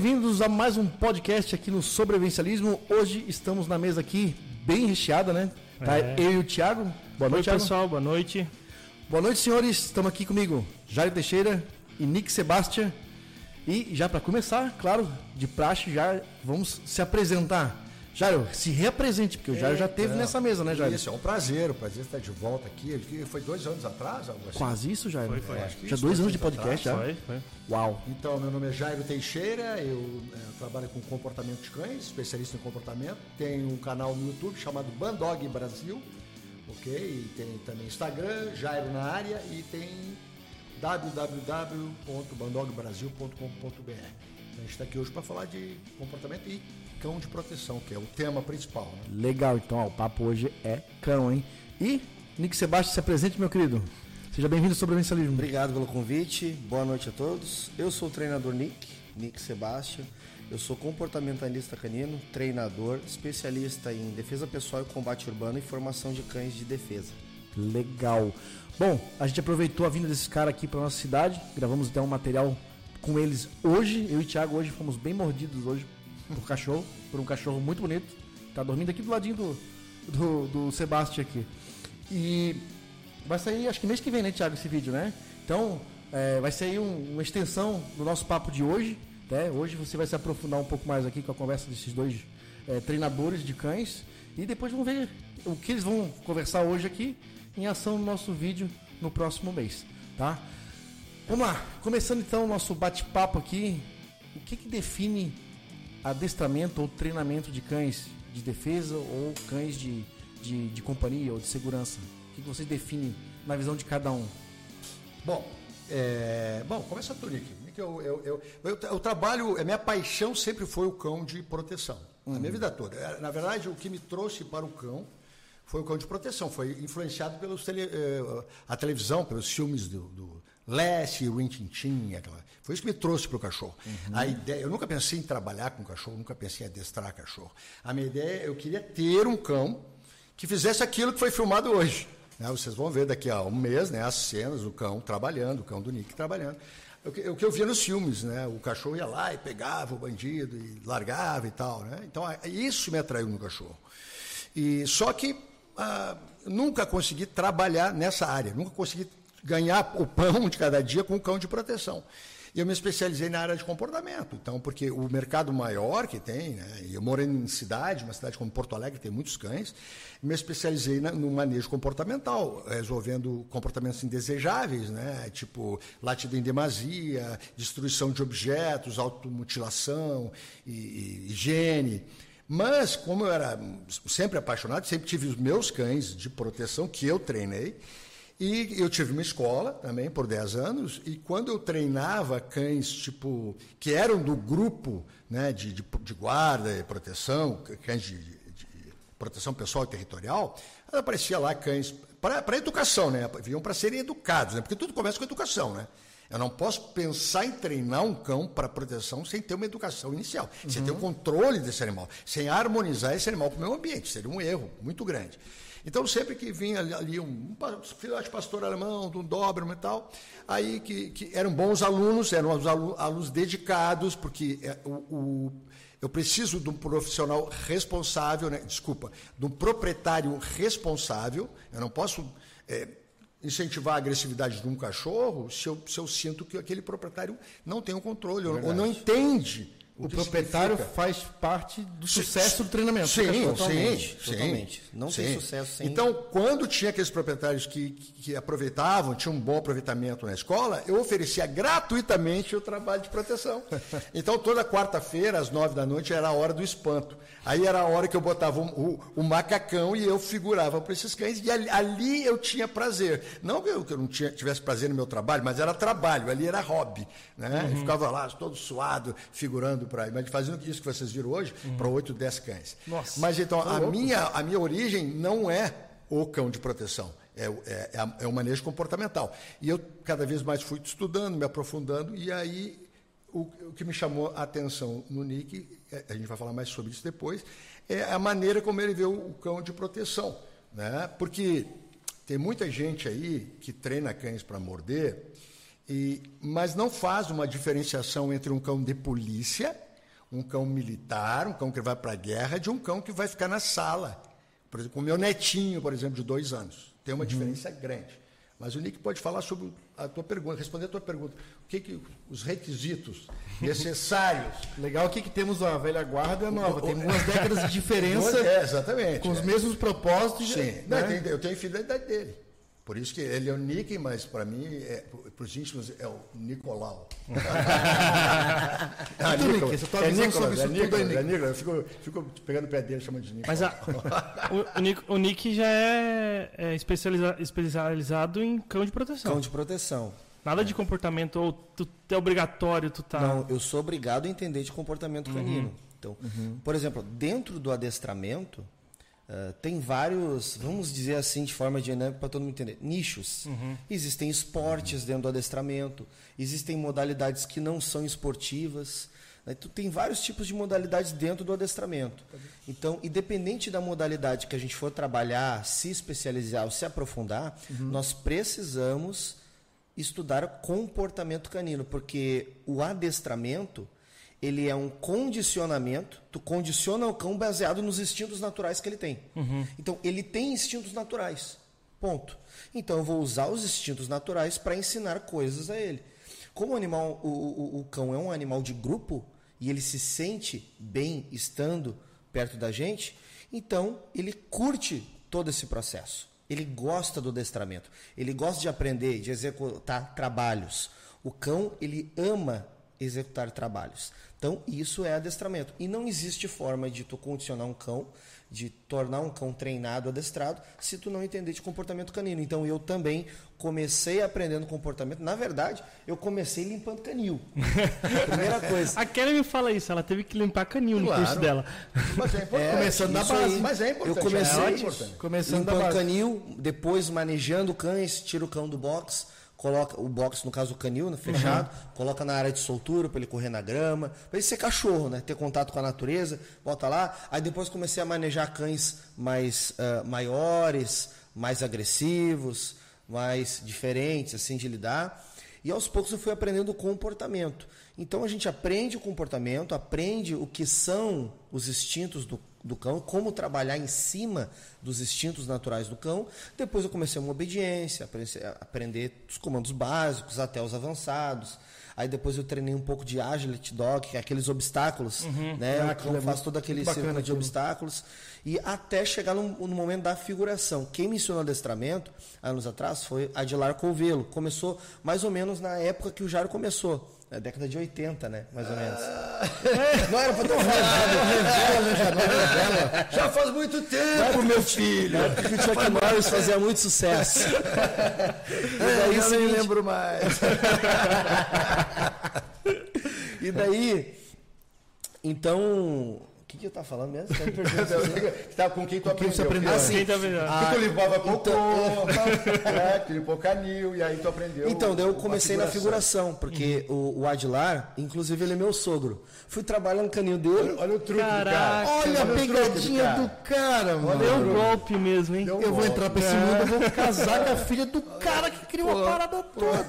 bem-vindos a mais um podcast aqui no Sobrevivencialismo. Hoje estamos na mesa aqui bem recheada, né? Tá É. eu e o Thiago. Boa noite, Oi, Thiago. pessoal, boa noite. Boa noite, senhores. Estamos aqui comigo, Jair Teixeira e Nick Sebastian. E já para começar, claro, de praxe, já vamos se apresentar. Jairo, se reapresente, porque o Jairo já esteve Então, nessa mesa, né, Jairo? Isso, é um prazer, o prazer estar de volta aqui. Que Foi dois anos atrás, algo assim. Quase isso, Jairo. Foi, foi. É, Acho que Já isso, dois dois anos de podcast, já. Foi, foi. Uau. Então, meu nome é Jairo Teixeira, eu eh, trabalho com comportamento de cães, especialista em comportamento. Tenho um canal no YouTube chamado Bandog Brasil, ok? E tem também Instagram, Jairo na área, e tem www.bandogbrasil.com.br. A gente está aqui hoje para falar de comportamento e cão de proteção, que é o tema principal. Né? Legal, então, ó, o papo hoje é cão, hein? E, Nick Sebastian, se apresente, meu querido. Seja bem-vindo ao Sobrevivencialismo. Obrigado pelo convite, boa noite a todos. Eu sou o treinador Nick, Nick Sebastian. Eu sou comportamentalista canino, treinador, especialista em defesa pessoal e combate urbano e formação de cães de defesa. Legal. Bom, a gente aproveitou a vinda desses caras aqui para nossa cidade, gravamos até um material com eles hoje. Eu e o Thiago hoje fomos bem mordidos hoje por cachorro, por um cachorro muito bonito. Tá dormindo aqui do ladinho do, do, do Sebastião aqui. E vai sair, acho que mês que vem, né, Thiago, esse vídeo, né? Então, é, vai sair um- uma extensão do nosso papo de hoje. Né? Hoje você vai se aprofundar um pouco mais aqui com a conversa desses dois é, treinadores de cães. E depois vamos ver o que eles vão conversar hoje aqui em ação no nosso vídeo no próximo mês, tá? Vamos lá, começando então o nosso bate-papo aqui. O que, que define adestramento ou treinamento de cães de defesa ou cães de, de, de companhia ou de segurança? O que, que vocês definem na visão de cada um? Bom, é, bom, começa tu, Nick. Nick, Eu, eu, eu, eu, eu trabalho, a minha paixão sempre foi o cão de proteção. A minha vida toda. É, Na verdade, o que me trouxe para o cão foi o cão de proteção. Foi influenciado pelos tele, eh, a televisão, pelos filmes do, do Lassie, Rin Tin Tin, aquela. Foi isso que me trouxe para o cachorro. A ideia, eu nunca pensei em trabalhar com cachorro, nunca pensei em adestrar cachorro. A minha ideia, eu queria ter um cão que fizesse aquilo que foi filmado hoje. né? Vocês vão ver daqui a um mês né, as cenas, o cão trabalhando, o cão do Nick trabalhando. O que, o que eu via nos filmes, né? O cachorro ia lá e pegava o bandido e largava e tal, né? Então, isso me atraiu no cachorro. E só que ah, nunca consegui trabalhar nessa área, nunca consegui ganhar o pão de cada dia com o cão de proteção. E eu me especializei na área de comportamento, então, porque o mercado maior que tem, né, eu moro em cidade, uma cidade como Porto Alegre, tem muitos cães, me especializei na- no manejo comportamental, resolvendo comportamentos indesejáveis, né, tipo latido em demasia, destruição de objetos, automutilação, e, e higiene. Mas, como eu era sempre apaixonado, sempre tive os meus cães de proteção que eu treinei. E eu tive uma escola também por 10 anos, e quando eu treinava cães tipo que eram do grupo né, de, de, de guarda e proteção, cães de, de- proteção pessoal e territorial, aparecia lá cães para educação, né? Vinham para serem educados, né? Porque tudo começa com educação, né? Eu não posso pensar em treinar um cão para proteção sem ter uma educação inicial, sem ter um controle desse animal, sem harmonizar esse animal com o meio ambiente. Seria um erro muito grande. Então, sempre que vinha ali- um, um filhote pastor alemão, de um Doberman e tal, aí que, que eram bons alunos, eram os alu- alunos dedicados, porque é, o, o- eu preciso de um profissional responsável, né? desculpa, de um proprietário responsável. Eu não posso é, incentivar a agressividade de um cachorro se eu, se eu sinto que aquele proprietário não tem o controle ou, ou não entende O, que proprietário significa. faz parte do sucesso do treinamento. Sim. Totalmente, sim, totalmente. sim, Não sim. tem sucesso sem- Então, quando tinha aqueles proprietários que, que, que aproveitavam, tinham um bom aproveitamento na escola, eu oferecia gratuitamente o trabalho de proteção. Então, toda quarta-feira, às nove da noite, era a hora do espanto. Aí era a hora que eu botava o, o- o macacão e eu figurava para esses cães, e ali, ali eu tinha prazer. Não que eu, que eu não tinha, tivesse prazer no meu trabalho, mas era trabalho, ali era hobby. Né? Eu ficava lá todo suado, figurando para. Mas fazendo isso que vocês viram hoje, para oito, dez cães. Nossa, mas então, tá a louco. minha, a minha origem não é o cão de proteção, é, é, é, é o manejo comportamental. E eu cada vez mais fui estudando, me aprofundando, e aí o, o que me chamou a atenção no Nick, é, a gente vai falar mais sobre isso depois, é a maneira como ele vê o, o cão de proteção. Né? Porque tem muita gente aí que treina cães para morder, e, mas não faz uma diferenciação entre um cão de polícia um cão militar, um cão que vai para a guerra, de um cão que vai ficar na sala. Por exemplo, o meu netinho, por exemplo, de dois anos. Tem uma uhum. diferença grande. Mas o Nick pode falar sobre a tua pergunta, responder a tua pergunta. O que, que os requisitos necessários? Legal aqui que temos a velha guarda e a nova. Tem algumas décadas de diferença. É, exatamente. Com os é. mesmos propósitos. Sim. Né? Não, eu tenho fidelidade dele. Por isso que ele é o Nick, mas para mim, é, para os íntimos, é o Nicolau. ah, Nicolas, Nick, é Nicolas, sobre isso é Nicolas, tudo é Nicolas. Eu fico, fico pegando o pé dele chamando de Nicolas. Mas a, o, o, Nick, o, Nick, já é, é especializa, especializado em cão de proteção. Cão de proteção. Nada é. de comportamento, ou tu, é obrigatório tu tá... Não, eu sou obrigado a entender de comportamento canino. Uhum. Então, uhum. por exemplo, dentro do adestramento, Uh, tem vários, vamos dizer assim, de forma dinâmica para todo mundo entender, nichos. Uhum. Existem esportes dentro do adestramento, existem modalidades que não são esportivas. Né? Tu tem vários tipos de modalidades dentro do adestramento. Então, independente da modalidade que a gente for trabalhar, se especializar ou se aprofundar, uhum. nós precisamos estudar comportamento canino, porque o adestramento ele é um condicionamento, tu condiciona o cão baseado nos instintos naturais que ele tem. Uhum. Então, ele tem instintos naturais. Ponto. Então, eu vou usar os instintos naturais para ensinar coisas a ele. Como o animal, o, o, o, cão é um animal de grupo e ele se sente bem estando perto da gente, então ele curte todo esse processo. Ele gosta do adestramento. Ele gosta de aprender, de executar trabalhos. O cão, ele ama executar trabalhos. Então, isso é adestramento. E não existe forma de tu condicionar um cão, de tornar um cão treinado, adestrado, se tu não entender de comportamento canino. Então, eu também comecei aprendendo comportamento. Na verdade, eu comecei limpando canil. Primeira coisa. A Kelly me fala isso, ela teve que limpar canil claro. no curso dela. Mas é importante. É, começando da base. Aí, mas é importante. Eu comecei é importante. começando limpando canil, depois manejando cães, tiro o cão do box coloca o box, no caso o canil, né, fechado, uhum. coloca na área de soltura para ele correr na grama, para ele ser cachorro, né, ter contato com a natureza, bota lá. Aí depois comecei a manejar cães mais uh, maiores, mais agressivos, mais diferentes assim de lidar. E aos poucos eu fui aprendendo o comportamento. Então a gente aprende o comportamento, aprende o que são os instintos do, do cão, como trabalhar em cima dos instintos naturais do cão. Depois eu comecei uma obediência, aprender os comandos básicos até os avançados. Aí depois eu treinei um pouco de agility dog, que é aqueles obstáculos, uhum. né? Ah, o cão faz todo aquele círculo de obstáculos. E até chegar no, no, momento da figuração. Quem me ensinou adestramento, anos atrás, foi Adilar Colvelo. Começou mais ou menos na época que o Jairo começou. Na década de 80, né? Mais ou menos. Ah, não era pra ter revela, já, já faz muito tempo, meu filho. Que o Chuck Norris fazia muito sucesso. daí, é, eu nem lembro mais. e daí, então, que, que eu tava falando mesmo? Você tá com quem tu com aprendeu? Quem aprendeu? Ah, sim. Quem tá aprendendo? Ah, tu limpava cocô, então... né? tu limpou canil, e aí tu aprendeu. Então, daí eu comecei na figuração, porque uhum. o, o Adilar, inclusive ele é meu sogro. Fui trabalhar no canil dele. Olha, olha o truque Caraca, do cara. Olha a pegadinha do cara, mano. Deu um golpe mesmo, hein? Deu eu vou entrar pra esse é. mundo, eu vou casar com a filha do cara que criou Pô. a parada toda.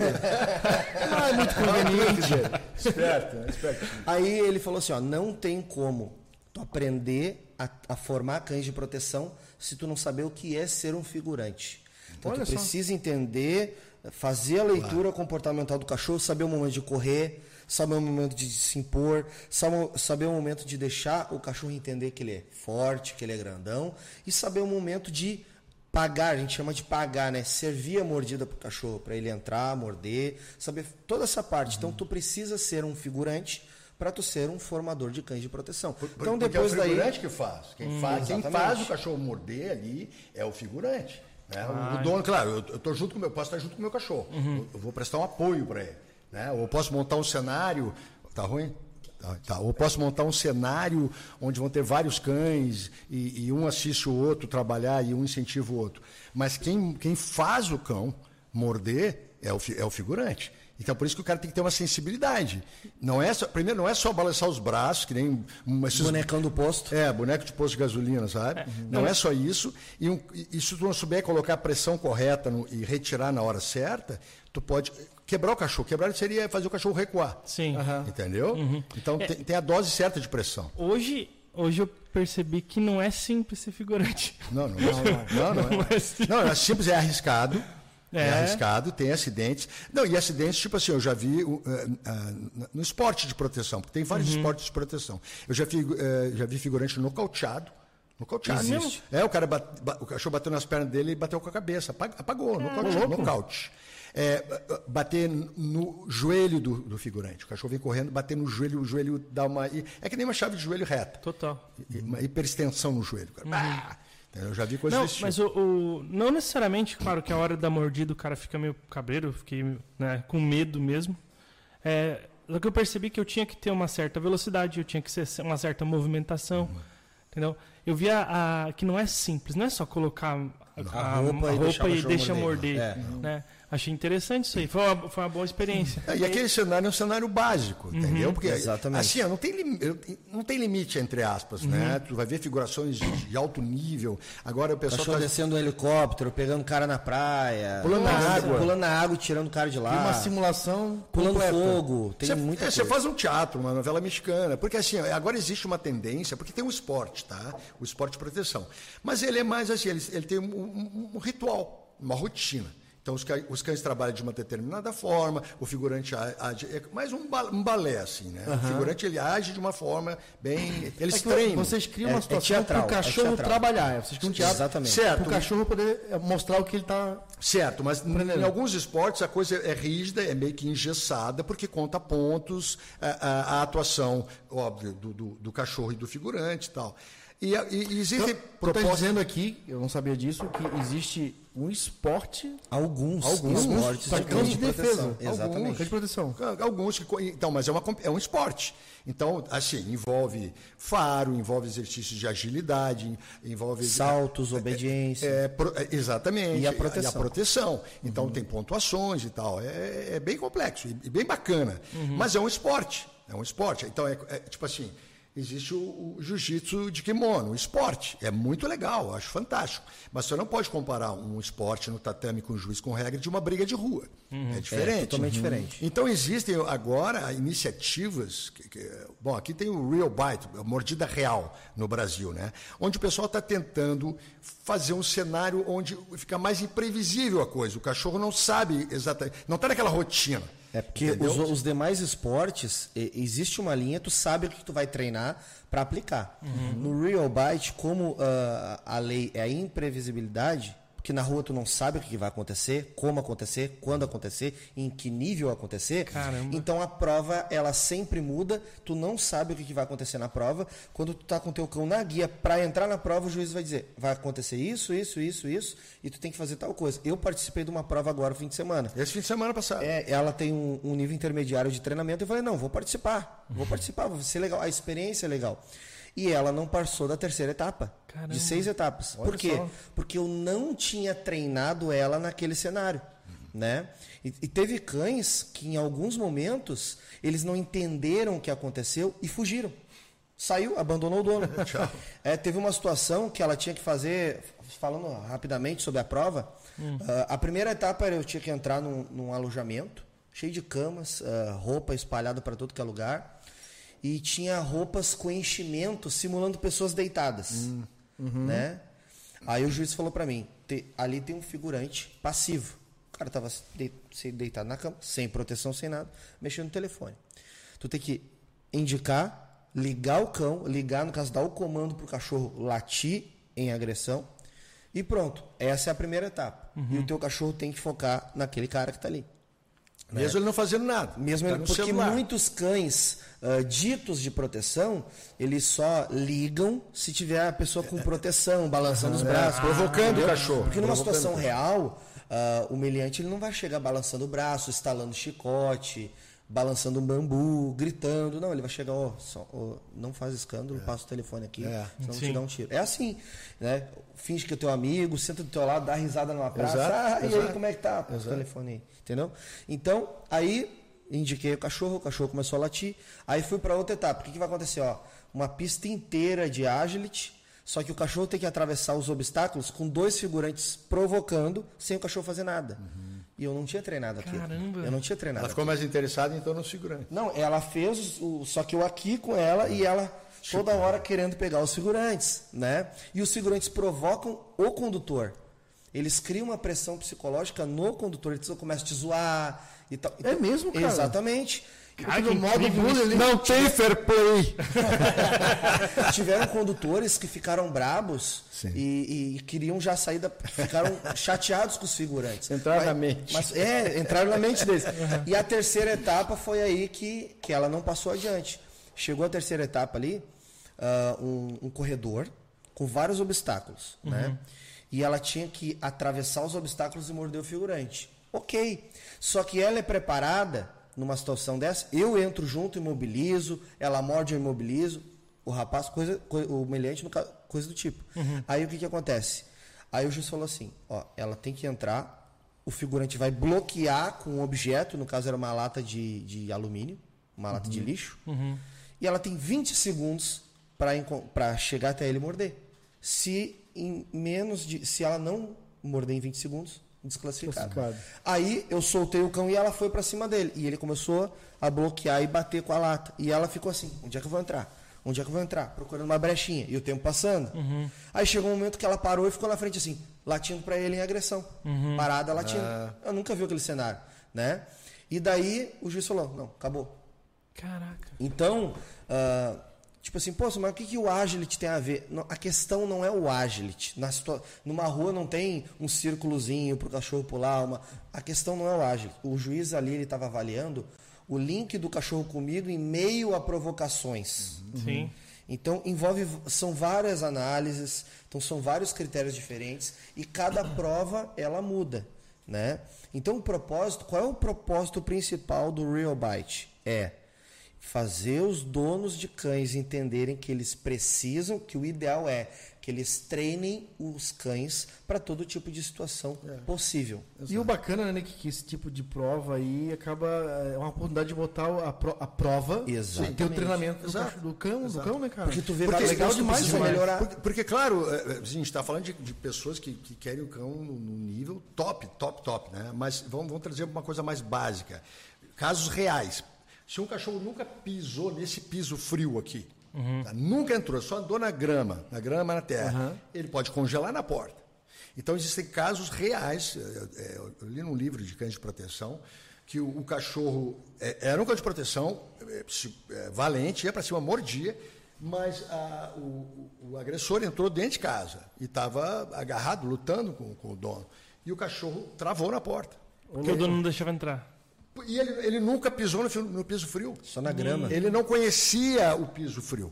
Não é muito conveniente. esperto, né? esperto. Aí ele falou assim, ó, não tem como tu aprender a, a, formar cães de proteção se tu não saber o que é ser um figurante. Então Olha tu precisa entender, fazer a leitura claro. comportamental do cachorro, saber o momento de correr, saber o momento de se impor, saber o momento de deixar o cachorro entender que ele é forte, que ele é grandão, e saber o momento de pagar, a gente chama de pagar, né? Servir a mordida para o cachorro, para ele entrar, morder, saber toda essa parte. Uhum. Então tu precisa ser um figurante para tu ser um formador de cães de proteção. Por, então depois é o figurante daí... que faz. Quem, hum, faz quem faz o cachorro morder ali é o figurante. Né? Ah, o dono, claro, eu, eu tô junto com meu, posso estar junto com o meu cachorro. Uhum. Eu, eu, vou prestar um apoio para ele. Né? Ou eu posso montar um cenário. Tá ruim? Tá, tá. Ou posso montar um cenário onde vão ter vários cães e, e, um assiste o outro trabalhar e um incentiva o outro. Mas quem, quem faz o cão morder é o, é o figurante. Então, por isso que o cara tem que ter uma sensibilidade. Não é só, primeiro, não é só balançar os braços, que nem. Esses, Bonecão do posto. É, boneco de posto de gasolina, sabe? É. Não, é só isso. E, um, e se tu não souber colocar a pressão correta no, e retirar na hora certa, tu pode quebrar o cachorro. Quebrar seria fazer o cachorro recuar. Sim. Aham. Entendeu? Então tem, tem a dose certa de pressão. Hoje, hoje eu percebi que não é simples ser figurante. Não, não, não. Não, não, Não é. é simples. Não, é simples, é arriscado. É. É. arriscado, tem acidentes. Não, e acidentes, tipo assim, eu já vi uh, uh, no esporte de proteção, porque tem vários Uhum. esportes de proteção. Eu já, figu- eh, já vi figurante nocauteado. Nocauteado. Existe. É, o cara bate- ba- o cachorro bateu nas pernas dele e bateu com a cabeça. Apag- Apagou, nocauteou, nocaute. É, uh, bater no joelho do, do figurante. O cachorro vem correndo, bater no joelho, o joelho dá uma. É que nem uma chave de joelho reta. Total. Uma hiperextensão no joelho. Cara. Ah! Eu já vi coisas Não, desse tipo. mas o, o- não necessariamente, claro, que a hora da mordida o cara fica meio cabreiro, eu fiquei né, com medo mesmo. É, só que eu percebi que eu tinha que ter uma certa velocidade, eu tinha que ser uma certa movimentação, Uhum. entendeu? Eu via a, que não é simples, não é só colocar a, A roupa e deixar o e cachorro deixa morder. morder. É. né? Achei interessante isso aí, foi uma, foi uma boa experiência. E aquele cenário é um cenário básico, entendeu? Porque Exatamente. assim, não tem, não tem limite, entre aspas, né? Tu vai ver figurações de, de alto nível. Agora o pessoal tá- descendo do helicóptero, pegando cara na praia. Pulando na água. Pulando na água e tirando o cara de E lá. uma simulação Pulando completa. fogo. Tem Você, muita é, coisa. você faz um teatro, uma novela mexicana, porque assim, agora existe uma tendência, porque tem um esporte, tá? O esporte de proteção. Mas ele é mais assim, ele, ele tem um, um- um ritual, uma rotina. Então os cães, os cães trabalham de uma determinada forma, o figurante age, é mais um, ba- um balé assim, né? O figurante ele age de uma forma bem, eles É treinam. vocês criam É- uma é situação teatral, para o é cachorro teatral. trabalhar. Vocês criam um teatro Exatamente. Certo. para o cachorro poder é, mostrar o que ele está... Certo, mas em alguns esportes a coisa é rígida, é meio que engessada, porque conta pontos, a, a- a atuação, óbvio, do, do- do cachorro e do figurante e tal. E, e- existem Então, propostas. dizendo aqui, eu não sabia disso, que existe um esporte... Alguns, Alguns esportes de proteção. defesa. Exatamente. Cães de proteção. Alguns que. Então, mas é, uma, é um esporte. Então, assim, envolve faro, envolve exercícios de agilidade, envolve. Saltos, obediência. É, pro- é, exatamente. E a proteção. proteção. Então tem pontuações e tal. É, é bem complexo e, e bem bacana. Mas é um esporte. É um esporte. Então é, é tipo assim. Existe o, o jiu-jitsu de kimono, o esporte. É muito legal, eu acho fantástico. Mas você não pode comparar um esporte no tatame com juiz com regra de uma briga de rua. É diferente. É totalmente diferente. Então existem agora iniciativas, que- que- bom, aqui tem o Real Bite, a mordida real no Brasil, né? Onde o pessoal está tentando fazer um cenário onde fica mais imprevisível a coisa. O cachorro não sabe exatamente, não está naquela rotina. É porque os, os demais esportes, existe uma linha, tu sabe o que tu vai treinar para aplicar. No Real Bite, como ah, a lei é a imprevisibilidade, porque na rua tu não sabe o que vai acontecer, como acontecer, quando acontecer, em que nível acontecer. Caramba. Então a prova, ela sempre muda, tu não sabe o que vai acontecer na prova. Quando tu tá com teu cão na guia para entrar na prova, o juiz vai dizer: vai acontecer isso, isso, isso, isso, e tu tem que fazer tal coisa. Eu participei de uma prova agora, fim de semana. Esse fim de semana passado. É, ela tem um, um nível intermediário de treinamento. Eu falei, não, vou participar. Vou participar, vai ser legal. A experiência é legal. E ela não passou da terceira etapa. Caramba. De seis etapas. Por quê? só. Porque eu não tinha treinado ela naquele cenário. Né? E, e teve cães que em alguns momentos eles não entenderam o que aconteceu e fugiram. Saiu, abandonou o dono. É, teve uma situação que ela tinha que fazer, falando rapidamente sobre a prova, ah, a primeira etapa era eu tinha que entrar num, num alojamento, cheio de camas, ah, roupa espalhada para todo que é lugar, e tinha roupas com enchimento simulando pessoas deitadas. Né? Aí o juiz falou para mim, "Te- ali tem um figurante passivo. O cara tava de- deitado na cama, sem proteção, sem nada, mexendo no telefone. Tu tem que indicar, ligar o cão, ligar, no caso, dar o comando pro cachorro latir em agressão e pronto. Essa é a primeira etapa. E o teu cachorro tem que focar naquele cara que tá ali. Mesmo ele não fazendo nada. Mesmo Tá ele- porque celular. muitos cães ah, ditos de proteção, eles só ligam se tiver a pessoa com proteção, balançando os braços, provocando o cachorro, Porque numa situação real, ah, o meliante ele não vai chegar balançando o braço, estalando chicote, balançando um bambu, gritando. Não, ele vai chegar, ó, só- ó, não faz escândalo, passa o telefone aqui, É. senão Sim. te dá um tiro. É assim, né? Finge que é teu amigo, senta do teu lado, dá risada numa praça. Exato, ah, e aí, exato. como é que tá? Passa o telefone aí, entendeu? Então, aí indiquei o cachorro, o cachorro começou a latir. Aí fui para outra etapa. O que, que vai acontecer? Ó, uma pista inteira de agility, só que o cachorro tem que atravessar os obstáculos com dois figurantes provocando, sem o cachorro fazer nada. E eu não tinha treinado aquilo. Caramba. Eu não tinha treinado. Ela ficou mais interessada então no figurante. Não, ela fez o. Só que eu aqui com ela e ela toda hora querendo pegar os figurantes, né? E os figurantes provocam o condutor. Eles criam uma pressão psicológica no condutor, eles começam a te zoar e tal. É mesmo, cara? Exatamente. Cara, no que modo bullying. Não tem fair play. Tiveram condutores que ficaram brabos e, e queriam já sair da. Ficaram chateados com os figurantes. Entraram Mas- na mente. Mas, é, entraram na mente deles. E a terceira etapa foi aí que, que ela não passou adiante. Chegou a terceira etapa ali, ah, um, um corredor com vários obstáculos, né? E ela tinha que atravessar os obstáculos e morder o figurante. Ok. Só que ela é preparada numa situação dessa. Eu entro junto, imobilizo, ela morde, eu imobilizo. O rapaz, coisa, coi- o ca- coisa do tipo. Aí o que, que acontece? Aí o juiz falou assim: ó, ela tem que entrar, o figurante vai bloquear com um objeto, no caso era uma lata de, de alumínio, uma lata de lixo, e ela tem 20 segundos para chegar até ele morder. Se em menos de. Se ela não morder em 20 segundos, desclassificado. Classificado. Aí eu soltei o cão e ela foi para cima dele. E ele começou a bloquear e bater com a lata. E ela ficou assim: onde é que eu vou entrar? Onde é que eu vou entrar? Procurando uma brechinha. E o tempo passando. Aí chegou um momento que ela parou e ficou na frente assim, latindo para ele em agressão. Parada latindo. Eu nunca vi aquele cenário, né? E daí o juiz falou: não, acabou. Caraca. Então, ah, tipo assim, pô, mas o que, que o agility tem a ver? Não, a questão não é o agility. Na situa- numa rua não tem um círculozinho para o cachorro pular. Uma... A questão não é o agility. O juiz ali ele estava avaliando o link do cachorro comigo em meio a provocações. Sim. Então envolve são várias análises, então são vários critérios diferentes e cada prova ela muda, né? Então o propósito, qual é o propósito principal do Real Bite? É fazer os donos de cães entenderem que eles precisam, que o ideal é que eles treinem os cães para todo tipo de situação possível. E o bacana, né, que, que esse tipo de prova aí acaba. É uma oportunidade de botar a, pro- a prova. Exatamente. Ter o treinamento do, cachorro- do cão, do cão, né, cara? Porque tu vê Porque legal demais, né? melhorar. Porque, porque, claro, é, é, a gente está falando de, de pessoas que, que querem o cão no, no nível top, top, top, né? Mas vamos, vamos trazer uma coisa mais básica. Casos reais. Se um cachorro nunca pisou nesse piso frio aqui, tá? nunca entrou, só andou na grama, na grama, na terra, ele pode congelar na porta. Então existem casos reais. é, é, Eu li num livro de cães de proteção que o, o cachorro é, era um cão de proteção é, é, valente, ia para cima, mordia, mas a- o, o- o agressor entrou dentro de casa e estava agarrado, lutando com, com o dono. E o cachorro travou na porta. Porque o dono não deixava entrar. E ele, ele nunca pisou no, no piso frio. Só na grama. Ele não conhecia o piso frio.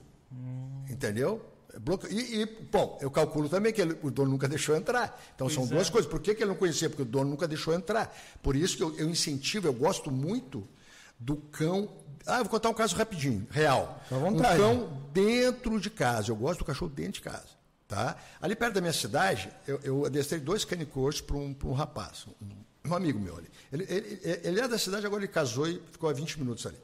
Entendeu? Bloque- E, e, bom, eu calculo também que ele- o dono nunca deixou entrar. Então são Pois duas é. coisas. Por que, que ele não conhecia? Porque o dono nunca deixou entrar. Por isso que eu, eu incentivo, eu gosto muito do cão. Ah, eu vou contar um caso rapidinho, real. À Um cão dentro de casa. Eu gosto do cachorro dentro de casa. Tá? Ali perto da minha cidade, eu, eu adestrei dois canicores para um, pra um rapaz, um, um amigo meu ali. Ele, ele, ele é da cidade, agora ele casou e ficou há 20 minutos ali.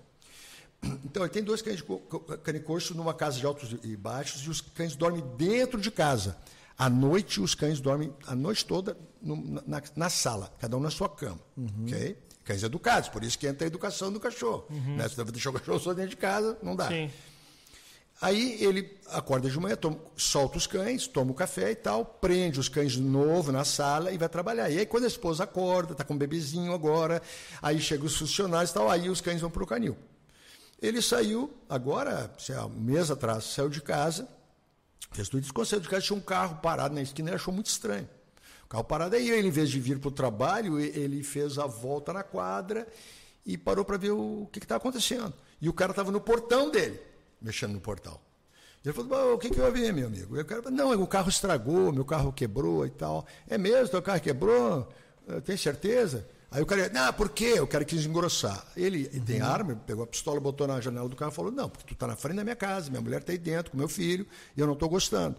Então, ele tem dois cães de co- co- canicorso numa casa de altos e baixos e os cães dormem dentro de casa. À noite, os cães dormem a noite toda no- na, na sala, cada um na sua cama. ok? Cães educados, por isso que entra a educação do cachorro. Né? Se você deixar o cachorro só dentro de casa, não dá. Sim. Aí ele acorda de manhã, toma- solta os cães, toma o café e tal, prende os cães de novo na sala e vai trabalhar. E aí quando a esposa acorda, tá com um bebezinho agora, aí chegam os funcionários e tal, aí os cães vão pro canil. Ele saiu, agora, sei lá, um mês atrás, saiu de casa, fez tudo isso, saiu de casa tinha um carro parado na esquina, ele achou muito estranho. O carro parado, aí ele, em vez de vir para o trabalho, ele fez a volta na quadra e parou para ver o que estava acontecendo. E o cara estava no portão dele, mexendo no portal. Ele falou, "Bom, o que, que houve, meu amigo? E o cara falou, não, o carro estragou, meu carro quebrou e tal. É mesmo, teu carro quebrou? Eh, Tem certeza? Aí o cara, não, por quê? O cara quis engrossar. Ele, ele tem arma, pegou a pistola, botou na janela do carro e falou, não, porque tu está na frente da minha casa, minha mulher está aí dentro com meu filho e eu não estou gostando.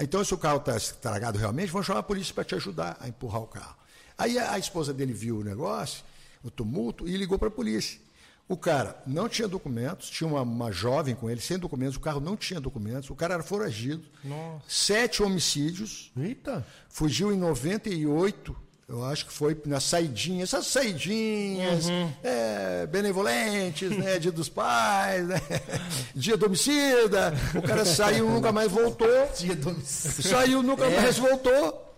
Então, se o carro está estragado realmente, vão chamar a polícia para te ajudar a empurrar o carro. Aí a, a esposa dele viu o negócio, o tumulto, e ligou para a polícia. O cara não tinha documentos, tinha uma, uma jovem com ele sem documentos, o carro não tinha documentos, o cara era foragido, Nossa. sete homicídios, Eita! fugiu em 98 Eu acho que foi na saidinha, essas saidinhas é, benevolentes, né? Dia dos pais, né? Dia do homicida. O cara saiu, nunca mais voltou. Dia do homicídio. Saiu, nunca mais voltou.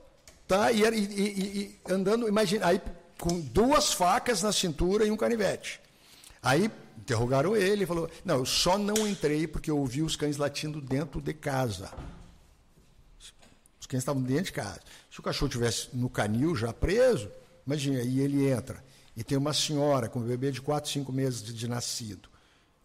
Tá? E, e- e- e andando, imagina, aí com duas facas na cintura e um canivete. Aí interrogaram ele e falou: Não, eu só não entrei porque eu ouvi os cães latindo dentro de casa. Os cães estavam dentro de casa. Se o cachorro tivesse no canil já preso, imagina, aí ele entra. E tem uma senhora com um bebê de 4, 5 meses de, de nascido.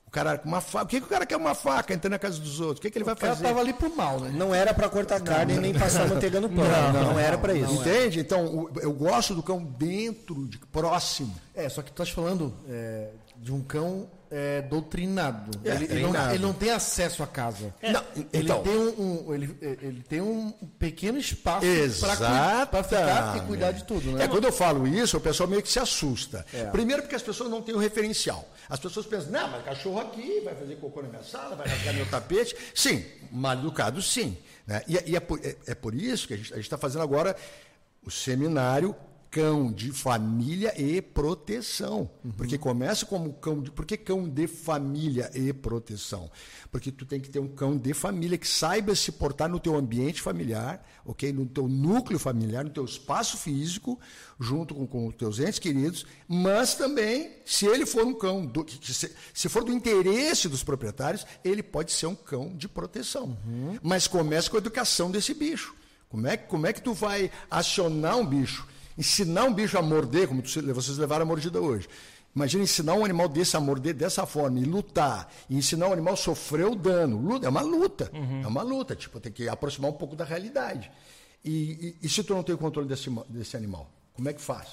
O cara com uma faca. O que, que o cara quer uma faca entrando na casa dos outros? O que, que ele vai O cara fazer? tava ali pro mal, né? Não era pra cortar carne nem passar manteiga no pão. Não, era pra isso. Entende? Então, o- eu gosto do cão dentro, de, próximo. É, só que tu estás falando é, de um cão é, doutrinado. É, ele, ele não, ele não tem acesso à casa. Não, Ele, então, tem um, um- ele, ele tem um pequeno espaço para ficar e cuidar de tudo, né? É, quando eu falo isso, o pessoal meio que se assusta. É. Primeiro porque as pessoas não têm o referencial. As pessoas pensam, não, mas cachorro aqui, vai fazer cocô na minha sala, vai rasgar meu tapete. Sim, mal educado sim. Né? E, é- e é, por, é- é por isso que a gente está fazendo agora o seminário cão de família e proteção. Porque começa como cão de. Por que cão de família e proteção? Porque tu tem que ter um cão de família que saiba se portar no teu ambiente familiar, ok? No teu núcleo familiar, no teu espaço físico, junto com, com os teus entes queridos, mas também, se ele for um cão, do- se, se for do interesse dos proprietários, ele pode ser um cão de proteção. Mas começa com a educação desse bicho. Como é, que- como é que tu vai acionar um bicho? Ensinar um bicho a morder, como vocês levaram a mordida hoje. Imagina ensinar um animal desse a morder dessa forma e lutar. E ensinar um animal a sofrer o dano. Luta, é uma luta. É uma luta. Tipo, tem que aproximar um pouco da realidade. E, e- e se tu não tem o controle desse, desse animal? Como é que faz?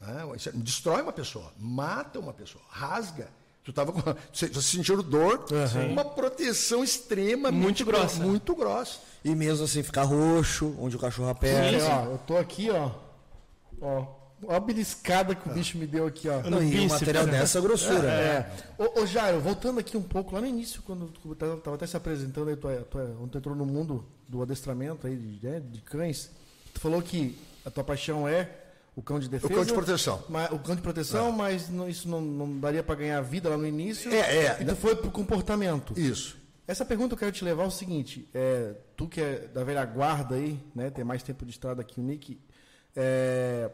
Né? É- Destrói uma pessoa, mata uma pessoa, rasga. Tu tava com, você, você sentiu dor, uma proteção extrema, Muito grossa. muito grossa. E mesmo assim ficar roxo, onde o cachorro aperta. É, ó, eu tô aqui, ó. Ó, ó a beliscada que o bicho me deu aqui, ó. Não, e um bíceps, material né? dessa grossura. É. Ô, ô Jairo, voltando aqui um pouco, lá no início, quando tu tava, tava até se apresentando aí, tu, tu, quando tu entrou no mundo do adestramento aí de, né, de cães, tu falou que a tua paixão é o cão de defesa. cão de proteção. Mas, o cão de proteção, mas não- isso não, não daria para ganhar vida lá no início. É, é. E tu foi pro comportamento. Isso. Essa pergunta eu quero te levar ao seguinte: é, tu que é da velha guarda aí, né, tem mais tempo de estrada que o Nick, é,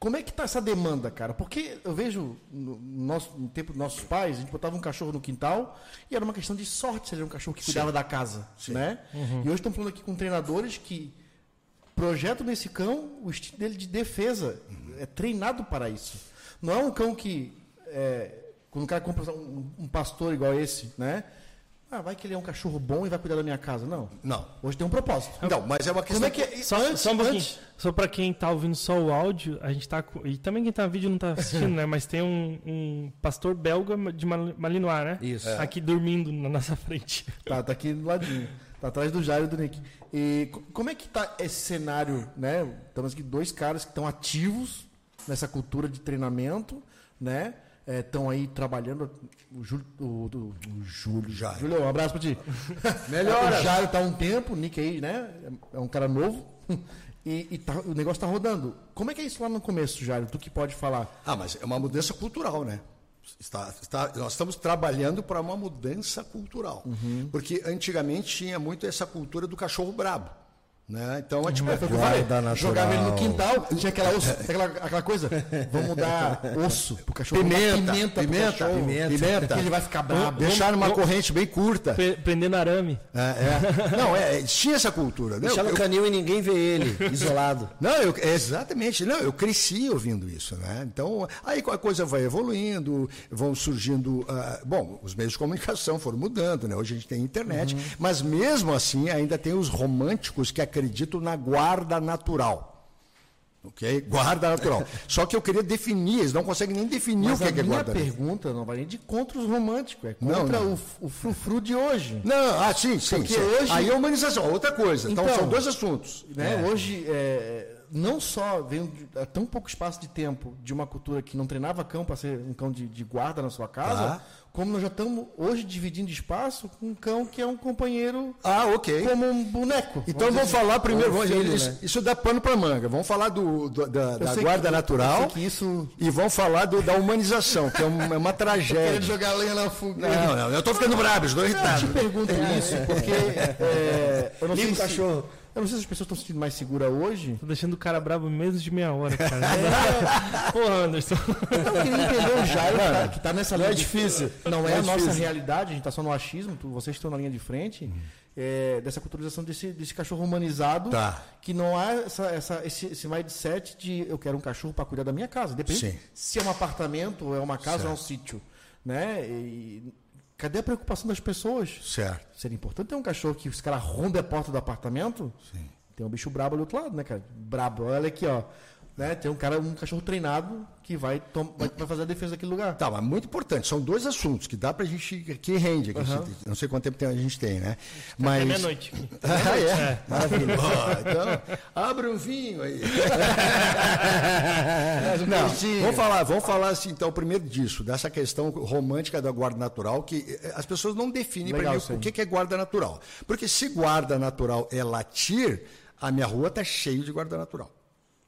como é que tá essa demanda, cara? Porque eu vejo no, nosso, no tempo dos nossos pais, a gente botava um cachorro no quintal e era uma questão de sorte se era um cachorro que cuidava da casa, né? E hoje estamos falando aqui com treinadores que projetam nesse cão o estilo dele de defesa, é treinado para isso. Não é um cão que é, quando o cara compra um, um pastor igual esse, né? Ah, vai que ele é um cachorro bom e vai cuidar da minha casa. Não. Não. Hoje tem um propósito. Não, mas é uma questão. Como é que é? Só, Antes- só um pouquinho. antes- Só pra quem tá ouvindo só o áudio, a gente tá E também quem tá no vídeo não tá assistindo, né? Mas tem um, um pastor belga de Mal- Malinois, né? Isso. Aqui dormindo na nossa frente. Tá, tá aqui do ladinho. Tá atrás do Jairo e do Nick. E co- como é que tá esse cenário, né? Estamos aqui dois caras que estão ativos nessa cultura de treinamento, né? Estão aí trabalhando. O Júlio. O, o- o Júlio. Jairo. Júlio, um abraço pra ti. Melhoras. O Jairo tá há um tempo, o Nick aí, né? É um cara novo. E, e tá- o negócio tá rodando. Como é que é isso lá no começo, Jairo? Tu que pode falar. Ah, mas é uma mudança cultural, né? Está, está- nós estamos trabalhando para uma mudança cultural. Porque antigamente tinha muito essa cultura do cachorro brabo. Né? Então, é tipo, É, foi o que eu falei. Jogava ele no quintal, tinha aquela, osso, aquela, aquela coisa. Vamos dar osso pro cachorro. Pimenta, pimenta, pimenta, cachorro, pimenta. pimenta. Que ele vai ficar brabo. deixar numa vamos- corrente bem curta. Pre- Prendendo arame. É, é. Não, é, tinha essa cultura. né? Deixar no canil e ninguém vê ele, isolado. Não, eu, exatamente. Não, eu cresci ouvindo isso, né? Então, aí a coisa vai evoluindo, vão surgindo. ah, bom, os meios de comunicação foram mudando, né? Hoje a gente tem internet, mas mesmo assim ainda tem os românticos que acreditam na guarda natural. Ok? Guarda natural. Só que eu queria definir, eles não conseguem nem definir Mas o que a é, que é minha guarda natural. pergunta não vai nem de contra os românticos, é Não, contra não. O, o frufru de hoje. Não, ah, sim, sim. Porque sim. hoje- Aí é humanização, outra coisa. Então, Então, são dois assuntos. Né? Hoje, é, não só vem de, é, tão pouco espaço de tempo de uma cultura que não treinava cão para ser um cão de, de, guarda na sua casa, Tá. Como nós já estamos hoje dividindo espaço com um cão que é um companheiro Ah, ok. como um boneco. Então dizer vamos assim. falar primeiro, vamos- filho, isso, né? isso dá pano para manga. Vamos falar do, do- da, Eu da guarda que- natural eu isso e vamos falar do- da humanização, que é uma, é uma querendo tragédia. jogar lenha na fogueira. Não, não, eu tô ficando bravo, estou Eu irritado. te pergunto isso porque é, eu não sei o se, cachorro. Eu não sei se as pessoas estão se sentindo mais seguras hoje. Tô deixando o cara bravo menos de meia hora, cara. Porra, Anderson. Eu queria entender o Jairo, cara, que tá nessa Não é linha de- difícil. Não Não é, é a nossa difícil. realidade, a gente tá só no achismo, tu- vocês estão na linha de frente, é, dessa culturalização desse, desse cachorro humanizado, Tá. que não há essa, essa- esse, esse mindset de eu quero um cachorro para cuidar da minha casa. Depende Sim. se é um apartamento, ou é uma casa ou é um sítio. Né? E cadê a preocupação das pessoas? Certo. Seria importante ter um cachorro que os caras rompem a porta do apartamento. Sim. Tem um bicho brabo ali do outro lado, né, cara? Brabo. Olha aqui, ó. Né? Tem um cara, um cachorro treinado que vai, vai, vai fazer a defesa daquele lugar. Tá, mas muito importante. São dois assuntos que dá pra gente. que rende. aqui. Não sei quanto tempo tem- a gente tem, né? Mas. É meia-noite. Ah, é? Maravilha. Ó, então, abre um vinho aí. Não, vamos falar, vamos falar assim, então, primeiro disso, dessa questão romântica da guarda natural, que eh, as pessoas não definem para Legal mim o que que é guarda natural. Porque se guarda natural é latir, a minha rua tá cheio de guarda natural.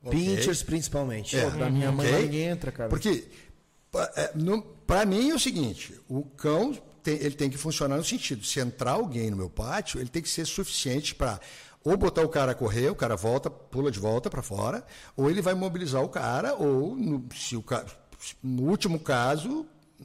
Ok? Pinchers, principalmente. É. Da minha mãe ninguém entra, cara. Porque, para mim é o seguinte, o cão tem- ele tem que funcionar no sentido, se entrar alguém no meu pátio, ele tem que ser suficiente para ou botar o cara a correr, o cara volta, pula de volta para fora, ou ele vai mobilizar o cara, ou no, se o no último caso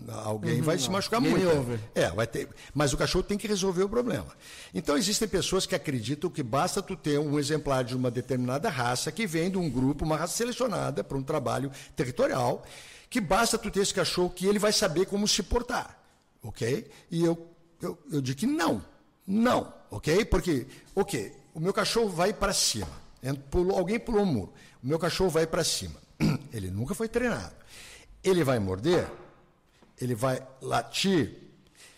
alguém vai se machucar Game muito. over. É, vai ter, mas o cachorro tem que resolver o problema. Então existem pessoas que acreditam que basta tu ter um exemplar de uma determinada raça que vem de um grupo, uma raça selecionada para um trabalho territorial, que basta tu ter esse cachorro que ele vai saber como se portar, ok? E eu, eu, eu digo que não, não, ok? Porque, ok, o meu cachorro vai para cima, pulou- alguém pulou um muro, o meu cachorro vai para cima, ele nunca foi treinado, ele vai morder, ele vai latir.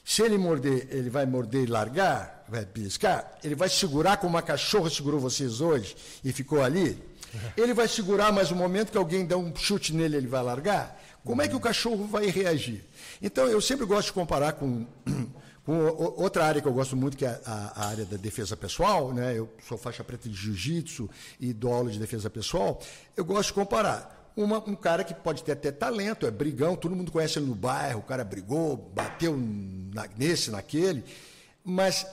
Se ele morder, ele vai morder e largar, vai piscar. Ele vai segurar como uma cachorra segurou vocês hoje e ficou ali. Ele vai segurar, mas no momento que alguém dá um chute nele, ele vai largar. Como é que o cachorro vai reagir? Então, eu sempre gosto de comparar com, com outra área que eu gosto muito, que é a, a área da defesa pessoal. Né? Eu sou faixa preta de jiu-jitsu e dou aula de defesa pessoal. Eu gosto de comparar uma- um cara que pode ter até talento, é brigão, todo mundo conhece ele no bairro, o cara brigou, bateu na- nesse, naquele, mas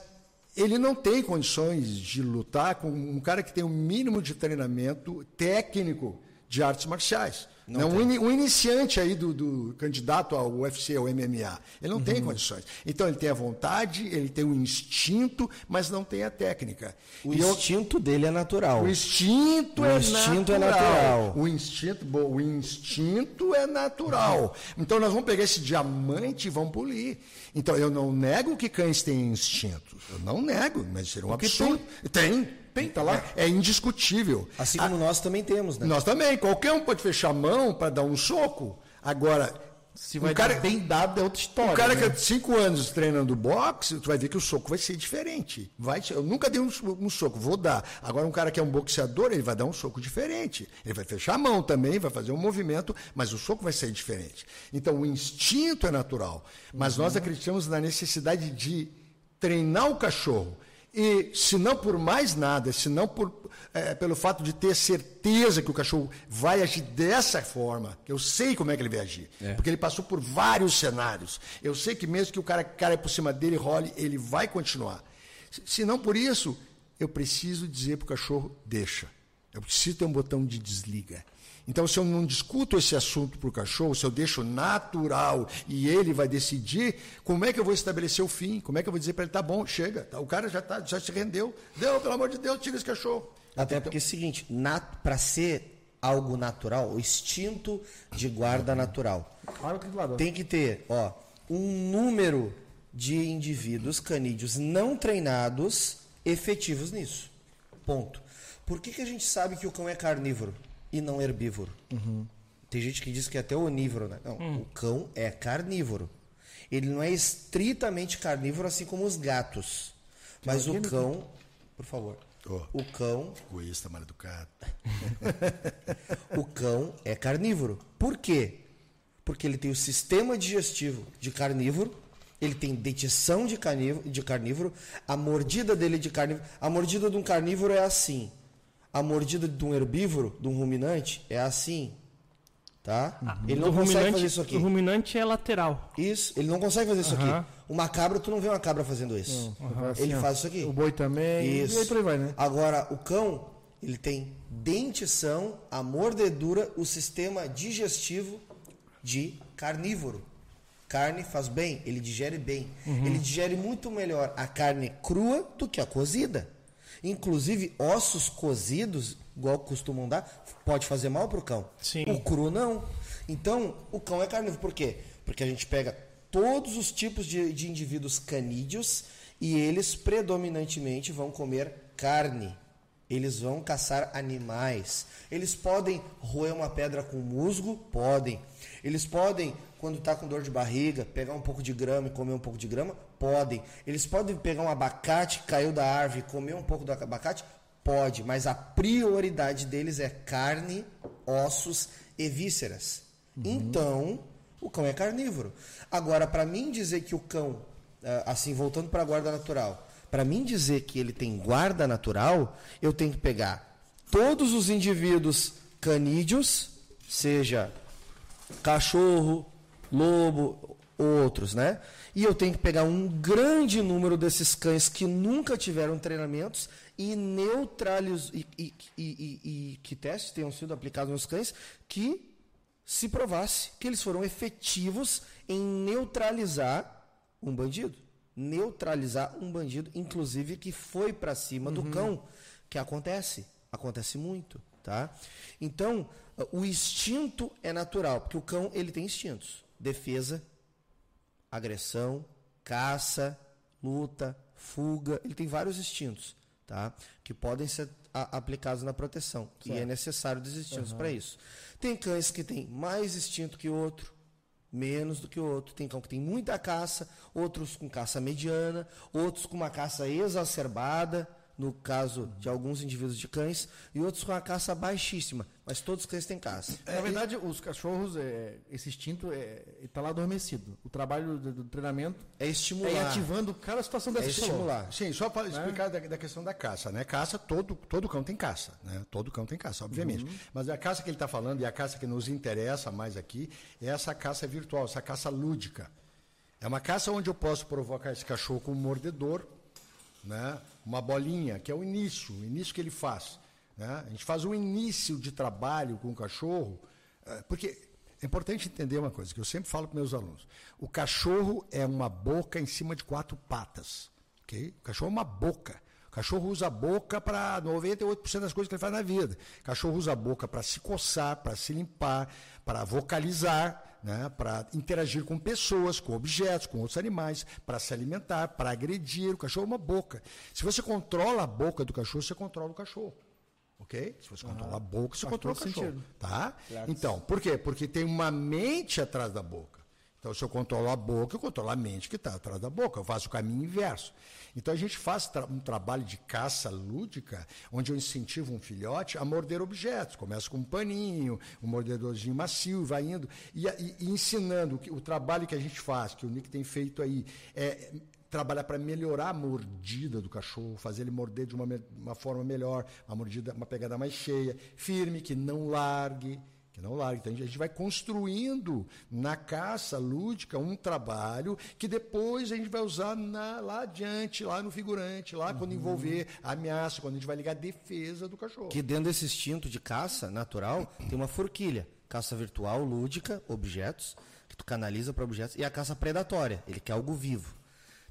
ele não tem condições de lutar com um cara que tem um mínimo de treinamento técnico de artes marciais. Não um, ini- um iniciante aí do, do candidato ao UFC, ao MMA. Ele não tem condições. Então ele tem a vontade, ele tem o instinto, mas não tem a técnica. O E eu- instinto dele é natural. o instinto, O é, instinto é natural. natural. O instinto, bom, o instinto é natural. Então nós vamos pegar esse diamante e vamos polir. Então eu não nego que cães têm instintos. Eu não nego, mas seria um Porque absurdo. Tem. Tem, tá lá. É, é indiscutível. Assim como nós também temos, né? Nós também. Qualquer um pode fechar a mão para dar um soco. Agora, Se um vai cara, dar bem dado é outra história. o cara que né? é cinco anos treinando boxe, tu vai ver que o soco vai ser diferente. Vai, eu nunca dei um, um soco, vou dar. Agora, um cara que é um boxeador, ele vai dar um soco diferente. Ele vai fechar a mão também, vai fazer um movimento, mas o soco vai ser diferente. Então, o instinto é natural. Mas nós acreditamos na necessidade de treinar o cachorro. E se não por mais nada, se não por, eh, pelo fato de ter certeza que o cachorro vai agir dessa forma, que eu sei como é que ele vai agir, porque ele passou por vários cenários. Eu sei que mesmo que o cara caia por cima dele, role, ele vai continuar. Se- Se não por isso, eu preciso dizer para o cachorro, deixa. Eu preciso ter um botão de desliga. Então, se eu não discuto esse assunto para o cachorro, se eu deixo natural e ele vai decidir, como é que eu vou estabelecer o fim? Como é que eu vou dizer para ele, tá bom, chega, tá, o cara já, tá, já se rendeu. Deu, pelo amor de Deus, tira esse cachorro. Até porque é o seguinte, para ser algo natural, o instinto de guarda natural, tem que ter, ó, um número de indivíduos canídeos não treinados efetivos nisso. Ponto. Por que, que a gente sabe que o cão é carnívoro e não herbívoro? Tem gente que diz que é até onívoro, né? Não, o cão é carnívoro. Ele não é estritamente carnívoro, assim como os gatos. Mas o cão, por favor, Ô, O cão, egoísta, mal educado. o cão é carnívoro. Por quê? Porque ele tem o sistema digestivo de carnívoro, ele tem dentição de carnívoro, de carnívoro, a mordida dele é de carnívoro. A mordida de um carnívoro é assim. A mordida de um herbívoro, de um ruminante, é assim. Tá? Ele não o consegue ruminante, fazer isso aqui. O ruminante é lateral. Isso, ele não consegue fazer isso Aham. aqui. Uma cabra, tu não vê uma cabra fazendo isso. Assim, Ele ó, faz isso aqui. O boi também. Isso. E aí por aí vai, né? Agora, o cão, ele tem dentição, a mordedura, o sistema digestivo de carnívoro. Carne faz bem, ele digere bem. Ele digere muito melhor a carne crua do que a cozida. Inclusive, ossos cozidos, igual costumam dar, pode fazer mal pro cão. Sim. O cru não. Então, o cão é carnívoro. Por quê? Porque a gente pega todos os tipos de, de indivíduos canídeos e eles predominantemente vão comer carne. Eles vão caçar animais. Eles podem roer uma pedra com musgo? Podem. Eles podem, quando está com dor de barriga, pegar um pouco de grama e comer um pouco de grama? Podem. Eles podem pegar um abacate que caiu da árvore e comer um pouco do abacate? Pode. Mas a prioridade deles é carne, ossos e vísceras. Então, o cão é carnívoro. Agora, para mim dizer que o cão, ah, assim, voltando para a guarda natural, para mim dizer que ele tem guarda natural, eu tenho que pegar todos os indivíduos canídeos, seja cachorro, lobo, outros, né? E eu tenho que pegar um grande número desses cães que nunca tiveram treinamentos e neutralizar e, e, e, e- e que testes tenham sido aplicados nos cães que se provasse que eles foram efetivos em neutralizar um bandido. Neutralizar um bandido, inclusive que foi para cima do cão, que acontece, acontece muito, tá? Então, o instinto é natural, porque o cão ele tem instintos: defesa, agressão, caça, luta, fuga, ele tem vários instintos, tá? Que podem ser a- aplicados na proteção. E é necessário dos instintos para isso. Tem cães que têm mais instinto que outro, menos do que o outro. Tem cão que tem muita caça, outros com caça mediana, outros com uma caça exacerbada, no caso de alguns indivíduos de cães, e outros com a caça baixíssima. Mas todos os cães têm caça. Na verdade, os cachorros, é, esse instinto está lá adormecido. O trabalho do, do treinamento É é estimular. ativando cada situação É dessa falou. estimular. Sim, só para explicar da, da questão da caça, né? Caça, todo, todo cão tem caça, né? Todo cão tem caça, obviamente. Mas a caça que ele está falando e a caça que nos interessa mais aqui é essa caça virtual, essa caça lúdica. É uma caça onde eu posso provocar esse cachorro com um mordedor, né? uma bolinha, que é o início, o início que ele faz. Né? A gente faz um início de trabalho com o cachorro, eh, porque é importante entender uma coisa que eu sempre falo para meus alunos. O cachorro é uma boca em cima de quatro patas. ok? O cachorro é uma boca. O cachorro usa a boca para 98% das coisas que ele faz na vida. O cachorro usa a boca para se coçar, para se limpar, para vocalizar, né? para interagir com pessoas, com objetos, com outros animais, para se alimentar, para agredir. O cachorro é uma boca. Se você controla a boca do cachorro, você controla o cachorro. Ok? Se você controla a boca, você faz controla o cachorro. sentido. Tá? Então, por quê? Porque tem uma mente atrás da boca. Então, se eu controlo a boca, eu controlo a mente que está atrás da boca. Eu faço o caminho inverso. Então, a gente faz tra- um trabalho de caça lúdica, onde eu incentivo um filhote a morder objetos. Começa com um paninho, um mordedorzinho macio, vai indo. E, e- e ensinando que o trabalho que a gente faz, que o Nick tem feito aí, é trabalhar para melhorar a mordida do cachorro, fazer ele morder de uma, uma forma melhor, uma mordida, uma pegada mais cheia, firme, que não largue, que não largue. Então a gente vai construindo na caça lúdica um trabalho que depois a gente vai usar na- lá adiante, lá no figurante, lá quando envolver ameaça, quando a gente vai ligar a defesa do cachorro. Que dentro desse instinto de caça natural tem uma forquilha. Caça virtual, lúdica, objetos, que tu canaliza para objetos, e a caça predatória, ele quer algo vivo.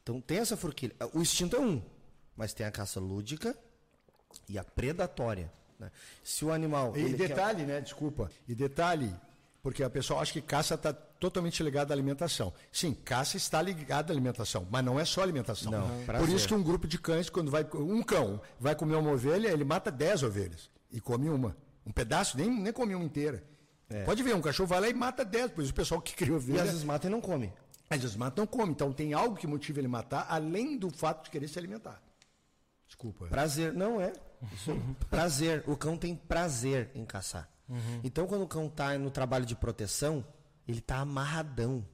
Então tem essa forquilha. O instinto é um, mas tem a caça lúdica e a predatória. Né? Se o animal. E ele quer- detalhe, né? Desculpa. E detalhe, porque a pessoa acha que caça está totalmente ligada à alimentação. Sim, caça está ligada à alimentação, mas não é só alimentação. Não, Por isso que um grupo de cães, quando vai. Um cão vai comer uma ovelha, ele mata 10 ovelhas e come uma. Um pedaço, nem, nem come uma inteira. Pode ver, um cachorro vai lá e mata 10, por isso o pessoal que cria E ovelha. às vezes mata e não come. Às vezes mata não come. Então tem algo que motiva ele matar, além do fato de querer se alimentar. Desculpa. Prazer, não é. Prazer. O cão tem prazer em caçar. Então, quando o cão está no trabalho de proteção, ele está amarradão.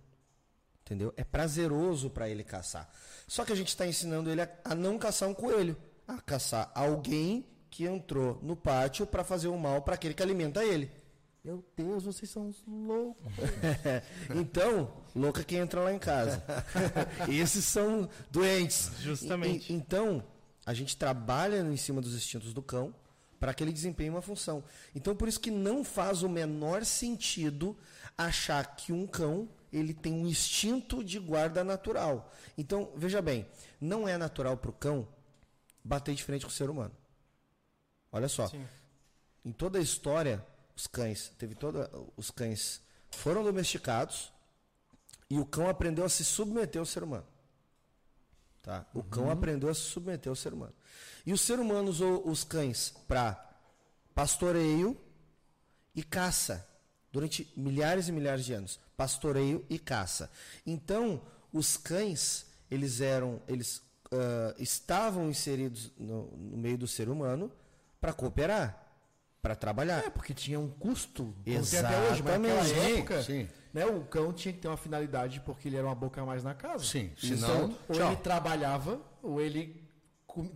Entendeu? É prazeroso para ele caçar. Só que a gente está ensinando ele a, a não caçar um coelho, a caçar alguém que entrou no pátio para fazer o mal para aquele que alimenta ele. Meu Deus, vocês são uns loucos. então, louca quem entra lá em casa. Esses são doentes. Justamente. E- então, a gente trabalha em cima dos instintos do cão para que ele desempenhe uma função. Então, por isso que não faz o menor sentido achar que um cão ele tem um instinto de guarda natural. Então, veja bem, não é natural para o cão bater de frente com o ser humano. Olha só. Sim. Em toda a história, os cães, teve toda, os cães foram domesticados e o cão aprendeu a se submeter ao ser humano. Tá? O cão aprendeu a se submeter ao ser humano. E o ser humano usou os cães para pastoreio e caça durante milhares e milhares de anos. Pastoreio e caça. Então, os cães, eles eram, eles ah, estavam inseridos no, no meio do ser humano para cooperar, para trabalhar. É, porque tinha um custo. tem até hoje, mas naquela Exatamente. época, Sim. Né, o cão tinha que ter uma finalidade porque ele era uma boca a mais na casa. Sim, Então, senão, ou tchau. ele trabalhava, ou ele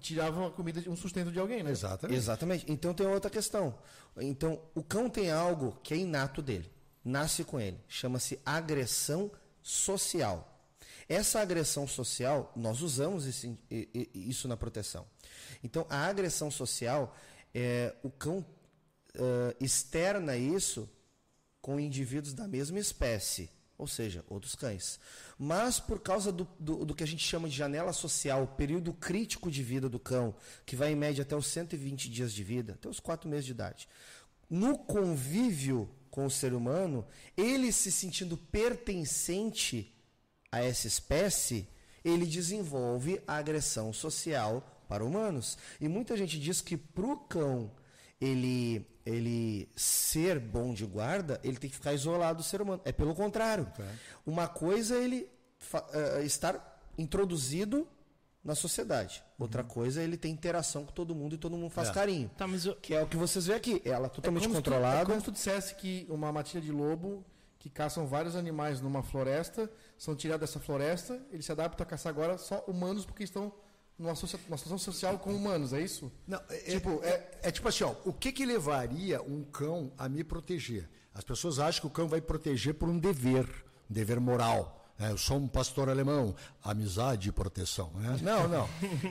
tirava uma comida, de- um sustento de alguém, né? Exatamente. Exatamente. Então tem outra questão. Então, o cão tem algo que é inato dele. Nasce com ele. Chama-se agressão social. Essa agressão social, nós usamos isso na proteção. Então, a agressão social, é, o cão eh, externa isso com indivíduos da mesma espécie, ou seja, outros cães. Mas por causa do, do, do que a gente chama de janela social, período crítico de vida do cão, que vai em média até os 120 dias de vida, até os 4 meses de idade, no convívio com o ser humano, ele se sentindo pertencente a essa espécie, ele desenvolve a agressão social para humanos. E muita gente diz que para o cão ele, ele ser bom de guarda, ele tem que ficar isolado do ser humano. É pelo contrário. Uma coisa é ele eh, estar introduzido na sociedade. Outra coisa é ele ter interação com todo mundo e todo mundo faz É. carinho. Tá, mas eu, Que é o que vocês vê aqui. Ela totalmente como se tu- é controlada. como se tu dissesse que uma matilha de lobo que caçam vários animais numa floresta, são tirados dessa floresta, eles se adaptam a caçar agora só humanos porque estão numa, situação social com humanos, é isso? Não, é, Tipo, tipo, é, é tipo assim, ó, o que que levaria um cão a me proteger? As pessoas acham que o cão vai proteger por um dever, um dever moral. Né? eu sou um pastor alemão, amizade e proteção. né? Não, não.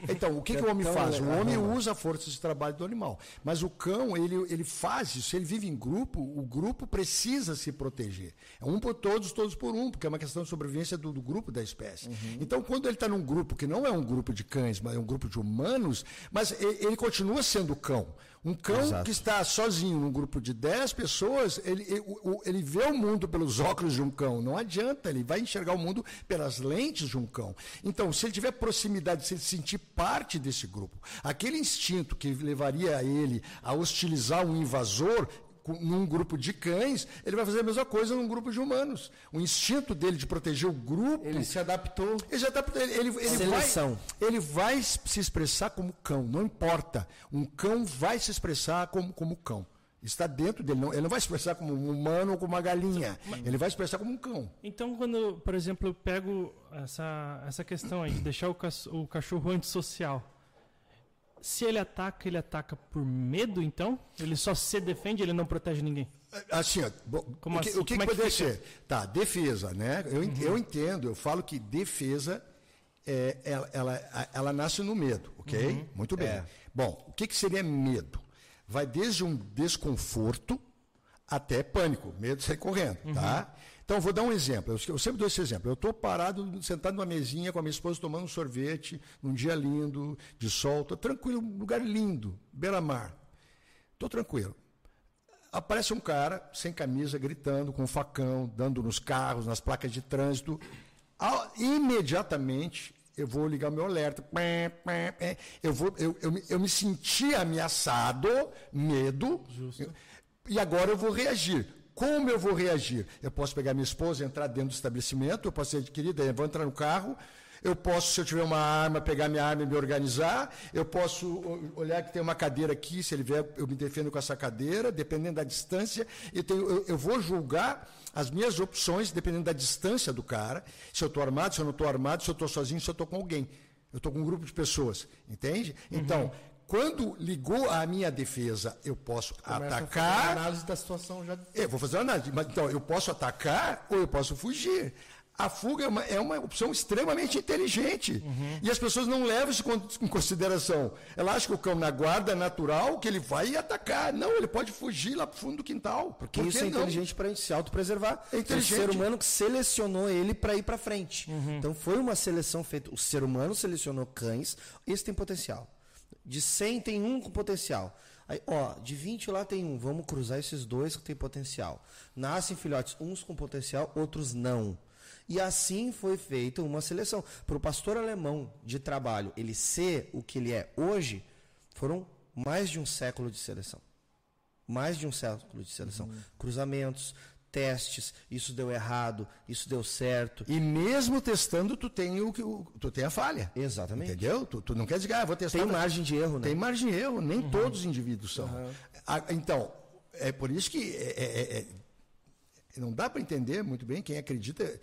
Então, o que, que o homem faz? O legal, homem usa a força de trabalho do animal. Mas o cão, ele, ele faz isso, ele vive em grupo, o grupo precisa se proteger. É um por todos, todos por um, porque é uma questão de sobrevivência do, do grupo da espécie. Então, quando ele está num grupo que não é um grupo de cães, mas é um grupo de humanos, mas ele, ele continua sendo cão. Um cão Exato. que está sozinho num grupo de 10 pessoas, ele, ele, vê o mundo pelos óculos de um cão. Não adianta, ele vai enxergar o mundo pelas lentes de um cão. Então, se ele tiver proximidade, se ele sentir parte desse grupo, aquele instinto que levaria ele a hostilizar um invasor num grupo de cães, ele vai fazer a mesma coisa num grupo de humanos. O instinto dele de proteger o grupo. Ele se adaptou. Ele já tá, ele, ele, ele Seleção. vai, ele vai se expressar como cão, não importa. Um cão vai se expressar como, como cão. Está dentro dele. Não, ele não vai se expressar como um humano ou como uma galinha. Ele vai se expressar como um cão. Então, quando, por exemplo, eu pego essa, essa questão aí de deixar o cachorro antissocial, se ele ataca, ele ataca por medo, então? Ele só se defende, ele não protege ninguém? Assim, ó, bom, Como o que, assim? o que, Como que é que poderia ser? Tá, defesa, né? Eu, en- eu entendo, eu falo que defesa, é, ela, ela, ela nasce no medo, ok? Muito bem. É. Bom, o que, que seria medo? Vai desde um desconforto até pânico, medo de sair correndo, tá? Então, vou dar um exemplo. Eu, sempre dou esse exemplo. Eu estou parado, sentado numa mesinha com a minha esposa, tomando um sorvete, num dia lindo, de sol, estou tranquilo, um lugar lindo, beira-mar. Estou tranquilo. Aparece um cara sem camisa, gritando, com um facão, dando nos carros, nas placas de trânsito. Imediatamente eu vou ligar o meu alerta. Eu, vou, eu, eu, eu me senti ameaçado, medo. E agora eu vou reagir. Como eu vou reagir? Eu posso pegar minha esposa, entrar dentro do estabelecimento, eu posso dizer, querida, eu vou entrar no carro. Eu posso, se eu tiver uma arma, pegar minha arma e me organizar. Eu posso olhar que tem uma cadeira aqui, se ele vier, eu me defendo com essa cadeira, dependendo da distância. Eu, tenho, eu, eu vou julgar as minhas opções, dependendo da distância do cara. Se eu estou armado, se eu não estou armado, se eu estou sozinho, se eu estou com alguém. Eu estou com um grupo de pessoas, entende? Então, quando ligou a minha defesa, eu posso Começa a fazer atacar. análise da situação já. Eu vou fazer uma análise. Mas, então, eu posso atacar ou eu posso fugir. A fuga é uma, é uma opção extremamente inteligente. E as pessoas não levam isso em consideração. Ela acha que o cão na guarda é natural, que ele vai atacar. Não, ele pode fugir lá para o fundo do quintal. Porque Por isso é inteligente para se autopreservar. É É o inteligente. ser humano que selecionou ele para ir para frente. Então foi uma seleção feita. O ser humano selecionou cães. Esse tem potencial. De 100 tem um com potencial. Aí, ó, de 20 lá tem um. Vamos cruzar esses dois que tem potencial. Nascem filhotes, uns com potencial, outros não. E assim foi feita uma seleção. Para o pastor alemão de trabalho, ele ser o que ele é hoje, foram mais de um século de seleção mais de um século de seleção. Cruzamentos, testes, isso deu errado, isso deu certo. E mesmo testando, tu tem, o, que- tu tem a falha. Exatamente. Entendeu? Tu, tu não quer dizer, ah, vou testar. Tem margem de erro, né? Tem margem de erro, nem todos os indivíduos são. Ah, Então, é por isso que é- é- é- não dá para entender muito bem quem acredita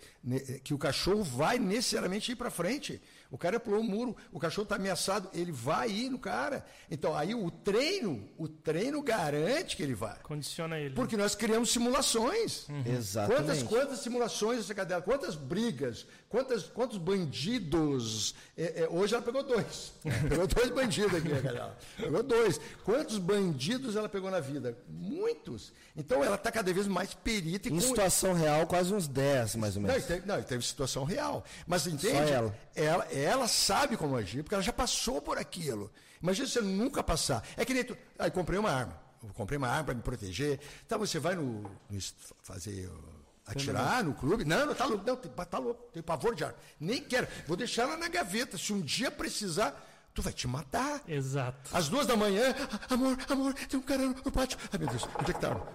que o cachorro vai necessariamente ir para frente. O cara pulou o muro, o cachorro está ameaçado, ele vai ir no cara. Então, aí o treino, o treino garante que ele vai. Condiciona ele. Porque nós criamos simulações. Exatamente. Quantas, quantas simulações essa cadela? Quantas brigas? Quantas, quantos bandidos? É, é, hoje ela pegou dois. Pegou dois bandidos aqui, a cadela. Pegou dois. Quantos bandidos ela pegou na vida? Muitos. Então ela está cada vez mais perita e Em com- situação real, quase uns 10, mais ou não, menos. e teve, não, teve situação real. Mas entende? Só ela. ela. Ela sabe como agir, porque ela já passou por aquilo. Imagina você nunca passar. É que nem tu. Aí comprei uma arma. Eu comprei uma arma para me proteger. Tá, você vai no, no fazer. uh, Atirar no clube? Não, não, tá louco. Não, tá louco. Tem pavor de arma. Nem quero. Vou deixar ela na gaveta. Se um dia precisar, tu vai te matar. Exato. Às duas da manhã, "Ah, amor, amor, tem um cara no pátio. Ai, meu Deus, onde é que tá? a arma?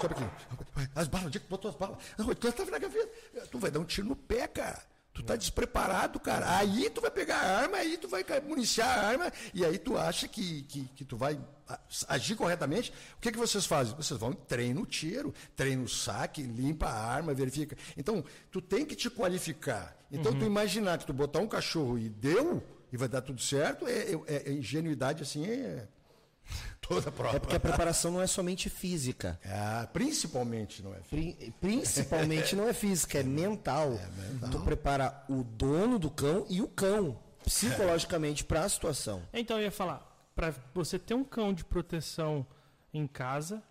Sobe aqui. As balas, onde é que botou as balas? Não, tu estava na gaveta. Tu vai dar um tiro no pé, cara. Tu tá despreparado, cara. Aí tu vai pegar a arma, aí tu vai municiar a arma, e aí tu acha que, que, que tu vai agir corretamente. O que, que vocês fazem? Vocês vão, treina o tiro, treina o saque, limpa a arma, verifica. Então, tu tem que te qualificar. Então, tu imaginar que tu botar um cachorro e deu, e vai dar tudo certo, é, é- é ingenuidade assim, é toda prova. É porque a preparação não é somente física. Ah, principalmente, não é? Pri- Principalmente não é física, é mental. Tu prepara o dono do cão e o cão, psicologicamente, para a situação. Então eu ia falar, para você ter um cão de proteção em casa,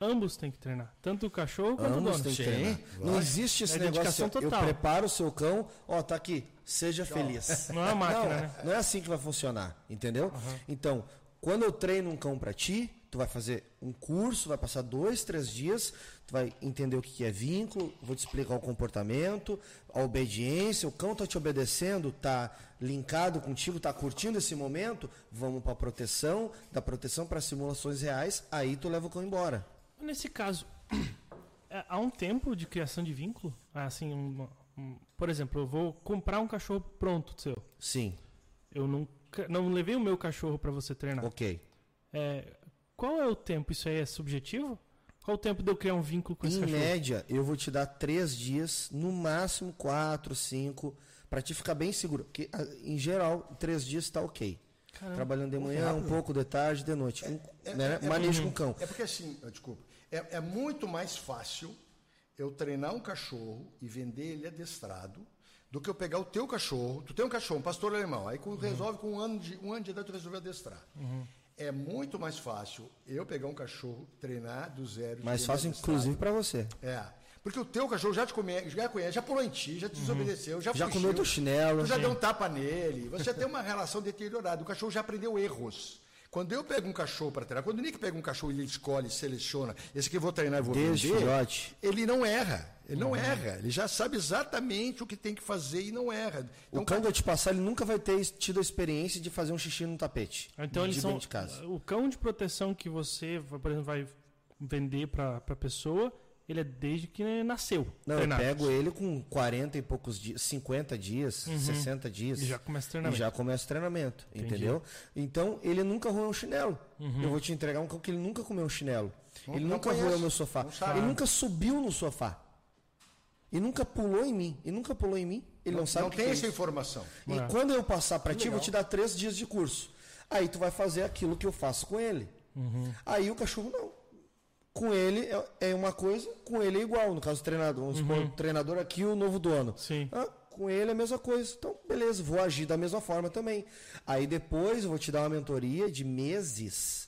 ambos têm que treinar, tanto o cachorro quanto o Ambos dono. têm que treinar. Não existe esse É negócio. assim, ó, Eu total. preparo o seu cão, ó, tá aqui, seja feliz. Não é uma máquina, não, né? Não é assim que vai funcionar, entendeu? Então, quando eu treino um cão para ti, tu vai fazer um curso, vai passar dois, três dias, tu vai entender o que é vínculo, vou te explicar o comportamento, a obediência, o cão tá te obedecendo, tá linkado contigo, tá curtindo esse momento, vamos para proteção, da proteção para simulações reais, aí tu leva o cão embora. Nesse caso, é, há um tempo de criação de vínculo? Assim, uma- um- por exemplo, eu vou comprar um cachorro pronto seu. Sim, Eu nunca, não levei o meu cachorro para você treinar. ok. É, qual é o tempo? Isso aí é subjetivo? Qual o tempo de eu criar um vínculo com esse Em cachorro? média, eu vou te dar três dias, no máximo quatro, cinco, para te ficar bem seguro. Porque, ah, em geral, três dias está ok. Caramba. Trabalhando de manhã, um pouco de tarde, de noite. Um, né? Manejo com cão. É porque assim, desculpa, é, é muito mais fácil eu treinar um cachorro e vender ele adestrado do que eu pegar o teu cachorro. Tu tem um cachorro, um pastor alemão, aí com- resolve com um ano de um ano de idade tu resolve adestrar. É muito mais fácil eu pegar um cachorro, treinar do zero. Mais fácil, adestrado. inclusive, para você. É. Porque o teu cachorro já te conhece, já conhece, já pulou em ti, já te desobedeceu, já Já fugiu. comeu teu chinelo. Tu já deu um tapa nele. Você já tem uma relação deteriorada. O cachorro já aprendeu erros. Quando eu pego um cachorro para treinar, quando o Nick pega um cachorro e ele escolhe, seleciona, esse aqui eu vou treinar e vou Desde vender, filhote. ele não erra. Ele não erra. Ele já sabe exatamente o que tem que fazer e não erra. Então, O cão que eu te passar, ele nunca vai ter tido a experiência de fazer um xixi no tapete. Então de eles são de casa. o cão de proteção que você, por exemplo, vai vender para a pessoa, ele é desde que nasceu. Não, treinado. eu pego ele com 40 e poucos dias, 50 dias, 60 dias. E já começa o E treinamento. já começa o treinamento, entendeu? Então, ele nunca roeu um chinelo. Eu vou te entregar um cão que ele nunca comeu um chinelo. Não- ele não nunca roeu meu sofá. Ele nunca subiu no sofá. E nunca pulou em mim. E nunca pulou em mim. Ele não, sabe não o que tem que é essa isso. informação. E É. quando eu passar pra ti, eu vou te dar três dias de curso. Aí tu vai fazer aquilo que eu faço com ele. Aí o cachorro não. Com ele é- é uma coisa, com ele é igual. No caso do treinador, vamos supor, o treinador aqui o novo dono. Sim. Ah, com ele é a mesma coisa. Então, beleza, vou agir da mesma forma também. Aí depois eu vou te dar uma mentoria de meses.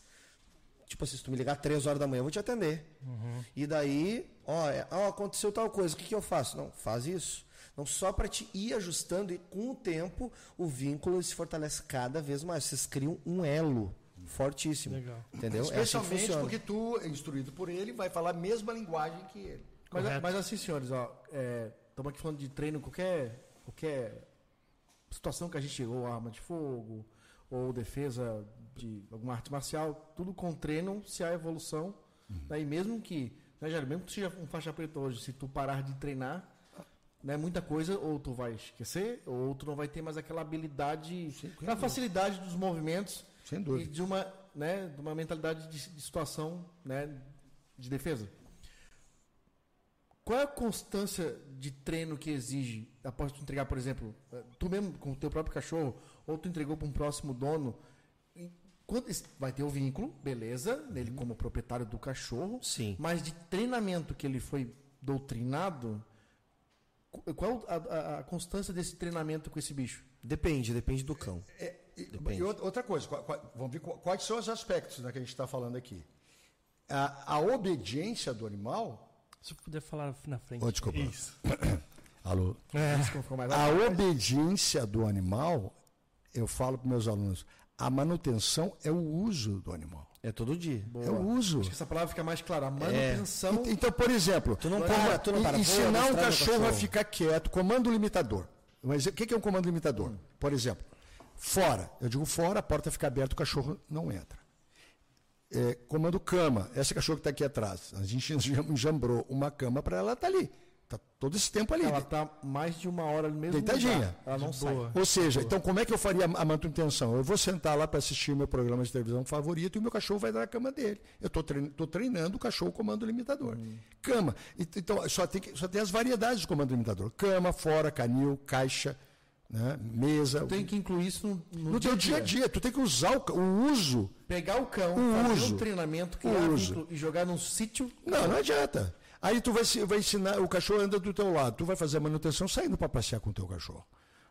Tipo assim, se tu me ligar três horas da manhã, eu vou te atender. E daí, ó, é- ó, aconteceu tal coisa, o que, que eu faço? Não, faz isso. Não, só para te ir ajustando e com o tempo o vínculo se fortalece cada vez mais. Vocês criam um elo fortíssimo. Legal. Entendeu? É assim Especialmente porque tu, instruído por ele, vai falar a mesma linguagem que ele. Mas, mas assim, senhores, ó, estamos aqui falando de treino, qualquer, qualquer situação que a gente chegou, arma de fogo, ou defesa de alguma arte marcial, tudo com treino se há evolução. Né? E mesmo que, né, Jair, mesmo que seja um faixa preta hoje, se tu parar de treinar, né, muita coisa, ou tu vai esquecer, ou tu não vai ter mais aquela habilidade, aquela facilidade dos movimentos Sem dúvida. e de uma, né, de uma mentalidade de, de situação né, de defesa. Qual é a constância de treino que exige após tu entregar, por exemplo, eh, tu mesmo com o teu próprio cachorro, ou tu entregou para um próximo dono? quando vai ter o vínculo, beleza, dele como proprietário do cachorro, Sim. mas de treinamento que ele foi doutrinado, qu- qual a, a- a constância desse treinamento com esse bicho? Depende, depende do cão. É, e, Depende. e outra outra coisa, vamos ver qua- quais são os aspectos né, que a gente está falando aqui. A, a obediência do animal. Se eu puder falar na frente. Ô, desculpa. Isso. Alô? É. A obediência do animal, eu falo para meus alunos, a manutenção é o uso do animal. É todo dia. É o uso. Acho que essa palavra fica mais clara. A manutenção. Ent- Então, por exemplo, Tu não para, tu não para. ensinar um cachorro, a ficar quieto, comando limitador. Mas o que é um comando limitador? Por exemplo, fora. Eu digo fora, a porta fica aberta, o cachorro não entra. É, comando cama. Essa cachorro que está aqui atrás. A gente enjambrou uma cama para ela estar ali. Está todo esse tempo ali. Ela tá mais de uma hora no mesmo Deitadinha. lugar. Ela não De sai. boa. Ou seja, então como é que eu faria a manutenção? Eu vou sentar lá para assistir o meu programa de televisão favorito e o meu cachorro vai dar a cama dele. Eu estou treinando, treinando o cachorro comando limitador. Cama. E- Então, só tem, que- só tem as variedades de comando limitador. Cama, fora, canil, caixa, né, mesa. Tem que incluir isso no, no, No teu dia a dia, tu tem que usar o, o uso. Pegar o cão, O fazer uso. um treinamento, O criar uso. e jogar num sítio. Não, não adianta. Aí tu vai, vai ensinar, o cachorro anda do teu lado, tu vai fazer a manutenção saindo para passear com o teu cachorro.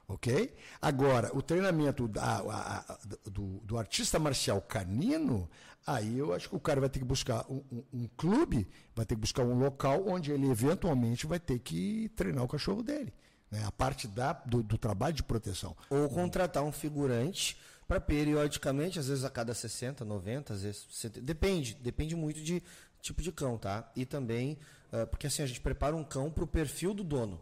Ok? Agora, o treinamento da- a- a- do, do artista marcial canino, aí eu acho que o cara vai ter que buscar um, um- um clube, vai ter que buscar um local onde ele eventualmente vai ter que treinar o cachorro dele. né? A parte da, do, do trabalho de proteção. Ou contratar um figurante para periodicamente, às vezes a cada 60, 90, às vezes 70, depende, depende muito de tipo de cão, tá? E também, porque assim, a gente prepara um cão para o perfil do dono.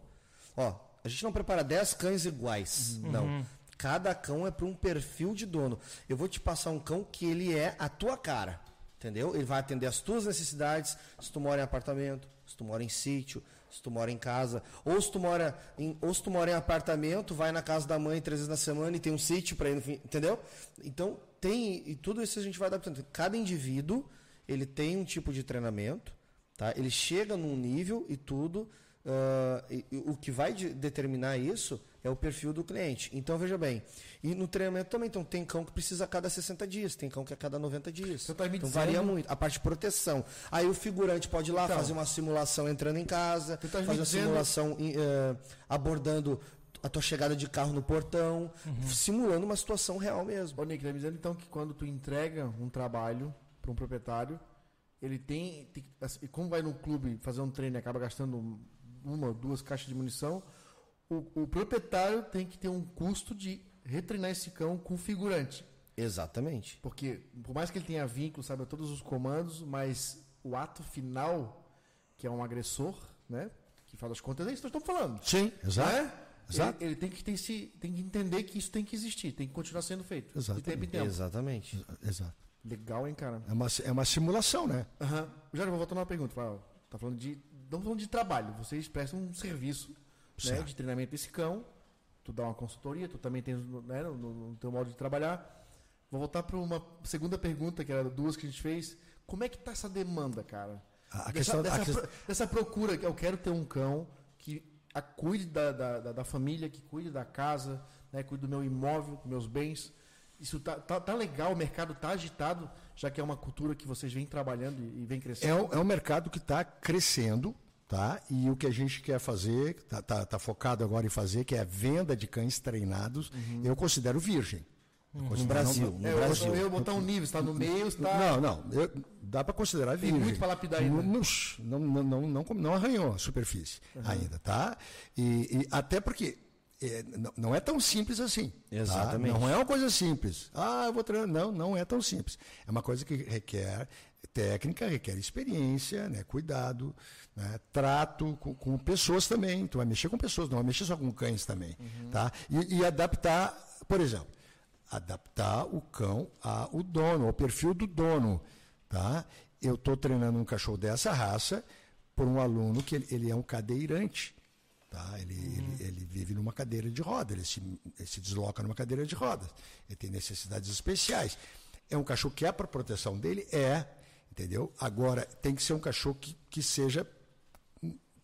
Ó, a gente não prepara 10 cães iguais, não. Cada cão é para um perfil de dono. Eu vou te passar um cão que ele é a tua cara, entendeu? Ele vai atender as tuas necessidades, se tu mora em apartamento, se tu mora em sítio, se tu mora em casa, ou se tu mora em, ou se tu mora em apartamento, vai na casa da mãe três vezes na semana e tem um sítio para ir no fim, entendeu? Então, tem e tudo isso a gente vai adaptando. Cada indivíduo, ele tem um tipo de treinamento, tá? Ele chega num nível e tudo, ah, e- o que vai de- determinar isso é o perfil do cliente. Então, veja bem, e no treinamento também, então tem cão que precisa a cada 60 dias, tem cão que a cada 90 dias. Você tá me então dizendo- varia muito. A parte de proteção. Aí o figurante pode ir lá Então, fazer uma simulação entrando em casa, tá fazer uma dizendo- simulação em, eh, abordando a tua chegada de carro no portão, Uhum. simulando uma situação real mesmo. Ô, Nick, tá me dizendo então que quando tu entrega um trabalho para um proprietário, ele tem, tem assim, e como vai no clube fazer um treino e acaba gastando uma, duas caixas de munição, o, o proprietário tem que ter um custo de retreinar esse cão com figurante. Exatamente. Porque, por mais que ele tenha vínculo, saiba todos os comandos, mas o ato final, que é um agressor, né? Que faz as contas, é isso que nós estamos falando. Sim, exato. Né? Exato. Ele, ele tem, que ter esse, tem que entender que isso tem que existir, tem que continuar sendo feito. Exatamente. De tempo em tempo. Exatamente. Exato. Legal, hein, cara? É uma, é uma simulação, né? Aham. Já vou voltar numa pergunta. Tá falando de Não falando de trabalho, vocês prestam um serviço né, de treinamento desse cão. Tu dá uma consultoria, tu também tens né, no, no teu modo de trabalhar. Vou voltar para uma segunda pergunta, que era duas que a gente fez. Como é que tá essa demanda, cara? A- a dessa, questão- a dessa, pro- dessa procura, que eu quero ter um cão que a- cuide da, da, da- família, que cuide da casa, né, cuide do meu imóvel, dos meus bens. Isso tá, tá, tá legal, o mercado tá agitado, já que é uma cultura que vocês vêm trabalhando e, e vem crescendo. É um, é um mercado que está crescendo, tá? E o que a gente quer fazer, tá, tá, tá focado agora em fazer, que é a venda de cães treinados, eu considero virgem. Eu No considero- Brasil, no É, eu- Brasil. Eu, botar um nível, está no meio, está. Não, não, eu- dá para considerar Tem virgem. muito pra lapidar ainda. Não, não, não, não, não, não arranhou a superfície ainda, tá? E, e até porque é, não, não é tão simples assim. tá? Exatamente. Não é uma coisa simples. Ah, eu vou treinar. Não, não é tão simples. É uma coisa que requer técnica, requer experiência, né? cuidado, né? trato com, com pessoas também. Tu vai mexer com pessoas, não vai mexer só com cães também. Tá? E, e adaptar, por exemplo, adaptar o cão ao dono, ao perfil do dono. Tá? Eu estou treinando um cachorro dessa raça por um aluno que ele, ele é um cadeirante. Tá? Ele, ele, ele vive numa cadeira de roda, ele se, ele se desloca numa cadeira de rodas. Ele tem necessidades especiais. É um cachorro que é para proteção dele? É. Entendeu? Agora, tem que ser um cachorro que, que seja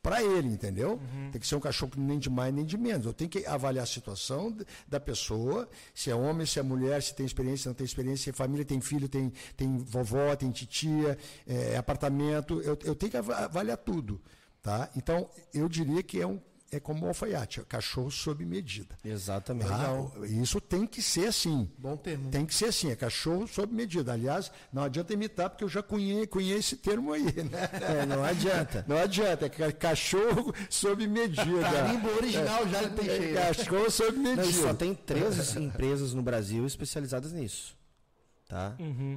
para ele, entendeu? Tem que ser um cachorro que nem de mais nem de menos. Eu tenho que avaliar a situação da pessoa, se é homem, se é mulher, se tem experiência, se não tem experiência, se é família, tem filho, tem, tem vovó, tem titia, é, apartamento. Eu, eu tenho que ava- avaliar tudo. Tá? Então, eu diria que é, um, é como um alfaiate, é cachorro sob medida. Exatamente. Tá? Isso tem que ser assim. Bom termo. Tem que ser assim, é cachorro sob medida. Aliás, não adianta imitar, porque eu já conhe- conheço esse termo aí, né? É, não adianta. Não adianta, é ca- cachorro sob medida. Carimbo original já tem É, cheio. Cachorro sob Não, medida. e só tem três empresas no Brasil especializadas nisso. Tá?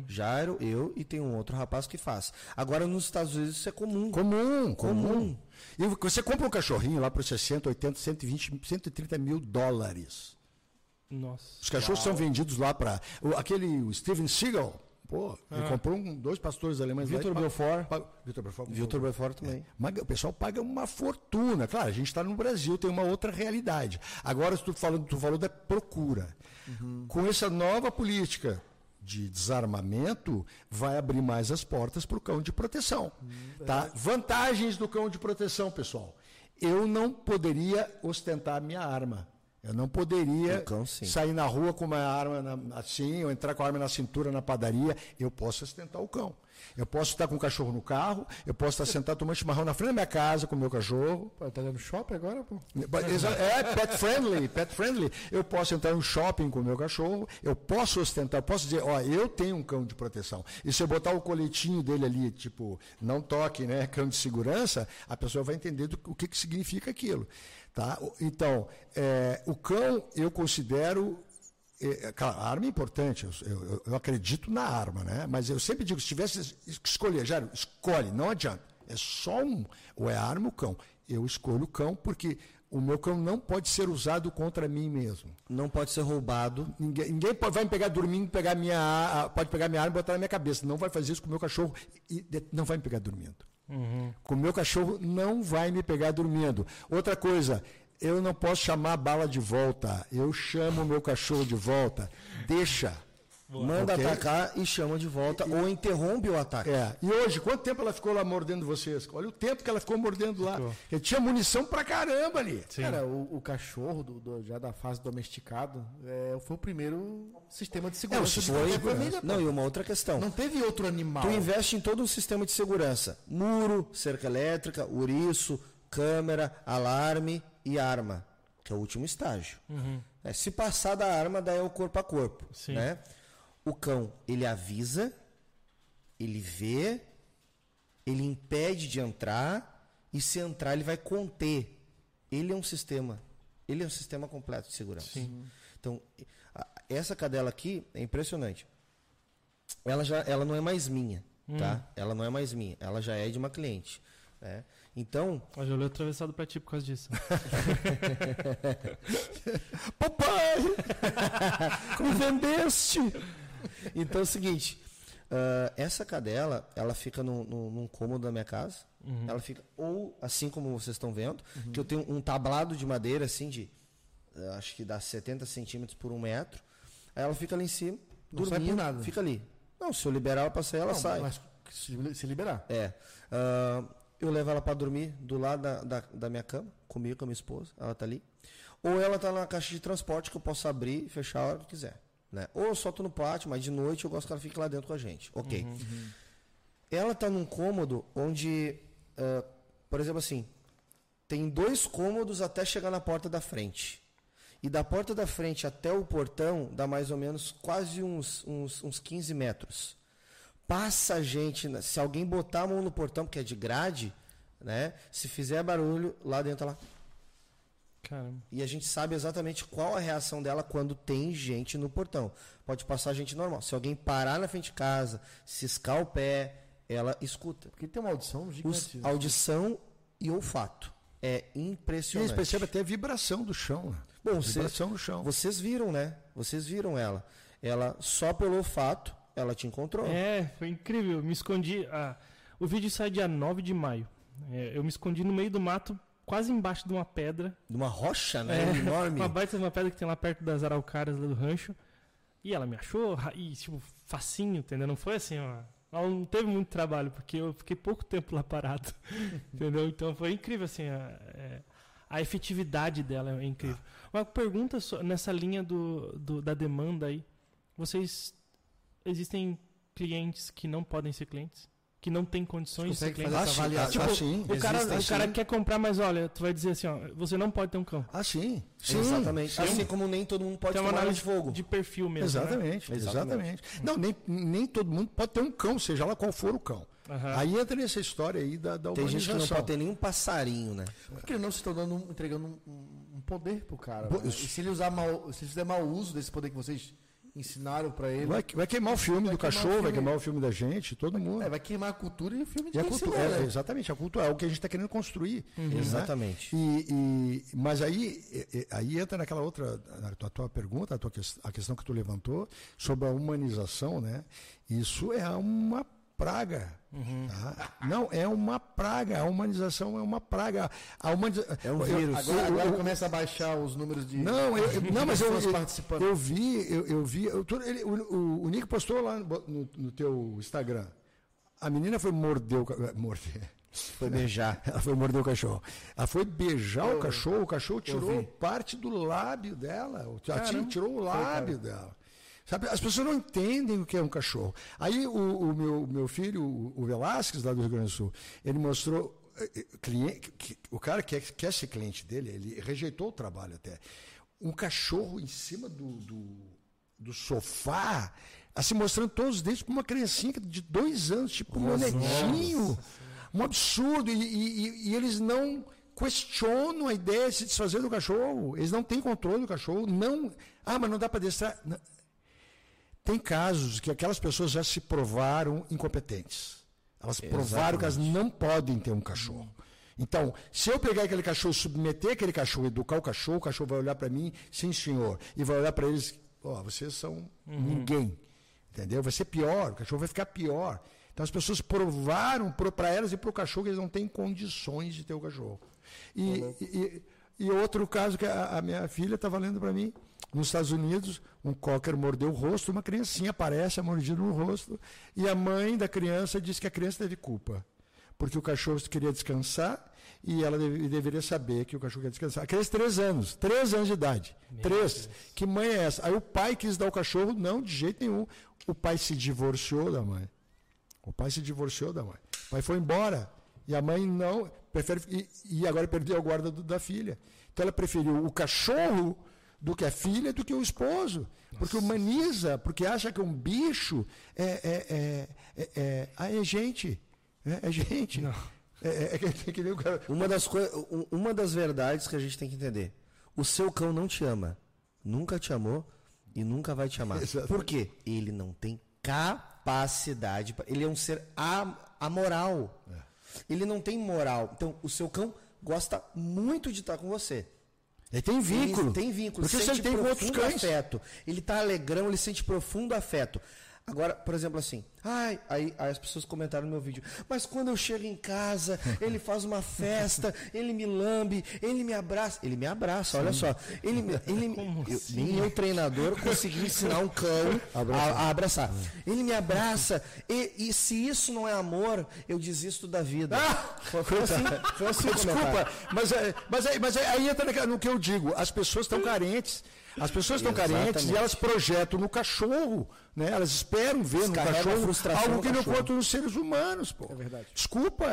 Jairo, eu e tem um outro rapaz que faz. Agora nos Estados Unidos isso é comum. Comum, comum. E você compra um cachorrinho lá por 60, 80, 120, 130 mil dólares. Nossa. Os cachorros são vendidos lá para. Aquele o Steven Seagal, pô, ele comprou um- dois pastores alemães lá. Vitor e pa- Belfort. pa- Vitor Belfort. Vitor Belfort também. Mas o pessoal paga uma fortuna. Claro, a gente está no Brasil, tem uma outra realidade. Agora, se tu, falando, tu falou da procura. Com essa nova política de desarmamento, vai abrir mais as portas para o cão de proteção. tá? Vantagens do cão de proteção, pessoal. Eu não poderia ostentar minha arma. Eu não poderia cão, sair na rua com uma arma na- assim, ou entrar com a arma na cintura na padaria. Eu posso ostentar o cão. Eu posso estar com o cachorro no carro, eu posso estar sentado tomando chimarrão na frente da minha casa com o meu cachorro. Pô, tá dando shopping agora, pô? É pet friendly, pet friendly. Eu posso entrar no shopping com o meu cachorro, eu posso ostentar, eu posso dizer, ó, eu tenho um cão de proteção. E se eu botar o coletinho dele ali, tipo, não toque, né, cão de segurança, a pessoa vai entender do- o que, que significa aquilo. Tá? Então, é, o cão eu considero é, claro, a arma é importante, eu, eu- eu acredito na arma, né? Mas eu sempre digo, se tivesse que escolher, Jário, escolhe, não adianta. É só um, ou é a arma ou o cão. Eu escolho o cão porque o meu cão não pode ser usado contra mim mesmo. Não pode ser roubado. Ninguém, ninguém pode, vai me pegar dormindo, pegar minha, pode pegar minha arma e botar na minha cabeça. Não vai fazer isso com o meu cachorro e não vai me pegar dormindo. Com o meu cachorro não vai me pegar dormindo. Outra coisa, eu não posso chamar a bala de volta. Eu chamo o meu cachorro de volta. Deixa. Manda Ok? atacar e chama de volta ou interrompe o ataque. É. E hoje, quanto tempo ela ficou lá mordendo vocês? Olha o tempo que ela ficou mordendo lá. Ele tinha munição pra caramba ali. Cara, o, o cachorro do, do- já da fase domesticado é, foi o primeiro sistema de segurança. de sistema de segurança. família. Não, e uma outra questão. Não teve outro animal. Tu investe em todo um sistema de segurança: muro, cerca elétrica, ouriço, câmera, alarme e arma, que é o último estágio. É, se passar da arma, daí é o corpo a corpo. Sim. Né? O cão, ele avisa, ele vê, ele impede de entrar e se entrar, ele vai conter. Ele é um sistema. Ele é um sistema completo de segurança. Então, a- essa cadela aqui é impressionante ela já ela não é mais minha, tá? Ela não é mais minha, ela já é de uma cliente, né? Então, Eu já olhei atravessado pra ti por causa disso. Papai! como vendeste? Então é o seguinte, ah, essa cadela, ela fica num, num, num cômodo da minha casa, Ela fica, ou assim como vocês estão vendo, que eu tenho um tablado de madeira assim de, eh, acho que dá 70 centímetros por um metro. Aí ela fica ali em cima, Não dormindo, por nada. fica ali. Não, se eu liberar ela pra sair, ela Não, sai. Mas se liberar. É. Ah, eu levo ela pra dormir do lado da, da, da minha cama, comigo, com a minha esposa, ela tá ali. Ou ela tá na caixa de transporte que eu posso abrir e fechar a hora que quiser. Né? Ou eu solto no pátio, mas de noite eu gosto que ela fique lá dentro com a gente. Ok. Ela tá num cômodo onde, ah, por exemplo assim, tem dois cômodos até chegar na porta da frente. E da porta da frente até o portão dá mais ou menos quase uns, uns, uns 15 metros. Passa gente, na- se alguém botar a mão no portão, porque é de grade, né? Se fizer barulho, lá dentro ela. Caramba. E a gente sabe exatamente qual a reação dela quando tem gente no portão. Pode passar gente normal. Se alguém parar na frente de casa, ciscar o pé, ela escuta. Porque tem uma audição Os- gigante. audição e olfato. É E eles impressionante. percebem até a vibração do chão. Né? Bom, vocês, vibração do chão. vocês viram, né? Vocês viram ela. Ela, só pelo olfato, ela te encontrou. É, foi incrível. Me escondi. ah, o vídeo sai dia 9 de maio. É, eu me escondi no meio do mato, quase embaixo de uma pedra. De uma rocha, né? É, Enorme. Uma baita de uma pedra que tem lá perto das araucárias lá do rancho. E ela me achou, e tipo, facinho, entendeu? Não foi assim, ó. Ela não teve muito trabalho, porque eu fiquei pouco tempo lá parado. entendeu? Então foi incrível, assim, a, é, a efetividade dela é incrível. Uma pergunta nessa linha do, do- da demanda aí. Vocês. Existem clientes que não podem ser clientes? Que não têm condições de ser clientes? fazer essa avaliação? Tipo, ah, sim. o cara, Existem, o cara sim. quer comprar, mas olha, tu vai dizer assim, ó, você não pode ter um cão. Ah, sim. sim. Exatamente. Sim. Assim como nem todo mundo pode ter uma análise de fogo. de perfil mesmo. né? Exatamente, Exatamente. exatamente. Não, nem, nem todo mundo pode ter um cão, seja lá qual for o cão. Aham. Aí entra nessa história aí da, da Tem gente que não pode ter nenhum passarinho, né? Porque não se estão dando, um- entregando um, um- poder pro cara. Pô, né? E se ele usar mal, se ele fizer mau uso desse poder que vocês ensinaram pra ele, Vai, vai queimar o filme Vai do cachorro, vai filme. queimar o filme da gente, todo mundo. é, vai queimar a cultura e o filme de E a cultura, é, exatamente, a cultura é o que a gente está querendo construir. né? Exatamente. E, e- mas aí, aí entra naquela outra, na tua, tua pergunta, a, tua, a questão que tu levantou sobre a humanização, né? Isso é uma praga. tá? Não, é uma praga. A humanização é uma praga. A humaniza... É um eu- vírus. Agora, eu- agora eu- começa a baixar os números de não, eu, eu- não, mas eu, eu, participando. eu vi, eu, eu vi, eu- ele- o, o, o Nick postou lá no, no- teu Instagram. A menina foi morder o eh, morder. Foi beijar. Ela foi morder o cachorro. Ela foi beijar o cachorro, o cachorro tirou parte do lábio dela. O- A tia Caramba. tirou o lábio dela. Sabe, as pessoas não entendem o que é um cachorro. Aí o, o meu, meu filho, o, o Velasquez, lá do Rio Grande do Sul, ele mostrou. eh, eh, cliente, o cara que quer, ser cliente dele, ele rejeitou o trabalho até. Um cachorro em cima do, do, do sofá, assim, mostrando todos os dentes para uma criancinha de dois anos, tipo um netinho. Um absurdo. E, e- e- eles não questionam a ideia de se desfazer do cachorro. Eles não têm controle do cachorro. Não. Ah, mas não dá para destrar. Tem casos que aquelas pessoas já se provaram incompetentes. Elas provaram que elas não podem ter um cachorro. Então, se eu pegar aquele cachorro, submeter aquele cachorro, educar o cachorro, o cachorro vai olhar para mim, sim senhor, e vai olhar para eles, ó, vocês são ninguém. Entendeu? Vai ser pior, o cachorro vai ficar pior. Então as pessoas provaram para elas e para o cachorro que eles não têm condições de ter o cachorro. E, e, e outro caso que a, a minha filha estava lendo para mim, nos Estados Unidos, um cocker mordeu o rosto, uma criancinha aparece, é mordida no rosto, e a mãe da criança disse que a criança teve culpa. Porque o cachorro queria descansar e ela deve- deveria saber que o cachorro quer descansar. A criança, três anos, três anos de idade. três. Que mãe é essa? Aí o pai quis dar o cachorro, não, de jeito nenhum. O pai se divorciou da mãe. O pai se divorciou da mãe. O pai foi embora. E a mãe não. Prefere, e, e agora perdeu a guarda do- da filha. Então ela preferiu o cachorro do que a filha, do que o esposo. Porque humaniza, porque acha que um bicho é, é, é, é, é, ah, é gente. É, é gente. É, é, é que- que nem o cara. Uma das, uma das verdades que a gente tem que entender. O seu cão não te ama. Nunca te amou e nunca vai te amar. Exatamente. Por quê? Ele não tem capacidade. pra- Ele é um ser amoral. Ele não tem moral. Então, o seu cão gosta muito de estar com você. Ele tem vínculo. Ele tem vínculo. Porque se sente ele tem com outros cães. afeto. Ele tá alegrão, ele sente profundo afeto. Agora, por exemplo, assim, Ai, aí, aí as pessoas comentaram no meu vídeo. Mas quando eu chego em casa, ele faz uma festa, ele me lambe, ele me abraça. Ele me abraça, olha só. Ele, ele, eu, assim? nem eu, treinador, consegui ensinar um cão a, a abraçar. Ele me abraça. E, e se isso não é amor, eu desisto da vida. foi, foi assim, foi assim. Desculpa, mas, é, mas, é, mas é- aí entra no que eu digo, as pessoas estão carentes. As pessoas estão carentes e elas projetam no cachorro, né? Elas esperam ver Descarrega no a cachorro algo que não conta nos seres humanos, pô. É verdade. Desculpa,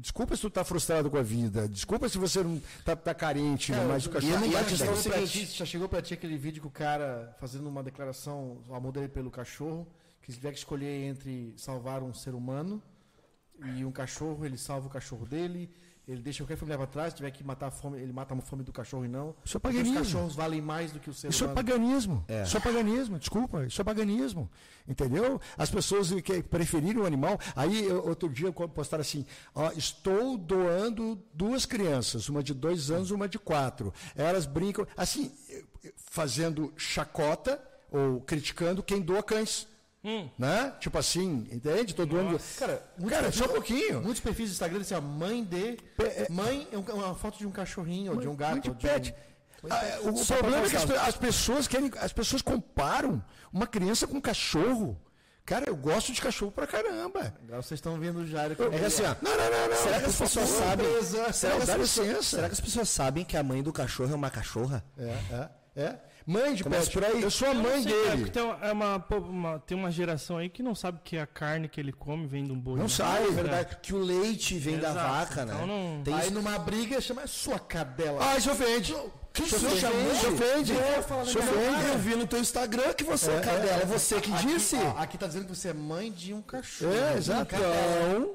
desculpa se tu tá frustrado com a vida. Desculpa se você não tá, tá carente, né? mas o cachorro não a é pra seguinte- ti, já chegou pra ti aquele vídeo que o cara fazendo uma declaração, o amor dele pelo cachorro, que se tiver que escolher entre salvar um ser humano e um cachorro, ele salva o cachorro dele, ele deixa qualquer família pra trás, se tiver que matar a fome, ele mata a fome do cachorro e não. Isso é Porque os paganismo. cachorros valem mais do que o ser Isso é humano. paganismo. Isso é paganismo, desculpa. Isso é paganismo. Entendeu? As pessoas que preferirem o animal. Aí, outro dia, postaram assim: ó, estou doando duas crianças, uma de dois anos e uma de quatro. Elas brincam, assim, fazendo chacota ou criticando quem doa cães. Né? Tipo assim, entende? Todo mundo. Cara, Cara, perfis- só um pouquinho. Muitos perfis do Instagram dizem assim, ó, mãe de. é- Mãe é um- uma foto de um cachorrinho, ou de um gato. Muito ou de pet. um- Ah, o Só problema é que as, pe- as pessoas querem, as pessoas comparam uma criança com um cachorro. Cara, eu gosto de cachorro pra caramba. Agora vocês estão vendo o Jairo. É que assim, ó, Não, não, não, não. será que as pessoas favor, sabem? Será que, as pessoas, licença. será que as pessoas sabem que a mãe do cachorro é uma cachorra? É, é, é. Mãe de Começa pet. por aí. Eu sou a Eu mãe sei, dele. porque tem, uma, é uma- uma- tem uma geração aí que não sabe que a carne que ele come vem de um boi. Não né? sabe, É verdade. Que o leite vem da Exato, vaca, né? então não- Tem Aí isso- numa briga chama sua cadela. Ah, isso ofende. Que Isso isso ofende. ofende. Eu ofende. minha Eu vi no teu Instagram que você é, É, cadela. é. É você que disse. Aqui, ó, aqui tá dizendo que você é mãe de um cachorro. É, exato.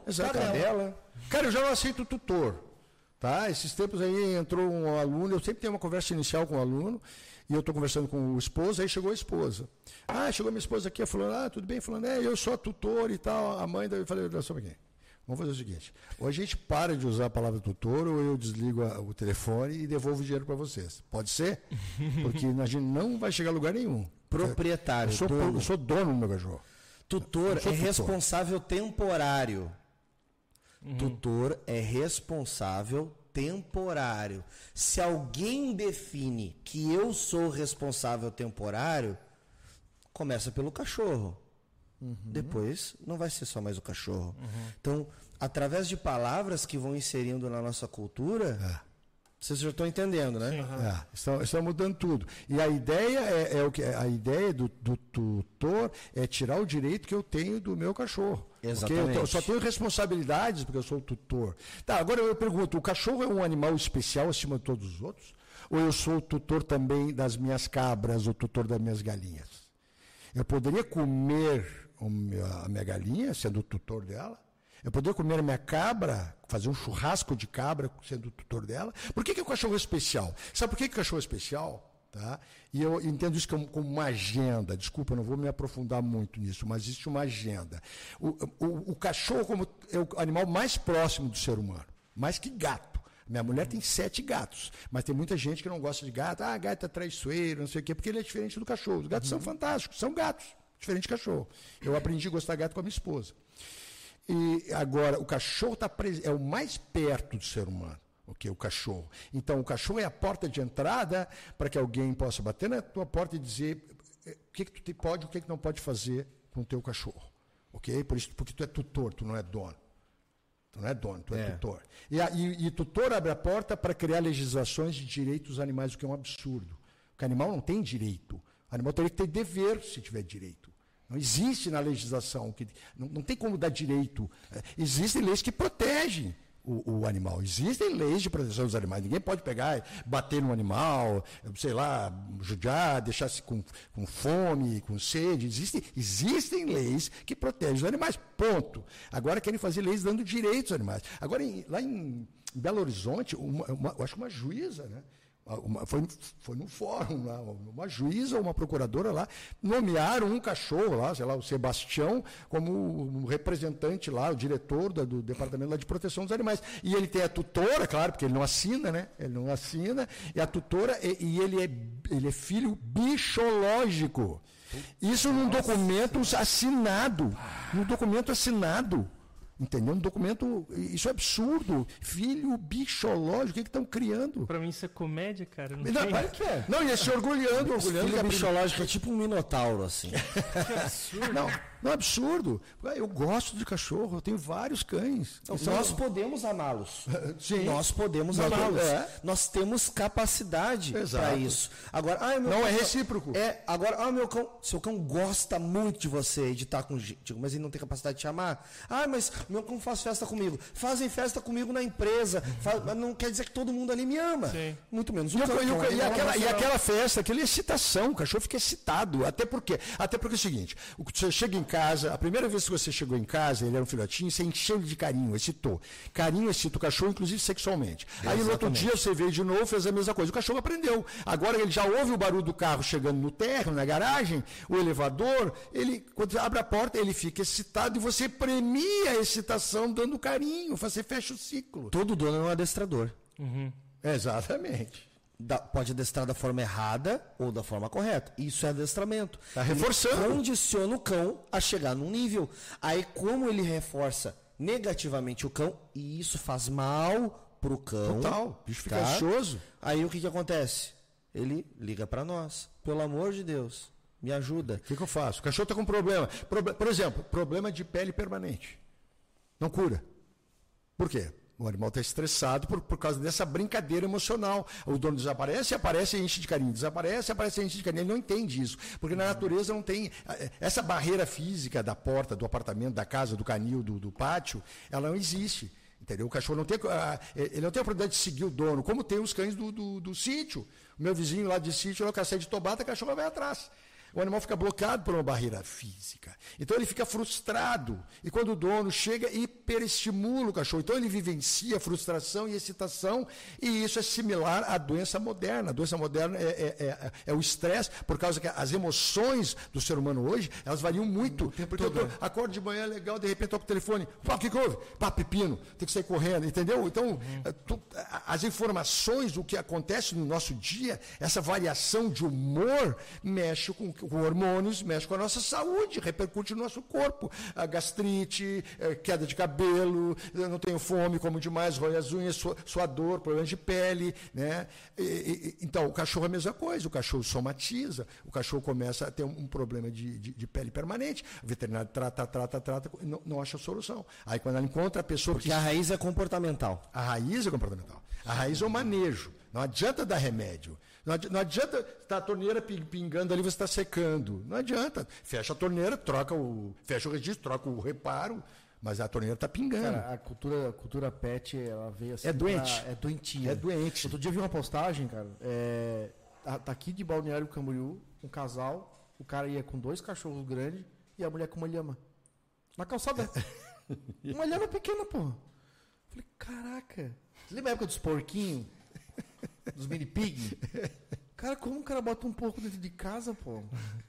Exato. Cadela. Cara, eu já não aceito tutor. Tá? Esses tempos aí entrou um aluno, eu sempre tenho uma conversa inicial com o aluno, e eu estou conversando com o esposo, aí chegou a esposa. Ah, chegou minha esposa aqui, falando, ah, tudo bem? Falando, é, eu sou a tutor e tal. A mãe, daí eu falei, olha só um pouquinho. Vamos fazer o seguinte: ou a gente para de usar a palavra tutor, ou eu desligo a- o telefone e devolvo o dinheiro para vocês. Pode ser? Porque a gente não vai chegar a lugar nenhum. Proprietário, Eu sou, dono. eu sou dono do meu cachorro. Tutor é tutor. responsável temporário. Tutor é responsável temporário. Se alguém define que eu sou responsável temporário, começa pelo cachorro. Depois não vai ser só mais o cachorro. Então, através de palavras que vão inserindo na nossa cultura, vocês já estão entendendo, né? É, estão, estão mudando tudo. E a ideia é, é o que a ideia do, do tutor é tirar o direito que eu tenho do meu cachorro. Exatamente. eu só tenho responsabilidades porque eu sou o tutor. Tá, agora eu pergunto, o cachorro é um animal especial acima de todos os outros? Ou eu sou o tutor também das minhas cabras, o tutor das minhas galinhas? Eu poderia comer a minha galinha, sendo o tutor dela? Eu poderia comer a minha cabra, fazer um churrasco de cabra, sendo o tutor dela? Por que, que o cachorro é especial? Sabe por que, que o cachorro é especial? Tá? E eu entendo isso como, uma agenda. Desculpa, eu não vou me aprofundar muito nisso, mas existe uma agenda. O, o, o cachorro como é o animal mais próximo do ser humano, mais que gato. Minha mulher tem sete gatos, mas tem muita gente que não gosta de gato. Ah, gato é traiçoeiro, não sei o quê, porque ele é diferente do cachorro. Os gatos são fantásticos, são gatos, diferente de cachorro. Eu aprendi a gostar de gato com a minha esposa. E agora, o cachorro tá pres- é o mais perto do ser humano, o que o cachorro. Então, o cachorro é a porta de entrada para que alguém possa bater na tua porta e dizer eh, o que, que tu pode e o que, que não pode fazer com o teu cachorro. Ok? Por isso, porque tu é tutor, tu não é dono. Tu não é dono, tu é, É. tutor. E, a, e, e tutor abre a porta para criar legislações de direitos dos animais, o que é um absurdo. Porque animal não tem direito. O animal teria que ter dever se tiver direito. Não existe na legislação. Que, não, não tem como dar direito. Eh, Existem leis que protegem o, o animal. Existem leis de proteção dos animais. Ninguém pode pegar bater no animal, sei lá, judiar, deixar-se com, com fome, com sede. Existem, existem leis que protegem os animais. Ponto. Agora querem fazer leis dando direitos aos animais. Agora, em- lá em Belo Horizonte, uma, uma- eu acho que uma juíza, né? Uma- foi, foi num fórum lá, uma juíza ou uma procuradora lá, nomearam um cachorro lá, sei lá, o Sebastião, como um representante lá, o diretor da- do departamento lá de proteção dos animais. E ele tem a tutora, claro, porque ele não assina, né? Ele não assina, e a tutora, e, e ele, é, ele é filho bichológico. Isso num documento assinado. Num documento assinado. Entendeu? Um documento. Isso é absurdo. Filho bichológico, o que estão criando? Pra mim isso é comédia, cara. Não, Não, tem... claro que é. Não, e se orgulhando, orgulhando. que Filho prim- bichológico é tipo um minotauro, assim. Não, não é absurdo. Eu gosto de cachorro, eu tenho vários cães. Então, Nós podemos amá-los. Nós podemos Nós amá-los. é. Nós temos capacidade para isso. Agora, ah, meu Não cão é recíproco. É, agora, ah, meu cão, seu cão gosta muito de você, de estar com gente, mas ele não tem capacidade de te amar. Ah, mas meu cão faz festa comigo. Fazem festa comigo na empresa. Faz- mas não quer dizer que todo mundo ali me ama. Sim. Muito menos o E, cão. e o- é um e aquela, e aquela festa, aquela excitação, o cachorro fica excitado. Até porque, até porque é o seguinte: o que você chega em casa, a primeira vez que você chegou em casa, ele era um filhotinho, você encheu ele de carinho, excitou. Carinho excita o cachorro, inclusive sexualmente. Aí no outro dia você veio de novo, fez a mesma coisa. O cachorro aprendeu. Agora ele já ouve o barulho do carro chegando no térreo, na garagem, o elevador, ele, quando abre a porta, ele fica excitado e você premia a excitação dando carinho, você fecha o ciclo. Todo dono é um adestrador. Exatamente. Da- pode adestrar da forma errada ou da forma correta. Isso é adestramento. Tá reforçando. Ele condiciona o cão a chegar num nível. Aí, como ele reforça negativamente o cão, e isso faz mal pro cão. Total. O bicho fica tá? ansioso. Aí o que, que acontece? Ele liga para nós. Pelo amor de Deus, me ajuda. O que, que eu faço? O cachorro está com problema. Proble- Por exemplo, problema de pele permanente. Não cura. Por quê? O animal está estressado por, por causa dessa brincadeira emocional. O dono desaparece, aparece e enche de carinho. Desaparece, aparece e enche de carinho. Ele não entende isso. Porque na natureza não tem. eh, Essa barreira física da porta, do apartamento, da casa, do canil, do, do pátio, ela não existe. Entendeu? O cachorro não tem, ah, ele não tem a oportunidade de seguir o dono, como tem os cães do, do, do sítio. O meu vizinho lá de sítio, eu cacete de tobata, a cachorra vai atrás. O animal fica bloqueado por uma barreira física. Então ele fica frustrado. E quando o dono chega, hiperestimula o cachorro. Então ele vivencia frustração e excitação. E isso é similar à doença moderna. A doença moderna é, é- é- é o estresse, por causa que as emoções do ser humano hoje, elas variam muito. Porque eu tô, acordo de manhã legal, de repente toco o telefone. Pá, o que, que houve? Pá, pepino. Tem que sair correndo, entendeu? Então, eh, tu- as informações, o que acontece no nosso dia, essa variação de humor, mexe com, com hormônios, mexe com a nossa saúde, repercute no nosso corpo. A gastrite, eh, queda de cabelo, eu não tenho fome, como demais, rói as unhas, sua, suador, problemas de pele. Né? E- e- então, o cachorro é a mesma coisa, o cachorro somatiza, o cachorro começa a ter um, um problema de, de- de pele permanente, o veterinário trata, trata, trata, não, não acha solução. Aí, quando ela encontra a pessoa Porque que a raiz é comportamental. a raiz é comportamental. A raiz é o manejo. Não adianta dar remédio. Não adi- não adianta estar a torneira ping- pingando ali, você está secando. Não adianta. Fecha a torneira, troca o. Fecha o registro, troca o reparo, mas a torneira está pingando. Cara, a cultura, a cultura pet, ela veio assim. É doente. pra- é doentinha. É doente. Outro dia eu vi uma postagem, cara. É, tá tá aqui de Balneário Camboriú, um casal. O cara ia com dois cachorros grandes e a mulher com uma lhama. Na calçada. uma lhama pequena, pô. Falei, caraca. Você lembra a época dos porquinhos? Dos mini pig? Cara, como o cara bota um porco dentro de casa, pô?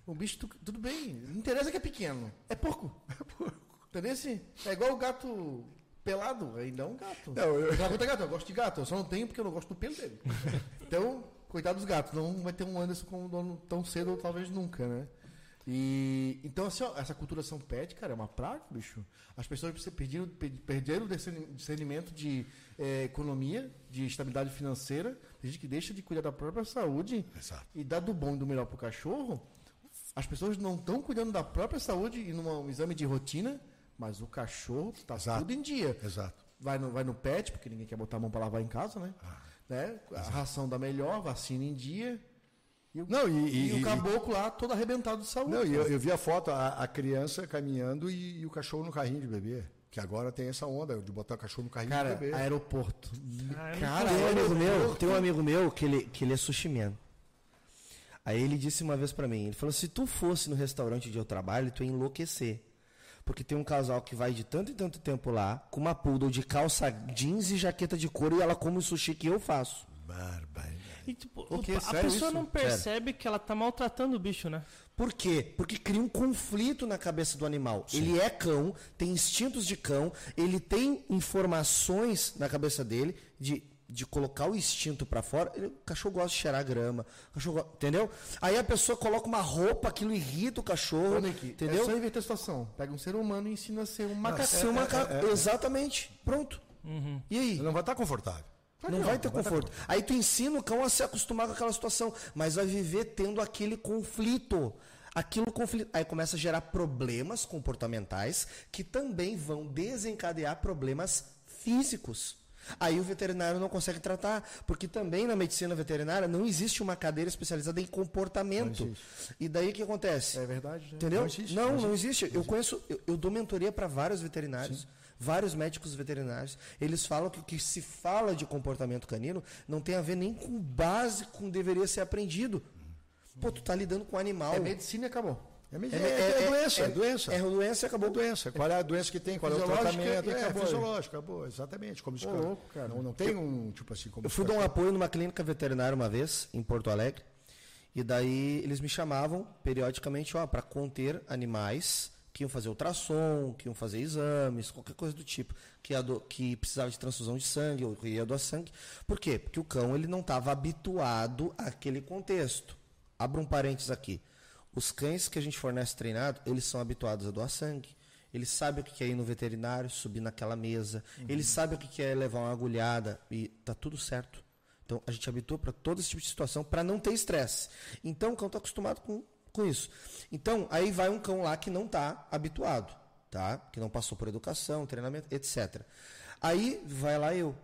O bicho, tu- tudo bem. Não interessa que é pequeno. É porco. É porco. Entendeu? assim? É igual o gato pelado. Ainda é um gato. Não, eu- não gosto de gato, eu gosto de gato. Eu só não tenho porque eu não gosto do pelo dele. Então, coitado dos gatos. Não vai ter um Anderson como dono tão cedo ou talvez nunca, né? E então assim, ó, essa culturação pet, cara, é uma praga, bicho. As pessoas perderam, per- perderam o discerni- discernimento de eh, economia, de estabilidade financeira. Tem gente que deixa de cuidar da própria saúde Exato. e dá do bom e do melhor pro cachorro. As pessoas não estão cuidando da própria saúde e num exame de rotina, mas o cachorro está tudo em dia Exato. vai no, vai no pet, porque ninguém quer botar a mão para lavar em casa, né? né? A ração da melhor, vacina em dia. E o, Não, e- e e- o caboclo lá todo arrebentado de saúde. Não, eu, eu vi a foto, a, a criança caminhando e, e o cachorro no carrinho de bebê. Que agora tem essa onda de botar o cachorro no carrinho Cara, de bebê. aeroporto. Ah, Cara, Tem um amigo meu, tem um amigo meu que ele, que ele é sushi man. Aí ele disse uma vez pra mim, ele falou, se tu fosse no restaurante onde eu trabalho, tu ia enlouquecer. Porque tem um casal que vai de tanto e tanto tempo lá, com uma poodle de calça jeans e jaqueta de couro, e ela come o sushi que eu faço. Barbaridade. E, tipo, O quê? a Sério pessoa isso? não percebe que ela tá maltratando o bicho, né? Por quê? Porque cria um conflito na cabeça do animal. Ele é cão, tem instintos de cão, ele tem informações na cabeça dele de de colocar o instinto para fora, ele, o cachorro gosta de cheirar grama, cachorro, entendeu? Aí a pessoa coloca uma roupa, aquilo irrita o cachorro, Ô, Nick, entendeu? É só inverter a situação. Pega um ser humano e ensina a ser um macaco. Ser um macaco, exatamente, pronto. E aí? Ele não vai estar confortável. Não vai ter conforto. Aí tu ensina o cão a se acostumar com aquela situação, mas vai viver tendo aquele conflito. Aquilo conflito. Aí começa a gerar problemas comportamentais que também vão desencadear problemas físicos. Aí o veterinário não consegue tratar, porque também na medicina veterinária não existe uma cadeira especializada em comportamento. E daí o que acontece? É verdade. né? Entendeu? Não existe, não, não não existe. Eu conheço, eu, eu dou mentoria para vários veterinários, vários médicos veterinários. Eles falam que o que se fala de comportamento canino não tem a ver nem com o básico que deveria ser aprendido. Pô, tu tá lidando com animal. É medicina e acabou. É, me- é- é doença, é, doença. É doença e acabou. É doença. Qual é a doença que tem? Qual é o tratamento? É, acabou. fisiológico, acabou. Exatamente. Como os Ô, caras- louco, cara. Não, não tem um, tipo assim, como Eu fui dar um apoio numa clínica veterinária uma vez, em Porto Alegre. E daí eles me chamavam periodicamente, ó, para conter animais que iam fazer ultrassom, que iam fazer exames, qualquer coisa do tipo, que, do- que precisava de transfusão de sangue ou que ia doar sangue. Por quê? Porque o cão ele não estava habituado àquele contexto. Abra um parênteses aqui. Os cães que a gente fornece treinado, eles são habituados a doar sangue. Eles sabem o que é ir no veterinário, subir naquela mesa. Eles sabem o que é levar uma agulhada e tá tudo certo. Então a gente habitua para todo esse tipo de situação para não ter estresse. Então o cão está acostumado com, com isso. Então aí vai um cão lá que não está habituado, tá? Que não passou por educação, treinamento, etc. Aí vai lá eu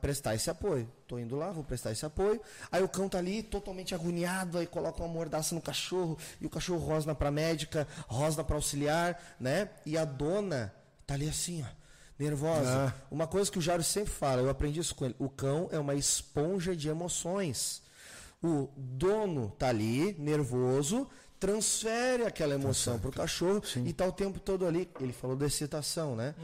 prestar esse apoio. Tô indo lá, vou prestar esse apoio. Aí o cão tá ali totalmente agoniado, aí coloca uma mordaça no cachorro e o cachorro rosna para médica, rosna para auxiliar, né? E a dona tá ali assim, ó, nervosa. Uma coisa que o Jário sempre fala, eu aprendi isso com ele. O cão é uma esponja de emoções. O dono tá ali, nervoso, transfere aquela emoção pro cachorro e tá o tempo todo ali. Ele falou da excitação, né?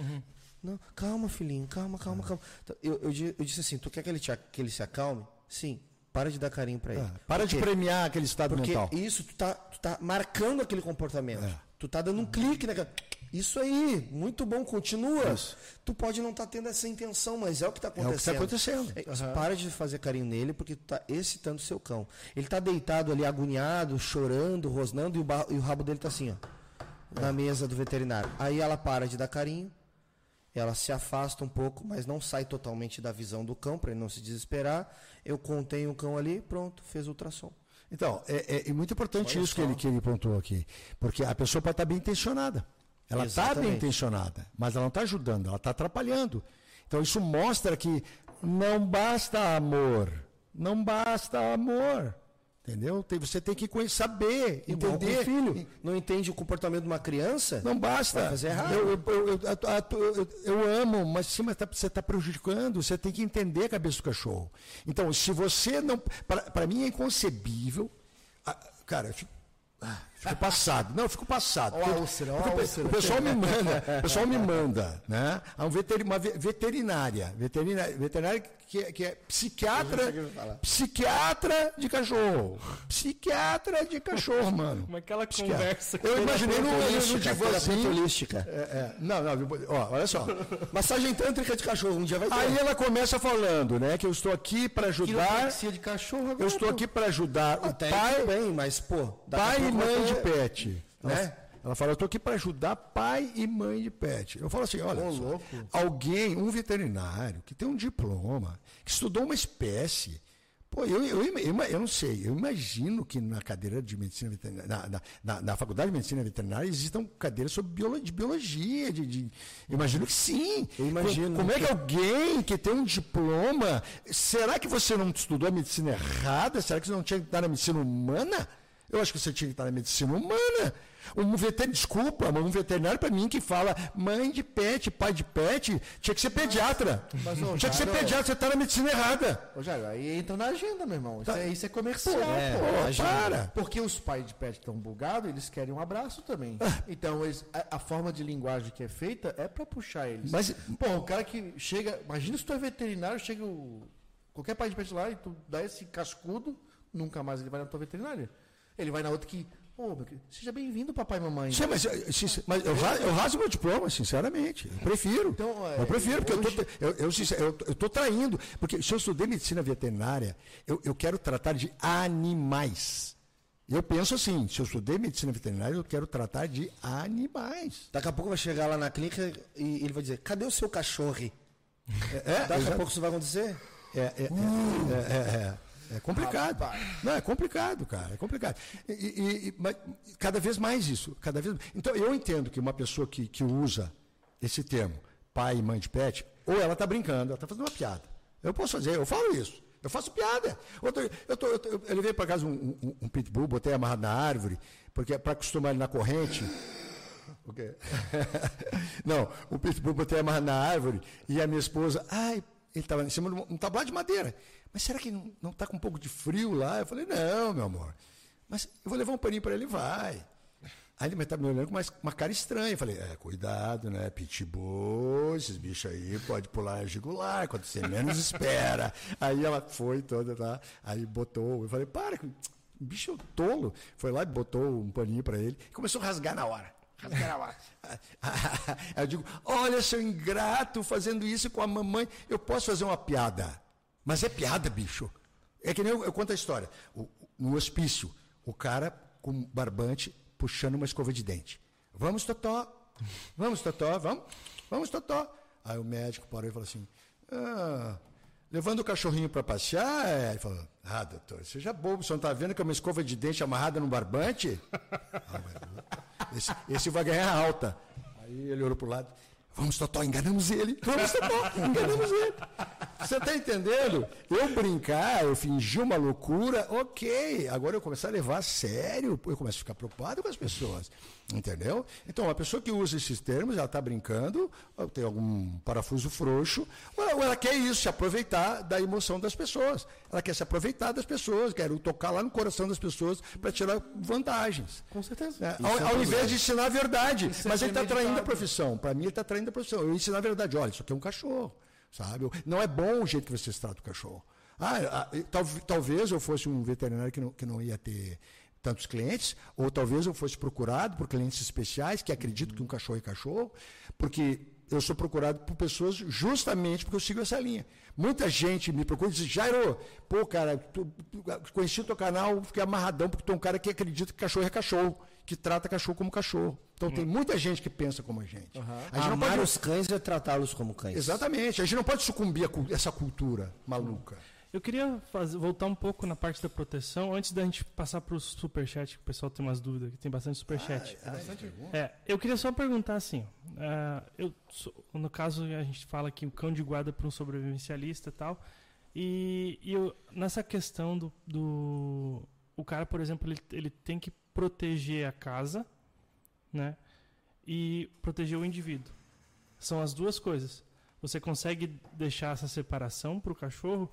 Não, calma, filhinho, calma, calma, calma. Então, Eu, eu, eu disse assim, tu quer que ele, te, que ele se acalme? Sim, para de dar carinho para ele. Ah, para de premiar aquele estado Porque mental. isso, tu tá, tu tá marcando aquele comportamento. É. Tu tá dando um clique naquela... Isso aí, muito bom, continua. Isso. Tu pode não estar tendo essa intenção, mas é o que está É o que tá acontecendo. acontecendo. É, Para de fazer carinho nele, porque tu tá excitando o seu cão. Ele tá deitado ali, agoniado, chorando, rosnando, e o, e o rabo dele tá assim, ó. Na mesa do veterinário. Aí ela para de dar carinho, ela se afasta um pouco, mas não sai totalmente da visão do cão, para ele não se desesperar. Eu contenho o cão ali, pronto, fez o ultrassom. Então, é, é- é muito importante Olha isso que ele, que ele pontuou aqui. Porque a pessoa pode estar bem intencionada. Ela está bem intencionada, mas ela não está ajudando, ela está atrapalhando. Então isso mostra que não basta amor. Não basta amor. Entendeu? Você tem que saber, entender. o filho. Não entende o comportamento de uma criança? Não basta. Fazer errado. Eu, eu, eu, eu- amo, mas sim, mas tá- você está prejudicando. Você tem que entender a cabeça do cachorro. Então, se você não. Para mim é inconcebível. Cara, eu fico, ah, fico passado. Não, eu fico passado. Ó úlcera, ó o pe- úlcera. o pessoal me manda, o pessoal me manda, né? A um veteri- uma ve- veterinária, veterinária, veterinária que, é- que é psiquiatra, psiquiatra de cachorro, psiquiatra de cachorro, mano. Como é que ela Psiquiatra. conversa? Eu imaginei no, no, no Holística, divã terapeuta assim. É, é. Não, não, ó, olha só. Massagem tântrica de cachorro, um dia vai ter. Aí ela começa falando, né, que eu estou aqui para ajudar, de cachorro agora. eu estou aqui para ajudar o pai, bem, mas, pô... pai e mãe de ter- pet, né? Né? Ela fala, eu estou aqui para ajudar pai e mãe de pet. Eu falo assim, olha, só, alguém, um veterinário que tem um diploma, que estudou uma espécie, pô, eu, eu, eu, eu não sei, eu imagino que na cadeira de medicina veterinária, na, na, na- faculdade de medicina veterinária existam cadeiras sobre biolo- de biologia, de, de- eu imagino que sim. Eu imagino. Como, como é que alguém que tem um diploma, será que você não estudou a medicina errada? Será que você não tinha que estar na medicina humana? Eu acho que você tinha que estar na medicina humana. Um veterinário, desculpa, mas um veterinário para mim que fala mãe de pet, pai de pet, tinha que ser pediatra. mas, ô, tinha que ser pediatra, você está na medicina errada. Ô, Jairo, aí entra na agenda, meu irmão. Isso, é, isso é comercial, é, pô. Agenda. para. Porque os pais de pet estão bugados, eles querem um abraço também. Então, eles- a, a forma de linguagem que é feita é pra puxar eles. Mas- Pô, o cara que chega. Imagina se tu é veterinário, chega o, qualquer pai de pet lá e tu dá esse cascudo, nunca mais ele vai na tua veterinária. Ele vai na outra que Ô, querido, seja bem-vindo, papai e mamãe. Sim, mas, eh, sim, mas eu, eu rasgo meu diploma, sinceramente. Eu prefiro. Então, é, eu prefiro, porque hoje- eu tô, eu, eu, eu, tô traindo. Porque se eu estudei medicina veterinária, eu, eu quero tratar de animais. Eu penso assim, se eu estudei medicina veterinária, eu quero tratar de animais. Daqui a pouco vai chegar lá na clínica e ele vai dizer: cadê o seu cachorro? É, Daqui a exato. pouco isso vai acontecer? É, é, é, é, é, é complicado. Não, é complicado, cara. É complicado. E, e- e- mas cada vez mais isso. Cada vez Então, eu entendo que uma pessoa que, que usa esse termo, pai e mãe de pet, ou ela está brincando, ela está fazendo uma piada. Eu posso fazer, eu falo isso. Eu faço piada. Outro, eu, tô, eu, tô, eu levei para casa um, um, um pitbull, botei amarrado na árvore, porque para acostumar ele na corrente. Não, o pitbull botei amarrado na árvore e a minha esposa, ai, ele estava em cima de um tablado de madeira. Mas será que não- está com um pouco de frio lá? Eu falei, não, meu amor. Mas eu vou levar um paninho para ele, vai. Aí ele estava me olhando com uma, uma cara estranha. Eu falei, é, cuidado, né? Pitbull, esses bichos aí pode pular a jugular quando você menos espera. Aí ela foi toda lá, aí botou. Eu falei, para, bicho tolo. Foi lá e botou um paninho para ele e começou a rasgar na hora. Rasgar na hora. Aí eu digo, olha, seu ingrato, fazendo isso com a mamãe. Eu posso fazer uma piada. Mas é piada, bicho. É que nem eu, eu conto a história. O- no hospício, o cara com barbante puxando uma escova de dente. Vamos, Totó. Vamos, Totó, vamos. Vamos, Totó. Aí o médico parou e falou assim: ah, levando o cachorrinho para passear? é?" Ele falou: Ah, doutor, seja bobo, você não está vendo que é uma escova de dente amarrada num barbante? Ah, esse, esse vai ganhar alta. Aí ele olhou para o lado. Vamos, Totó, enganamos ele. Vamos, Totó, enganamos ele. Você está entendendo? Eu brincar, eu fingir uma loucura, ok. Agora eu começar a levar a sério, eu começo a ficar preocupado com as pessoas. Entendeu? Então, a pessoa que usa esses termos, ela está brincando, tem algum parafuso frouxo, ou ela, quer isso, se aproveitar da emoção das pessoas. Ela quer se aproveitar das pessoas, quer tocar lá no coração das pessoas para tirar vantagens. Com certeza. É, ao, ao invés de ensinar a verdade. Isso é Mas ele está traindo a profissão. Para mim, ele está traindo a profissão. Eu ensinar a verdade. Olha, isso aqui é um cachorro. Sabe? Não é bom o jeito que você trata o cachorro. Ah, ah, tal- talvez eu fosse um veterinário que não, que não ia ter tantos clientes, ou talvez eu fosse procurado por clientes especiais que acreditam que um cachorro é cachorro, porque eu sou procurado por pessoas justamente porque eu sigo essa linha. Muita gente me procura e diz, Jairo, pô, cara, tu, tu- conheci o teu canal, fiquei amarradão, porque tu é um cara que acredita que cachorro é cachorro, que trata cachorro como cachorro. Então tem muita gente que pensa como a gente. A gente não Amar pode os cães é tratá-los como cães. Exatamente. A gente não pode sucumbir a essa cultura maluca. Eu queria fazer- voltar um pouco na parte da proteção, antes da gente passar para o superchat, que o pessoal tem umas dúvidas, que tem bastante superchat. É, eu queria só perguntar assim, ah, eu sou- no caso a gente fala que o cão de guarda para um sobrevivencialista e tal, e, e eu- nessa questão do, do- o cara, por exemplo, ele, ele tem que proteger a casa, né, e proteger o indivíduo. São as duas coisas. Você consegue deixar essa separação para o cachorro?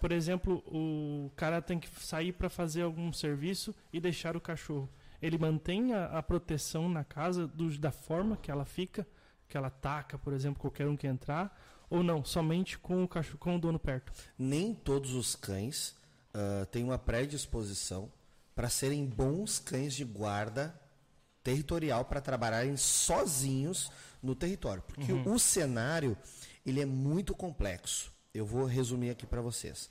Por exemplo, o cara tem que sair para fazer algum serviço e deixar o cachorro. Ele mantém a, a proteção na casa do- da forma que ela fica, que ela ataca, por exemplo, qualquer um que entrar, ou não, somente com o cachorro, com o dono perto. Nem todos os cães ah, têm uma predisposição para serem bons cães de guarda territorial para trabalharem sozinhos no território, porque o cenário ele é muito complexo. Eu vou resumir aqui para vocês.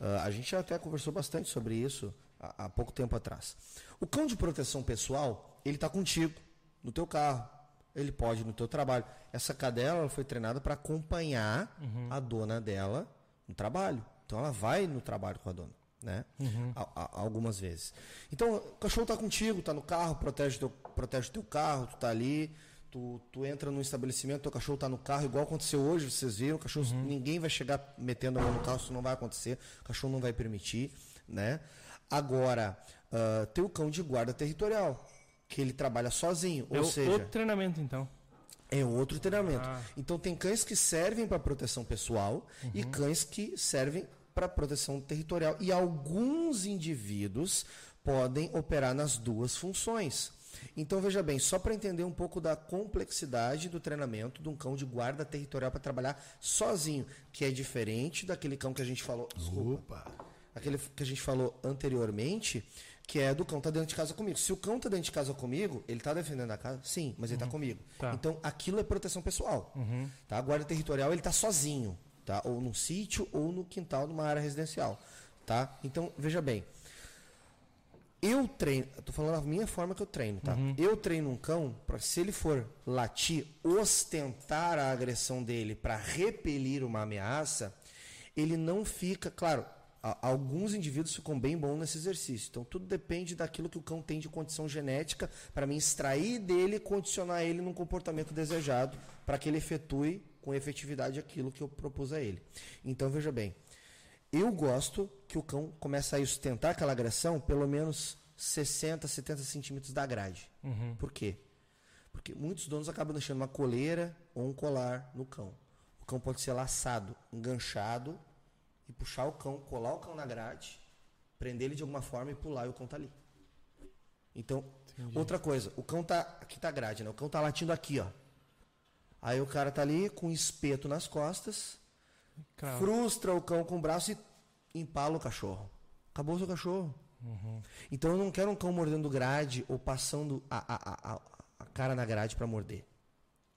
Ah, a gente até conversou bastante sobre isso há, há pouco tempo atrás. O cão de proteção pessoal ele está contigo no teu carro, ele pode no teu trabalho. Essa cadela ela foi treinada para acompanhar a dona dela no trabalho. Então ela vai no trabalho com a dona, né? A- a- algumas vezes. Então o cachorro tá contigo, tá no carro, protege teu, protege teu carro, tu tá ali, tu, tu entra num estabelecimento, teu cachorro tá no carro, igual aconteceu hoje, vocês viram, o cachorro, ninguém vai chegar metendo a mão no carro, isso não vai acontecer, o cachorro não vai permitir, né? Agora, tem o cão de guarda territorial, que ele trabalha sozinho, é ou seja, outro treinamento, então. é outro treinamento. Ah. Então tem cães que servem para proteção pessoal e cães que servem para proteção territorial. E alguns indivíduos podem operar nas duas funções. Então veja bem, só para entender um pouco da complexidade do treinamento de um cão de guarda territorial para trabalhar sozinho, que é diferente daquele cão que a gente falou. Desculpa. Aquele que a gente falou anteriormente, que é do cão tá dentro de casa comigo. Se o cão tá dentro de casa comigo, ele tá defendendo a casa? Sim, mas ele tá comigo. Tá. Então, aquilo é proteção pessoal. Tá? A guarda territorial, ele tá sozinho, tá? Ou num sítio ou no quintal de uma área residencial, tá? Então, veja bem. Eu treino, tô falando a minha forma que eu treino, tá? Eu treino um cão para se ele for latir, ostentar a agressão dele para repelir uma ameaça, ele não fica, claro, alguns indivíduos ficam bem bons nesse exercício. Então tudo depende daquilo que o cão tem de condição genética para me extrair dele e condicionar ele num comportamento desejado para que ele efetue com efetividade aquilo que eu propus a ele. Então veja bem, eu gosto que o cão comece a sustentar aquela agressão pelo menos 60, 70 centímetros da grade. Por quê? Porque muitos donos acabam deixando uma coleira ou um colar no cão. O cão pode ser laçado, enganchado e puxar o cão, colar o cão na grade, prender ele de alguma forma e pular e o cão tá ali. Então, outra coisa, o cão tá. Aqui tá a grade, né? O cão tá latindo aqui, ó. Aí o cara tá ali com um espeto nas costas, Cravo. frustra o cão com o braço e empala o cachorro. Acabou o seu cachorro. Então eu não quero um cão mordendo grade ou passando a, a, a, a- cara na grade para morder.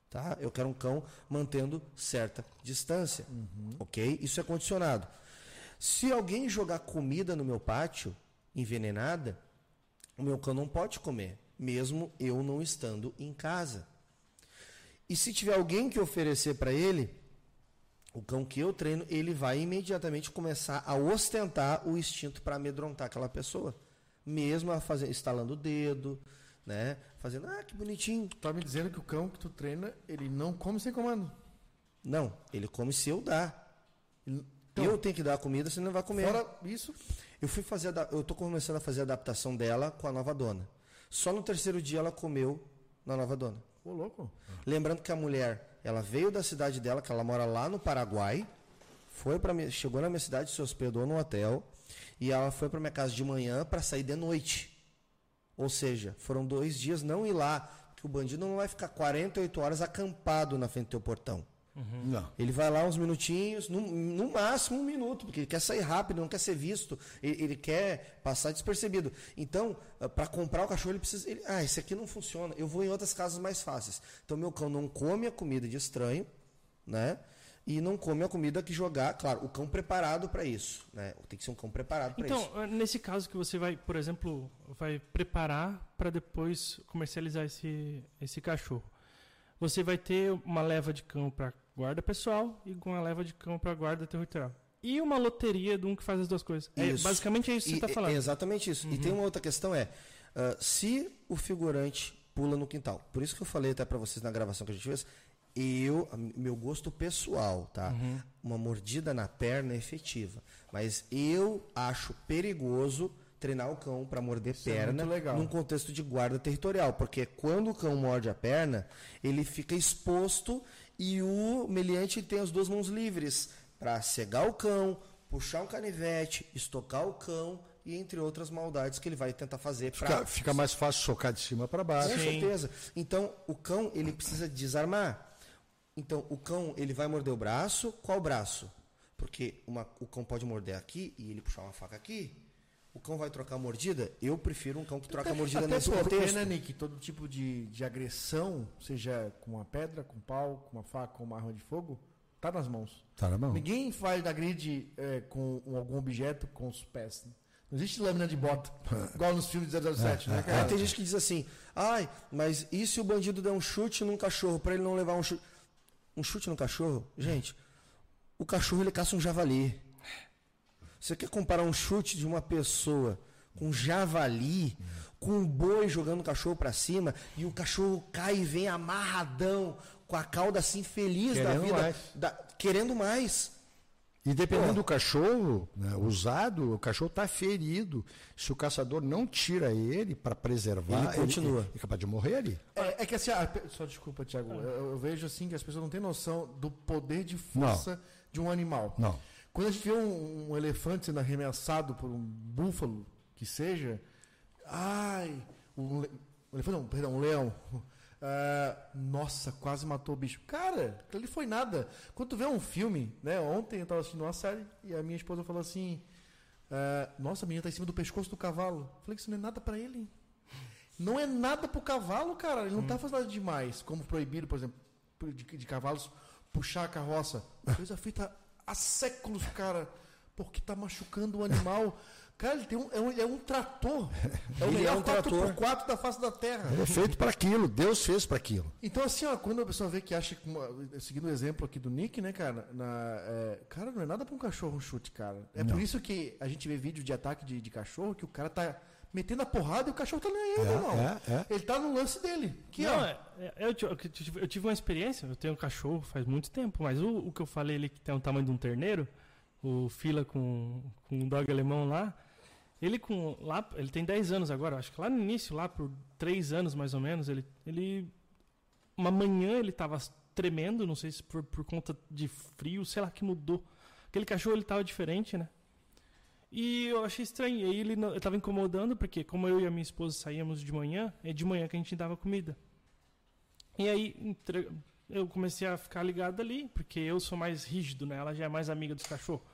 Tá? Eu quero um cão mantendo certa distância. Ok? Isso é condicionado. Se alguém jogar comida no meu pátio, envenenada, o meu cão não pode comer, mesmo eu não estando em casa. E se tiver alguém que oferecer para ele, o cão que eu treino, ele vai imediatamente começar a ostentar o instinto para amedrontar aquela pessoa. Mesmo a fazer, estalando o dedo, né? Fazendo, ah, que bonitinho. Tá me dizendo que o cão que tu treina, ele não come sem comando. Não, ele come se eu dar. Ele- eu tenho que dar a comida, senão não vai comer. Fora isso, Eu fui fazer, eu tô começando a fazer a adaptação dela com a nova dona. Só no terceiro dia ela comeu na nova dona. Ô louco. Lembrando que a mulher, ela veio da cidade dela, que ela mora lá no Paraguai, foi para chegou na minha cidade, se hospedou no hotel e ela foi para minha casa de manhã para sair de noite. Ou seja, foram dois dias não ir lá, que o bandido não vai ficar 48 horas acampado na frente do teu portão. Não. Ele vai lá uns minutinhos, no, no máximo um minuto, porque ele quer sair rápido, não quer ser visto, ele, ele quer passar despercebido. Então, para comprar o cachorro, ele precisa. ele- ah, esse aqui não funciona, eu vou em outras casas mais fáceis. Então, meu cão não come a comida de estranho, né? E não come a comida que jogar, claro, o cão preparado para isso, né? Tem que ser um cão preparado para Então, isso. eh, nesse caso que você vai, por exemplo, vai preparar para depois comercializar esse, esse cachorro. Você vai ter uma leva de cão para guarda pessoal e uma leva de cão para guarda territorial. E uma loteria de um que faz as duas coisas. É, basicamente é isso que E- você está é- falando. É exatamente isso. E tem uma outra questão é, ah, se o figurante pula no quintal, por isso que eu falei até para vocês na gravação que a gente fez, eu, meu gosto pessoal, tá? Uma mordida na perna é efetiva, mas eu acho perigoso treinar o cão para morder é perna legal. num contexto de guarda territorial, porque quando o cão morde a perna, ele fica exposto e o meliante tem as duas mãos livres para cegar o cão, puxar um canivete, estocar o cão e entre outras maldades que ele vai tentar fazer Fica, para fica mais fácil socar de cima para com baixo. Sim. certeza. Então, o cão, ele precisa desarmar. Então, o cão, ele vai morder o braço. Qual braço? Porque uma- o cão pode morder aqui e ele puxar uma faca aqui. O cão vai trocar a mordida? Eu prefiro um cão que troca a mordida Até nesse porque, contexto. né, Nick, todo tipo de, de agressão, seja com uma pedra, com um pau, com uma faca, com uma arma de fogo, tá nas mãos. Tá na mão. Ninguém faz agride é, com algum objeto com os pés. né? Não existe lâmina de bota, igual nos filmes de 007, né, Aí cara? tem gente que diz assim, ai, mas e se o bandido der um chute num cachorro para ele não levar um chute? Um chute no cachorro? Gente, o cachorro ele caça um javali. Você quer comparar um chute de uma pessoa com um javali, com um boi jogando o cachorro para cima e o cachorro cai e vem amarradão, com a cauda assim feliz da Querendo vida, mais. da- querendo mais. E dependendo Pô. do cachorro né, usado, o cachorro está ferido. Se o caçador não tira ele para preservar, Ele continua. Ele, é capaz de morrer ali. É, é que assim, pe- só desculpa, Tiago, eu, eu vejo assim que as pessoas não têm noção do poder de força de um animal. Não. Quando a gente vê um, um elefante sendo arremessado por um búfalo, que seja, ai, um, le- um elefante não, perdão, um leão. Ah, nossa, quase matou o bicho. Cara, aquilo ali foi nada. Quando tu vê um filme, né? Ontem eu tava assistindo uma série e a minha esposa falou assim: É, nossa, a menina tá em cima do pescoço do cavalo. Falei que isso não é nada pra ele. Não é nada pro cavalo, cara. Ele não tá fazendo nada demais. Como proibido, por exemplo, de, de cavalos puxar a carroça. Coisa feita há séculos, cara. Porque tá machucando o animal. Cara, ele, tem um, é, um, é um trator. É o Ele melhor é um trator. 4x4 da face da Terra. Ele é feito para aquilo, Deus fez para aquilo. Então, assim, ó, quando a pessoa vê que acha seguindo o exemplo aqui do Nick, né, cara, na, é, cara, não é nada pra um cachorro um chute, cara. É por isso que a gente vê vídeo de ataque de, de cachorro que o cara tá metendo a porrada e o cachorro tá nem aí, É, irmão. é, é. Ele tá no lance dele. Que, Não, é- é- eu, ti- eu tive- eu tive uma experiência, eu tenho um cachorro faz muito tempo, mas o, o que eu falei ali que tem o tamanho de um terneiro, o fila com, com um dog alemão lá, ele com lá, ele tem 10 anos agora, acho que lá no início, lá por 3 anos mais ou menos, ele, ele uma manhã ele tava tremendo, não sei se por, por conta de frio, sei lá que mudou. Aquele cachorro ele tava diferente, né? E eu achei estranho. E aí ele, não- ele tava incomodando, porque como eu e a minha esposa saíamos de manhã, é de manhã que a gente dava comida. E aí eu comecei a ficar ligado ali, porque eu sou mais rígido, né? Ela já é mais amiga dos cachorros.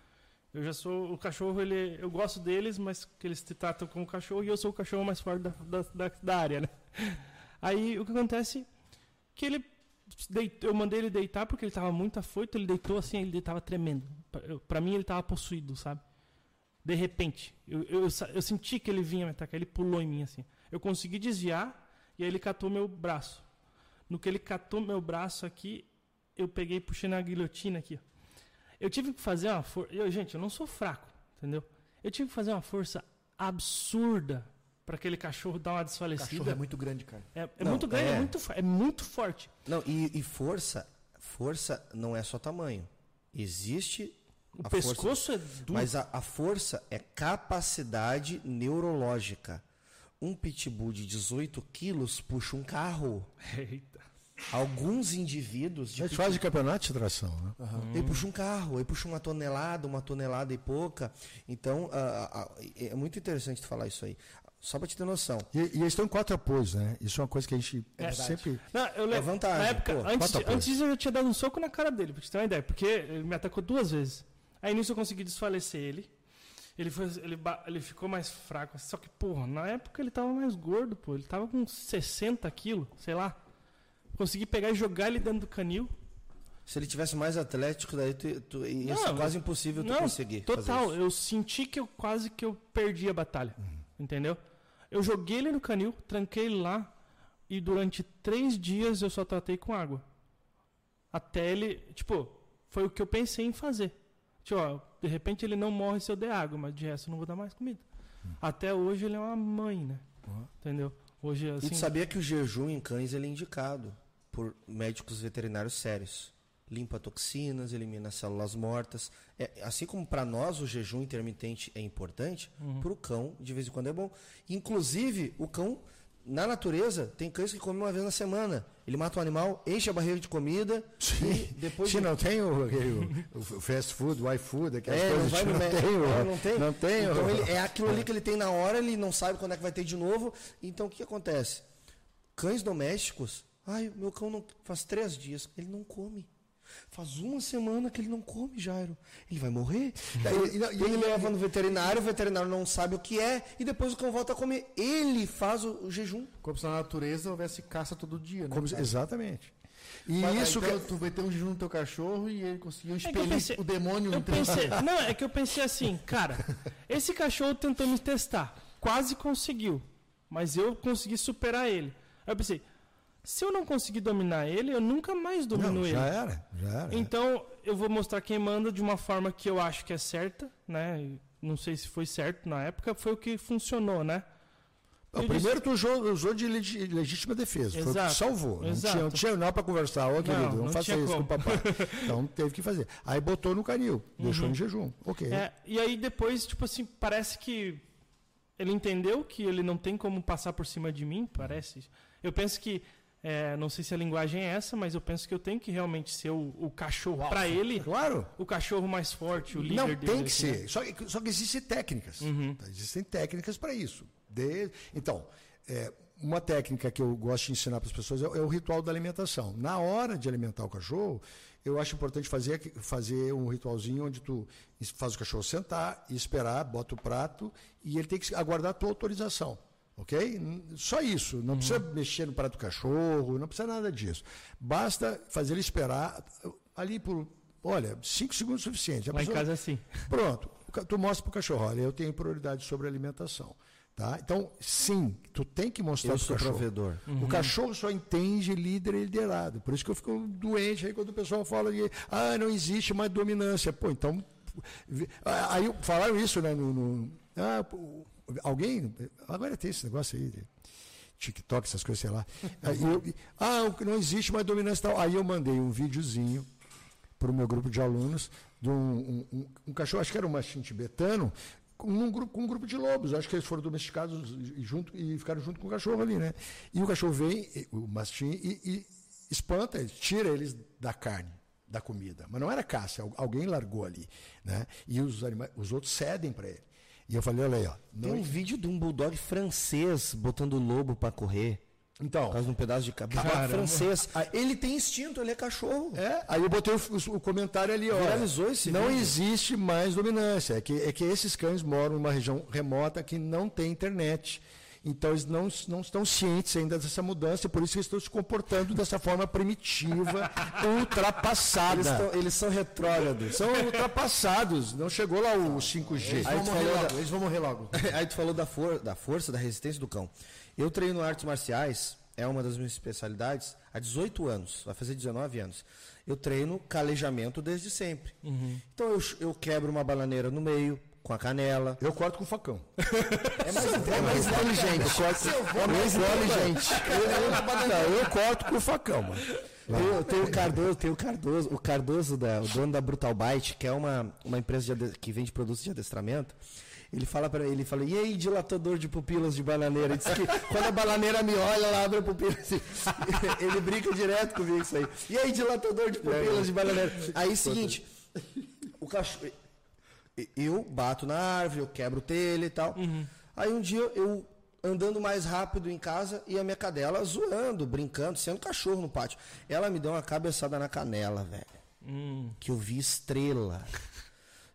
Eu já sou o cachorro, ele, eu gosto deles, mas que eles te tratam como cachorro e eu sou o cachorro mais forte da, da, da, área, né? Aí o que acontece que ele deitou, eu mandei ele deitar porque ele tava muito afoito, ele deitou assim, ele tava tremendo. Pra, eu- pra mim ele tava possuído, sabe? De repente, eu, eu, eu senti que ele vinha me atacar, ele pulou em mim assim. Eu consegui desviar e aí ele catou meu braço. No que ele catou meu braço aqui, eu peguei e puxei na guilhotina aqui. Eu tive que fazer uma força. Gente, eu não sou fraco, entendeu? Eu tive que fazer uma força absurda para aquele cachorro dar uma o cachorro desfalecida. é muito grande, cara. É, é Não, muito grande, é. é. muito, é muito forte. Não, e, e força, força não é só tamanho. Existe O a pescoço força, é duro. mas a, a força é capacidade neurológica. Um pitbull de 18 quilos puxa um carro. Eita. Alguns indivíduos de Eles fazem campeonato de tração, né? Ele puxa um carro, ele puxa uma tonelada, uma tonelada e pouca. Então, ah, ah, é muito interessante tu falar isso aí. Só para te ter noção. E, e eles estão em quatro apoios, né? Isso é uma coisa que a gente É sempre. Não, eu lembro, vantagem, Na época, pô, antes, de- antes disso, eu já tinha dado um soco na cara dele, pra te ter uma ideia. Porque ele me atacou duas vezes. Aí nisso eu consegui desfalecer ele. Ele, foi, ele, ele ficou mais fraco. Só que, porra, na época ele tava mais gordo, pô. Ele tava com 60 quilos, sei lá. Consegui pegar e jogar ele dentro do canil. Se ele tivesse mais atlético, daí tu, tu- ia ser Não, quase impossível tu Não, conseguir. total. isso. Eu senti que eu quase que eu perdi a batalha. Entendeu? Eu joguei ele no canil, tranquei ele lá. E durante três dias eu só tratei com água. Até ele. Tipo, foi o que eu pensei em fazer. Tipo, ó, de repente ele não morre se eu der água, mas de resto eu não vou dar mais comida. Até hoje ele é uma mãe, né? Entendeu? Hoje, E assim. tu sabia que o jejum em cães ele é indicado por médicos veterinários sérios. Limpa toxinas, elimina células mortas. É, assim como para nós o jejum intermitente é importante, Uhum. para o cão de vez em quando é bom. Inclusive, o cão, na natureza, tem cães que comem uma vez na semana. Ele mata o animal, enche a barriga de comida e depois. Se não tem o, o, o fast food, o iFood, aquelas É, não coisas vai que no não tem, o- É, não tem. Não tem. o- Então ele- é aquilo ali que ele tem na hora, ele não sabe quando é que vai ter de novo. Então o que acontece? Cães domésticos, ai, meu cão não faz três dias, ele não come. Faz uma semana que ele não come, Jairo. Ele vai morrer. Daí E- ele, e ele leva no veterinário, o veterinário não sabe o que é, e depois o cão volta a comer. Ele faz o, o jejum. Como se na natureza houvesse caça todo dia, né? Como exatamente. E Mas, isso então, que. tu vai ter um jejum no teu cachorro e ele conseguiu É expelir pensei- o demônio Eu pensei, não, é que eu pensei assim, cara, esse cachorro tentou me testar, quase conseguiu, mas eu consegui superar ele. Aí eu pensei, se eu não conseguir dominar ele, eu nunca mais domino Não, ele. já era. Já era. Então, eu vou mostrar quem manda de uma forma que eu acho que é certa, né? Não sei se foi certo na época, foi o que funcionou, né? Não, Eu primeiro tu usou, usou de legítima defesa. Foi o que Exato, salvou. Não exato. tinha, não tinha não para conversar. Ô, querido, não, não faça tinha isso como. com o papai. Então teve que fazer. Aí botou no canil, deixou em jejum. Ok. É, e aí depois, tipo assim, parece que ele entendeu que ele não tem como passar por cima de mim, parece. Eu penso que, é, não sei se a linguagem é essa, mas eu penso que eu tenho que realmente ser o, o cachorro para ele, Claro. o cachorro mais forte, o líder Não, dele. tem que assim, né? ser. Só que, só que existem técnicas. Uhum. Tá? Existem técnicas para isso. De- Então, é, uma técnica que eu gosto de ensinar para as pessoas é, é, o ritual da alimentação. Na hora de alimentar o cachorro, eu acho importante fazer, fazer um ritualzinho onde tu faz o cachorro sentar e esperar, bota o prato e ele tem que aguardar a tua autorização. Ok? Só isso. Não uhum. precisa mexer no prato do cachorro, não precisa nada disso. Basta fazer ele esperar ali por, olha, cinco segundos é suficiente. A Lá pessoa... em casa é assim. Pronto. Tu mostra para o cachorro, olha, eu tenho prioridade sobre a alimentação. Tá? Então, sim, tu tem que mostrar para o cachorro. provedor. Uhum. O cachorro só entende líder e liderado. Por isso que eu fico doente aí quando o pessoal fala de ah, não existe mais dominância. Pô, então. Aí falaram isso, né? No, no ah, alguém. Agora tem esse negócio aí de TikTok, essas coisas, sei lá. Eu, ah, não existe mais dominância tal. Aí eu mandei um videozinho para o meu grupo de alunos de um, um, um, cachorro, acho que era um mastim tibetano, com um grupo, com um grupo de lobos. Acho que eles foram domesticados e, junto, e ficaram junto com o cachorro ali, né? E o cachorro vem, o mastim, e, e espanta, tira eles da carne, da comida. Mas não era caça, alguém largou ali, né? E os, animais, os outros cedem para ele. E eu falei, olha aí, ó. Tem um vídeo de um bulldog francês botando o lobo para correr. Então. Por causa de um pedaço de cabelo francês. Ele tem instinto, ele é cachorro. É, aí eu botei o, o comentário ali, ó. Viralizou esse Não vídeo. existe mais dominância. É que, é que esses cães moram numa região remota que não tem internet. Então eles não, não estão cientes ainda dessa mudança, e por isso eles estão se comportando dessa forma primitiva, ultrapassada. Eles, eles, são retrógrados. São ultrapassados. Não chegou lá o 5G. Eles, vão morrer, logo, eles vão morrer logo. Aí tu falou da, for, da força, da resistência do cão. Eu treino artes marciais, é uma das minhas especialidades, há 18 anos, vai fazer 19 anos. Eu treino calejamento desde sempre. Uhum. Então eu, eu quebro uma bananeira no meio, com a canela. Eu corto com facão. É mais, é mais inteligente. Eu corto, é mais inteligente. Eu, não, eu corto com facão, mano. Eu tenho o Cardoso, tenho o Cardoso, o Cardoso, da, o dono da Brutal Bite, que é uma, uma empresa de, que vende produtos de adestramento. Ele fala para ele, fala, e aí, dilatador de pupilas de bananeira? Ele diz que quando a bananeira me olha, ela abre a pupila assim. ele brinca direto comigo isso aí. E aí, dilatador de pupilas de bananeira? Aí, seguinte, o cachorro. Eu bato na árvore, eu quebro o telha e tal. Uhum. Aí um dia eu andando mais rápido em casa e a minha cadela zoando, brincando, sendo cachorro no pátio. Ela me deu uma cabeçada na canela, velho. Hum. Que eu vi estrela.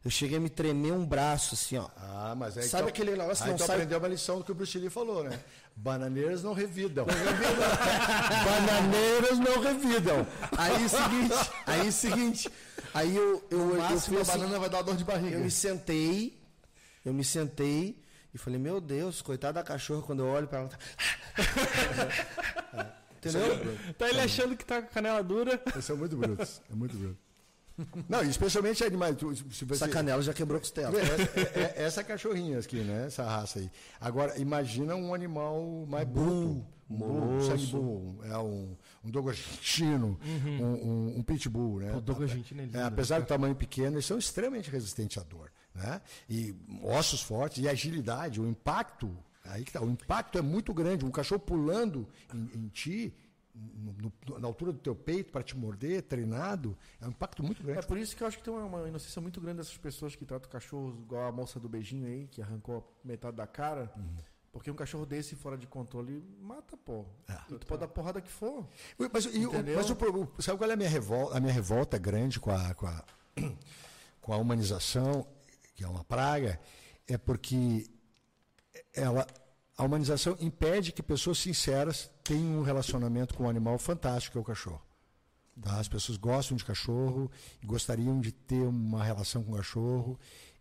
Eu cheguei a me tremer um braço, assim, ó. Ah, mas é Sabe então, aquele negócio que não então sabe... aprendeu uma lição do que o Bruce Lee falou, né? Bananeiras não revidam. Não revidam. Bananeiras não revidam. Aí seguinte, aí seguinte, aí eu eu, eu, eu fui assim, a banana vai dar dor de barriga. Eu me sentei, eu me sentei e falei: "Meu Deus, coitada da cachorra quando eu olho para ela". Tá... Entendeu? Tá ele achando que tá com a canela dura. Esse é muito bruto. É muito bruto. Não, especialmente animais. Se você... Essa canela já quebrou costela. É, é, é, essa cachorrinha aqui, né? Essa raça aí. Agora, imagina um animal mais bruto. Um bull, sangue bull, é um, um dogo argentino, uhum. um, um, um, pitbull, né? O dogo argentino é lindo. É, apesar do tamanho pequeno, eles são extremamente resistentes à dor, né? E ossos fortes e agilidade, o impacto, aí que tá, o impacto é muito grande. Um cachorro pulando em, em ti, no, no, na altura do teu peito para te morder, treinado, é um impacto muito grande. É por isso que eu acho que tem uma, uma inocência muito grande dessas pessoas que tratam cachorros igual a moça do beijinho aí, que arrancou metade da cara. Uhum. Porque um cachorro desse fora de controle mata, pô. É. Tu pode dar porrada que for. Mas, e, mas o, sabe qual é a minha revolta? A minha revolta grande com a, com a, com a humanização, que é uma praga, é porque ela a humanização impede que pessoas sinceras tenham um relacionamento com um animal fantástico que é o cachorro. Tá? As pessoas gostam de cachorro e gostariam de ter uma relação com o cachorro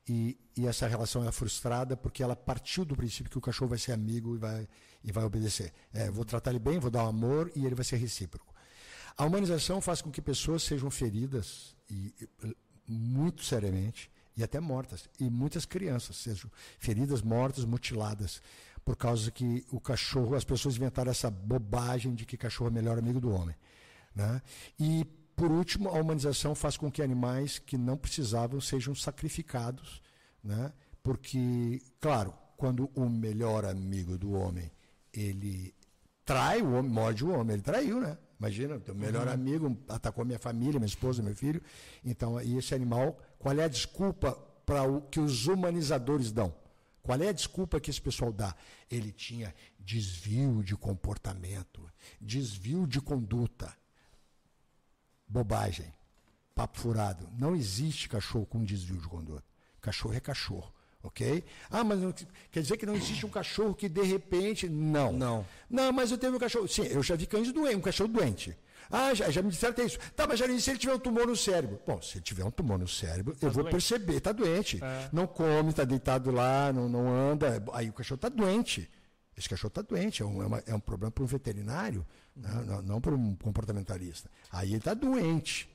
e, e, essa relação é frustrada porque ela partiu do princípio que o cachorro vai ser amigo e vai, e vai obedecer. É, vou tratar ele bem, vou dar um amor e ele vai ser recíproco. A humanização faz com que pessoas sejam feridas e, muito seriamente e até mortas e muitas crianças sejam feridas, mortas, mutiladas por causa que o cachorro, as pessoas inventaram essa bobagem de que cachorro é o melhor amigo do homem. Né? E, por último, a humanização faz com que animais que não precisavam sejam sacrificados, né? porque, claro, quando o melhor amigo do homem ele trai o homem, morde o homem, ele traiu, né? Imagina, o melhor uhum. amigo atacou minha família, minha esposa, meu filho. Então, e esse animal, qual é a desculpa para o que os humanizadores dão? Qual é a desculpa que esse pessoal dá? Ele tinha desvio de comportamento, desvio de conduta. Bobagem. Papo furado. Não existe cachorro com desvio de conduta. Cachorro é cachorro. Ok? Ah, mas não, quer dizer que não existe um cachorro que de repente. Não. Não. Não, mas eu tenho um cachorro. Sim, eu já vi cães doentes, um cachorro doente. Ah, já, já me disseram que tem isso. Tá, mas já se ele tiver um tumor no cérebro. Bom, se ele tiver um tumor no cérebro, eu vou doente. perceber, tá doente. É. Não come, tá deitado lá, não, não anda. Aí o cachorro tá doente. Esse cachorro tá doente, é um, é uma- é um problema para um veterinário, né? não, não para um comportamentalista. Aí ele tá doente.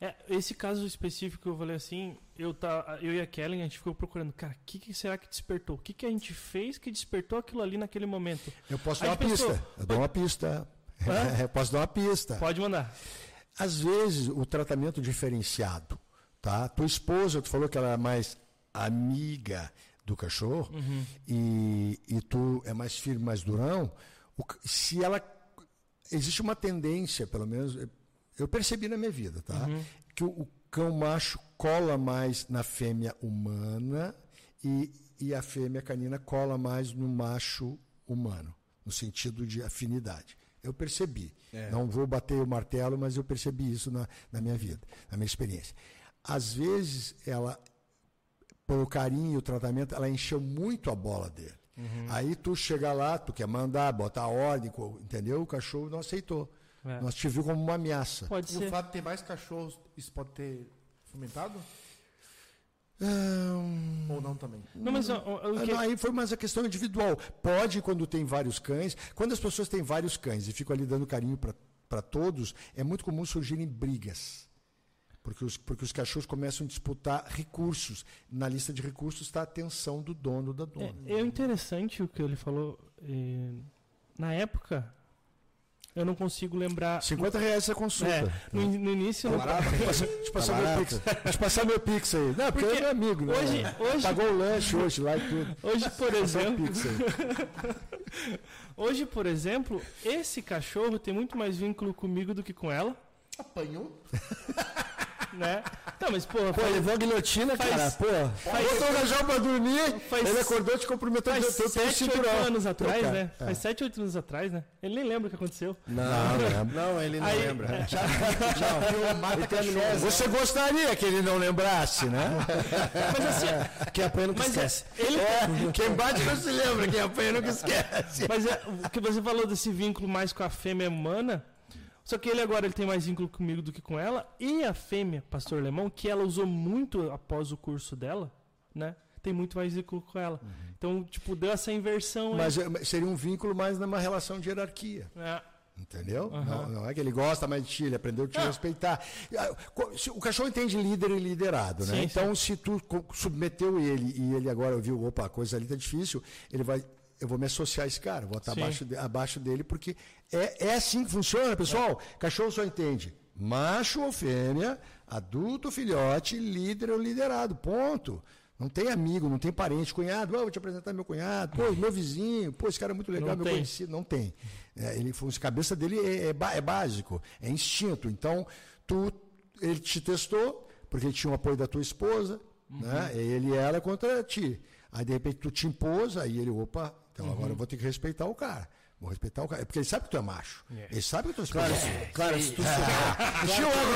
É, esse caso específico, eu falei assim, eu, tá, eu e a Kellen, a gente ficou procurando, cara, o que, que será que despertou? O que, que a gente fez que despertou aquilo ali naquele momento? Eu posso Aí dar uma pensou, pista. Eu dou uma pista. Eu posso dar uma pista. Pode mandar. Às vezes, o tratamento diferenciado, tá? Tua esposa, tu falou que ela é mais amiga do cachorro e, e tu é mais firme, mais durão. o se ela existe uma tendência, pelo menos eu- percebi na minha vida, tá? Que o, o cão macho cola mais na fêmea humana e, e a fêmea canina cola mais no macho humano, no sentido de afinidade. Eu percebi. Não vou bater o martelo, mas eu percebi isso na, na minha vida, na minha experiência. Às vezes, ela, pelo carinho e o tratamento, ela encheu muito a bola dele. Aí tu chega lá, tu quer mandar, botar ordem, entendeu? O cachorro não aceitou. É. Nós te viu como uma ameaça. Pode O ser. fato de ter mais cachorros, isso pode ter fomentado? Ahn, Ou não também? Não, mas ó, Ah, que- não, Aí foi mais a questão individual. Pode quando tem vários cães. Quando as pessoas têm vários cães e ficam ali dando carinho para todos, é muito comum surgirem brigas. Porque os, porque os cachorros começam a disputar recursos. Na lista de recursos está a atenção do dono da dona. É, é interessante o que ele falou. eh, na época, eu não consigo lembrar. 50 reais essa consulta. É, no, no início, eu não, Deixa eu passar Tá meu pix. Deixa eu passar meu pix aí. Não, porque, Porque é meu amigo, né? hoje- hoje- Pagou o lanche hoje lá e tudo. hoje, por exemplo, pix aí. hoje, por exemplo, esse cachorro tem muito mais vínculo comigo do que com ela, Apanhou? né? Não, mas porra, Pô, faz- levou a guilhotina, Faz- cara. Pô, Botou o cachorro pra dormir, Faz- ele acordou te cumprimentou faz 7, 8 cinturão. anos atrás, Teu né? cara. Faz 7, 8 anos atrás, né? Ele nem lembra o que aconteceu. não, lembro. não, ele não Aí- lembra. é. Não, ele tem amnésia. Você gostaria que ele não lembrasse, né? Mas assim, Quem apanha nunca mas é- esquece. ele, É, quem bate não se lembra, quem apanha nunca esquece. Mas é, o que você falou desse vínculo mais com a fêmea humana, só que ele agora ele tem mais vínculo comigo do que com ela, e a fêmea, Pastor Lemão, que ela usou muito após o curso dela, né? Tem muito mais vínculo com ela. Então, tipo, deu essa inversão aí. Mas é, seria um vínculo mais numa relação de hierarquia. É, Entendeu? Aham. Não, não é que ele gosta mais de ti, ele aprendeu a te respeitar. Ah, se- O cachorro entende líder e liderado, né? Sim, então, se tu submeteu ele e ele agora viu, opa, a coisa ali tá difícil, ele vai. Eu vou me associar a esse cara, vou estar abaixo, de- abaixo dele, porque é, é assim que funciona, pessoal. Cachorro só entende macho ou fêmea, adulto, filhote, líder ou liderado. Ponto. Não tem amigo, não tem parente, cunhado, "Ah, vou te apresentar meu cunhado, pô, meu vizinho, pô, esse cara é muito legal, Não meu tem. conhecido. Não tem. É, ele, a cabeça dele é, é é básico, é instinto. Então, tu, ele te testou, porque ele tinha o apoio da tua esposa, né? Ele e ela contra ti. Aí, de repente, tu te impôs, aí ele, opa, então agora eu vou ter que respeitar o cara. Vou respeitar o cara. É porque ele sabe que tu é macho. Ele sabe que tu é Claro, esposa. claro, se tu Enchi o ego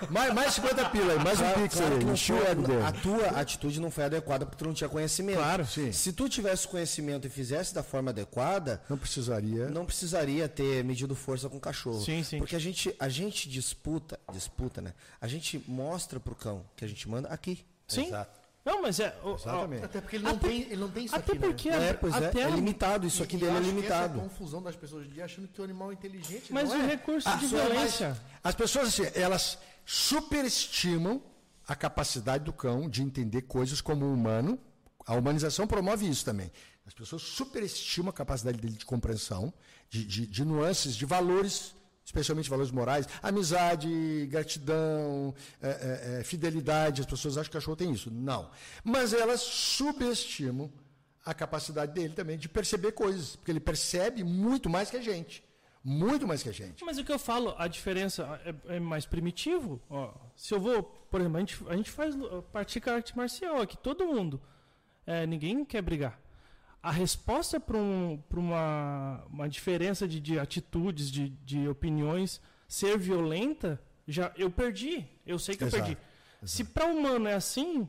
dele. Mais, mais 50 pila aí, mais um Claro, pix claro Enchi o ego dele. a tua atitude não foi adequada porque tu não tinha conhecimento. Claro, sim. Se tu tivesse conhecimento e fizesse da forma adequada, Não precisaria. não precisaria ter medido força com o cachorro. Sim, sim. Porque a gente, a gente disputa, disputa, né? A gente mostra pro cão que a gente manda aqui. sim. Exato. Não, mas é. o- Exatamente. Até porque ele não, Até- tem, ele não tem isso até aqui, porque né? É, pois até é, é limitado, isso aqui dele é acho que limitado. Essa confusão das pessoas dia achando que o animal é inteligente. Mas não o é. recurso de só é mais- violência. As pessoas, assim, elas superestimam a capacidade do cão de entender coisas como o humano. A humanização promove isso também. As pessoas superestimam a capacidade dele de compreensão, de, de- de nuances, de valores, especialmente valores morais, amizade, gratidão, é, é, é, fidelidade. As pessoas acham que o cachorro tem isso. Não. Mas elas subestimam a capacidade dele também de perceber coisas, porque ele percebe muito mais que a gente. Muito mais que a gente. Mas o que eu falo, a diferença é, é mais primitivo. Ó, se eu vou, por exemplo, a gente, a gente faz, pratica arte marcial aqui, todo mundo. é, ninguém quer brigar. A resposta para um, uma, uma diferença de, de atitudes, de, de opiniões, ser violenta, já eu perdi. Eu sei que Exato, eu perdi. Se para humano é assim,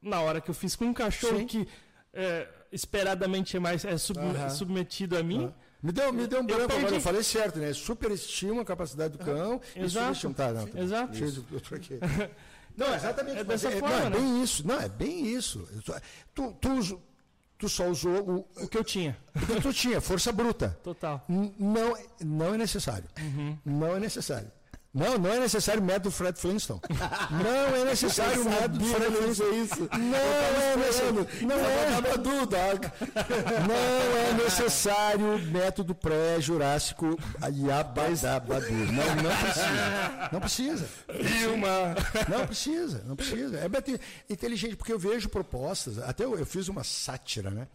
na hora que eu fiz com um cachorro Sim. que é, esperadamente é mais é sub- Aham. submetido a mim, Me deu, me deu um Eu branco agora, perdi. eu falei certo, né? Superestima a capacidade do cão e Exato. subestima. Tá, não, tá. Exato. Eu troquei. Não, exatamente. É mas dessa é, forma, não, é né? bem isso. Não, é bem isso. Eu Tu, tu, tu só usou o, o que eu tinha. o que tu tinha, força bruta. Total. N- Não, é- não é necessário. Não é necessário. Não, não é necessário o método Fred Flintstone. Não é necessário o método Fred Flintstone. Isso. Não é necessário. Não é. Não é necessário o método pré-jurássico Yabadabadu. Não, não precisa. Não precisa. Vilma! Não precisa, não precisa. É inteligente, porque eu vejo propostas. Até eu, eu fiz uma sátira, né?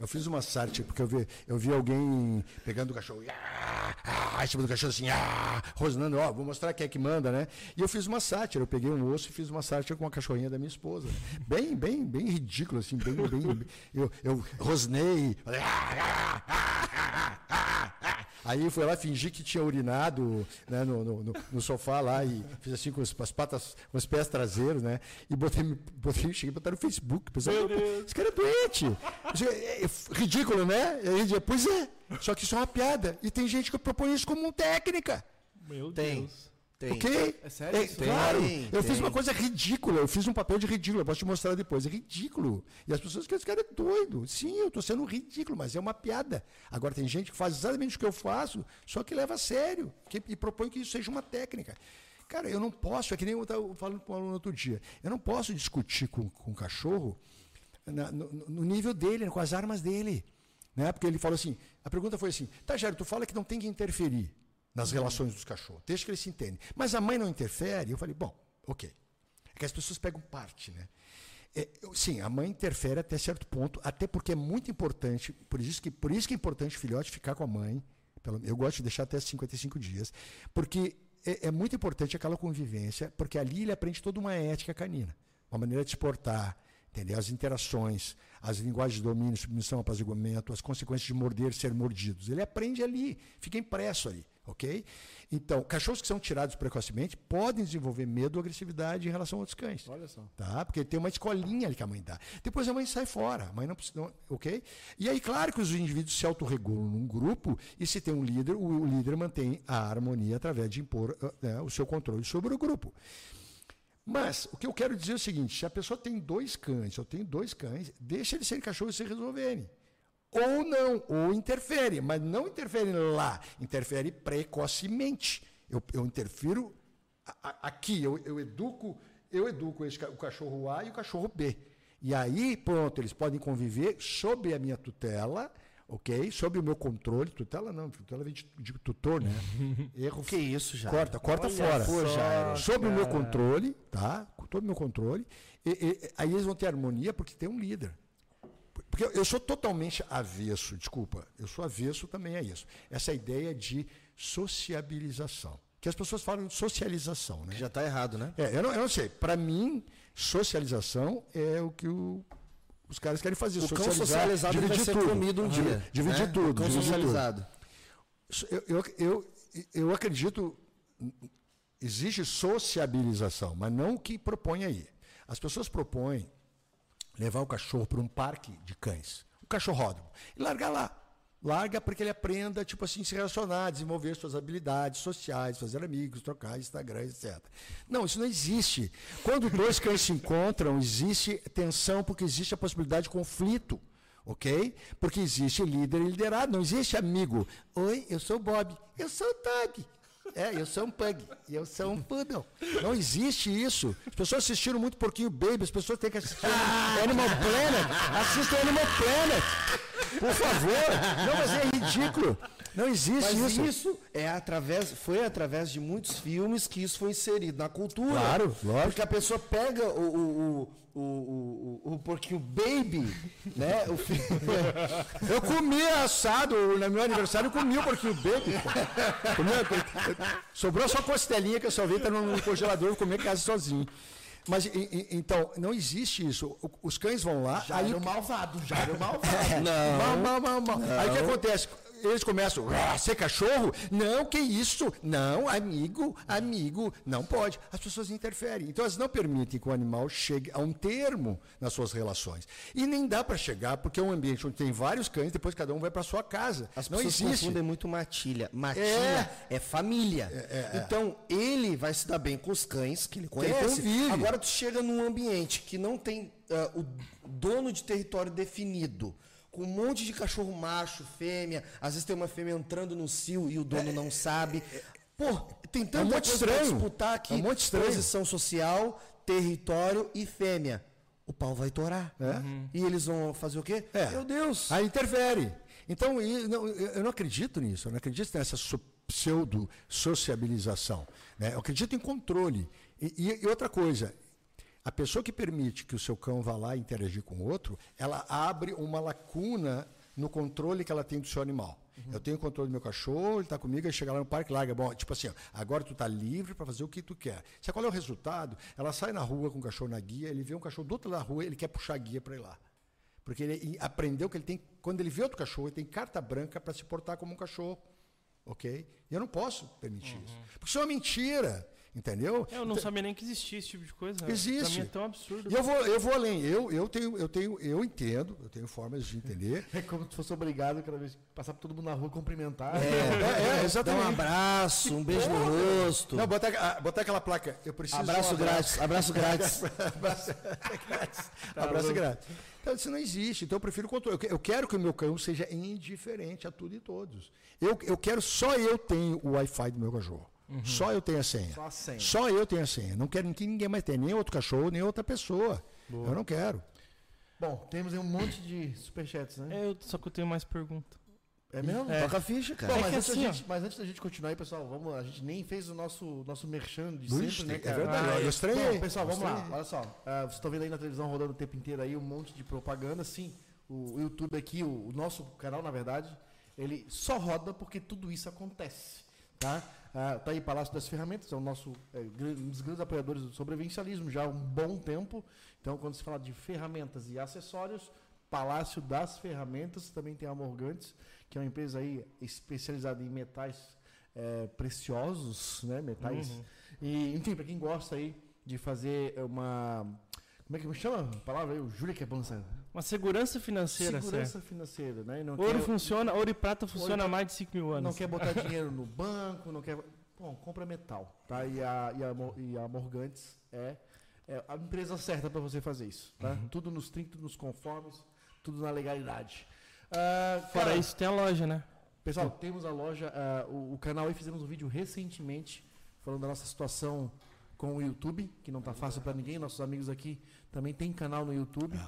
Eu fiz uma sátira, porque eu vi, eu vi alguém pegando o cachorro, ah, ah, em cima do cachorro assim, ah, rosnando, ó, vou mostrar quem é que manda, né? E eu fiz uma sátira, eu peguei um osso e fiz uma sátira com a cachorrinha da minha esposa. Bem, bem, bem ridículo, assim, bem, bem. Eu, eu rosnei, ah, ah, ah. Aí fui lá, fingi que tinha urinado né, no, no, no- sofá lá e fiz assim com as, as patas, com os pés traseiros, né? E botei, botei cheguei a botar no Facebook. Pensei, Meu "Pô, Deus." esse cara é doente. É- é- ridículo, né? Pois é, só que isso é uma piada. E tem gente que propõe isso como técnica. Meu Tem. Deus. Tem. Ok? É sério isso? claro. Tem, eu fiz tem. uma coisa ridícula. Eu fiz um papel de ridículo. Eu posso te mostrar depois. É ridículo. E as pessoas que esse cara é doido. Sim, eu estou sendo ridículo, mas é uma piada. Agora tem gente que faz exatamente o que eu faço, só que leva a sério que, e propõe que isso seja uma técnica. Cara, eu não posso, é que nem eu estava falando para um aluno outro dia, eu não posso discutir com, com o cachorro na- no, no nível dele, com as armas dele. Né? Porque ele falou assim, a pergunta foi assim, tá, Jairo, tu fala que não tem que interferir nas relações dos cachorros, deixa que eles se entendem. Mas a mãe não interfere? Eu falei, bom, ok. É que as pessoas pegam parte, né? É, eu- sim, a mãe interfere até certo ponto, até porque é muito importante, por isso que, por isso que é importante o filhote ficar com a mãe, pelo- eu gosto de deixar até 55 dias, porque é, é muito importante aquela convivência, porque ali ele aprende toda uma ética canina, uma maneira de se portar, entendeu? as interações, as linguagens de domínio, submissão, apaziguamento, as consequências de morder, ser mordidos. Ele aprende ali, fica impresso ali, ok? Então, cachorros que são tirados precocemente podem desenvolver medo ou agressividade em relação a outros cães. Olha só. Tá? Porque tem uma escolinha ali que a mãe dá. Depois a mãe sai fora. A mãe não precisa. ok? E aí, claro que os indivíduos se autorregulam num grupo e se tem um líder, o, o líder mantém a harmonia através de impor ah, né, o seu controle sobre o grupo. Mas o que eu quero dizer é o seguinte: se a pessoa tem dois cães, eu tenho dois cães, deixa eles serem cachorros e se resolverem. Ou não, ou interfere, mas não interfere lá, interfere precocemente. Eu, eu interfiro a- a- aqui, eu, eu educo, eu educo esse o cachorro A e o cachorro B. E aí, pronto, eles podem conviver sob a minha tutela, ok? Sob o meu controle. Tutela não, tutela vem de, de tutor, né? Erro Que isso, já? Corta, corta Olha fora. só, Jairo, Sob o meu controle, tá? Com todo o meu controle. E, e- aí eles vão ter harmonia porque tem um líder. Porque eu- sou totalmente avesso, desculpa, eu sou avesso também a isso. Essa ideia de sociabilização. Que as pessoas falam de socialização, né? Já tá errado, né? É, eu não, eu não sei. Para mim, socialização é o que o- os caras querem fazer. O cão socializado vai ser tudo. comido um dia. Dividir né? tudo. O cão dividir tudo. socializado. Eu, eu, eu, eu acredito, existe sociabilização, mas não o que propõe aí. As pessoas propõem levar o cachorro para um parque de cães, o cachorródromo, e largar lá. Larga para que ele aprenda, tipo assim, se relacionar, desenvolver suas habilidades sociais, fazer amigos, trocar Instagram, etc. Não, isso não existe. Quando dois cães se encontram, existe tensão, porque existe a possibilidade de conflito. Ok? Porque existe líder e liderado, não existe amigo. Oi, eu sou Bob. Eu sou Doug. É, eu sou um pug. Eu sou um poodle. Não existe isso. As pessoas assistiram muito Porquinho Baby, as pessoas têm que assistir Animal Planet. Assistam Animal Planet. Por favor. Não, mas é ridículo. Não existe Mas isso. isso, é através, foi através de muitos filmes que isso foi inserido na cultura. Claro, lógico. Porque a pessoa pega o, o, o, o, o, o, o porquinho baby, né? O fi- Eu comi assado no meu aniversário, eu comi o porquinho baby. sobrou só costelinha que eu só vi tá no congelador, eu comi em casa sozinho. Mas e- e- então, não existe isso. O- Os cães vão lá, Já aí era o malvado, já era o malvado. Mal, mal, mal, mal. Aí o que acontece? Eles começam, ser cachorro? Não, que isso? Não, amigo, amigo, não pode. As pessoas interferem. Então elas não permitem que o animal chegue a um termo nas suas relações. E nem dá para chegar, porque é um ambiente onde tem vários cães, depois cada um vai para sua casa. As não pessoas existe. confundem muito matilha. Matilha é, família. Então, ele vai se dar bem com os cães que ele conhece. convive. Agora, tu chega num ambiente que não tem ah, o dono de território definido, com um monte de cachorro macho, fêmea, às vezes tem uma fêmea entrando no cio e o dono não sabe. Pô, tem tanta É um monte coisa estranho. disputar aqui. É um monte estranho. Posição social, território e fêmea. O pau vai torar. E eles vão fazer o quê? É. Meu Deus. Aí interfere. Então, eu não acredito nisso, eu não acredito nessa so- pseudo-sociabilização. né? Eu acredito em controle. E outra coisa, a pessoa que permite que o seu cão vá lá interagir com o outro, ela abre uma lacuna no controle que ela tem do seu animal. Eu tenho controle do meu cachorro, ele está comigo, ele chega lá no parque, larga. Bom, tipo assim, ó, agora tu está livre para fazer o que tu quer. Sabe qual é o resultado? Ela sai na rua com o cachorro na guia, ele vê um cachorro do outro lado da rua, ele quer puxar a guia para ir lá. Porque ele aprendeu que ele tem, quando ele vê outro cachorro, ele tem carta branca para se portar como um cachorro. Ok? E eu não posso permitir isso. Porque isso é uma mentira. Entendeu? Eu não sabia nem que existia esse tipo de coisa. Pra Existe. mim é tão absurdo. E eu vou, eu vou além. Eu, eu tenho, eu tenho, eu entendo, eu tenho formas de entender. É como se fosse obrigado cada vez que passar por todo mundo na rua cumprimentar. É, é, Dá um exatamente. abraço, um beijo no rosto. Não, botar, botar aquela placa. Eu preciso um Abraço grátis, abraço grátis. abraço grátis. abraço grátis. Então, isso não existe. Então, eu prefiro controle. Eu quero que o meu cão seja indiferente a tudo e todos. Eu, eu quero, só eu tenho o Wi-Fi do meu cachorro. Só eu tenho a senha. Só a senha. Só eu tenho a senha. Não quero que ninguém mais tenha, nem outro cachorro, nem outra pessoa. Eu não quero. Bom, temos aí um monte de superchats, né? É, eu, só que eu tenho mais pergunta. É mesmo? Toca a ficha, cara. Bom, É mas, que antes da assim, gente, mas antes da gente continuar aí, pessoal, vamos, a gente nem fez o nosso, nosso merchan de Ixi, sempre, né, é cara? verdade, Ah, eu estranhei. Bom, pessoal, vamos lá. Olha só. ah, vocês estão vendo aí na televisão rodando o tempo inteiro aí um monte de propaganda. Sim, o YouTube aqui, o, o nosso canal, na verdade, ele só roda porque tudo isso acontece. Tá? Ah, tá aí Palácio das Ferramentas, é o nosso é, um dos grandes apoiadores do sobrevivencialismo já há um bom tempo. Então, quando se fala de ferramentas e acessórios, Palácio das Ferramentas, também tem a Morgantes, que é uma empresa aí especializada em metais é, preciosos, né? Metais. E, enfim, para quem gosta aí de fazer uma. Como é que me chama a palavra aí? O Júlia que é nessa- Uma segurança financeira, Segurança certo? financeira, né? E não Ouro quer- funciona, ouro e prata funciona há Ouro- mais de 5 mil não anos. quer botar dinheiro no banco, não quer. Bom, compra metal, tá? E a, e a, e a Morgantes é, é a empresa certa para você fazer isso, tá? Uhum. Tudo nos 30, nos conformes, tudo na legalidade. Ah, Fora cara, isso, tem a loja, né? Pessoal, temos a loja, ah, o, o canal aí fizemos um vídeo recentemente falando da nossa situação com o YouTube, que não tá fácil para ninguém. Nossos amigos aqui também tem canal no YouTube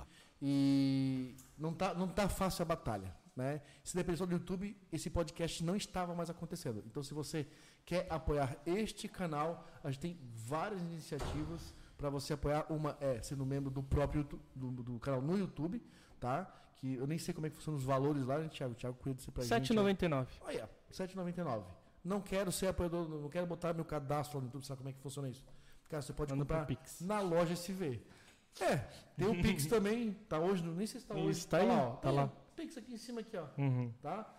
e não tá, não tá fácil a batalha, né? Se depender só do YouTube, esse podcast não estava mais acontecendo. Então, se você quer apoiar este canal, a gente tem várias iniciativas para você apoiar. Uma é sendo membro do próprio do, do canal no YouTube, tá? Que eu nem sei como é que funcionam os valores lá, né, Thiago? Thiago cuida disso pra gente. né? 7,99. Olha, R$ 7,99. Não quero ser apoiador, não quero botar meu cadastro lá no YouTube, sabe como é que funciona isso? Cara, você pode Manda comprar Pix. na loja SV. É, tem o Pix também, tá hoje, no- nem sei se tá hoje. Isso, tá aí, lá, ó. tá lá. o Pix aqui em cima aqui, ó, Uhum. tá?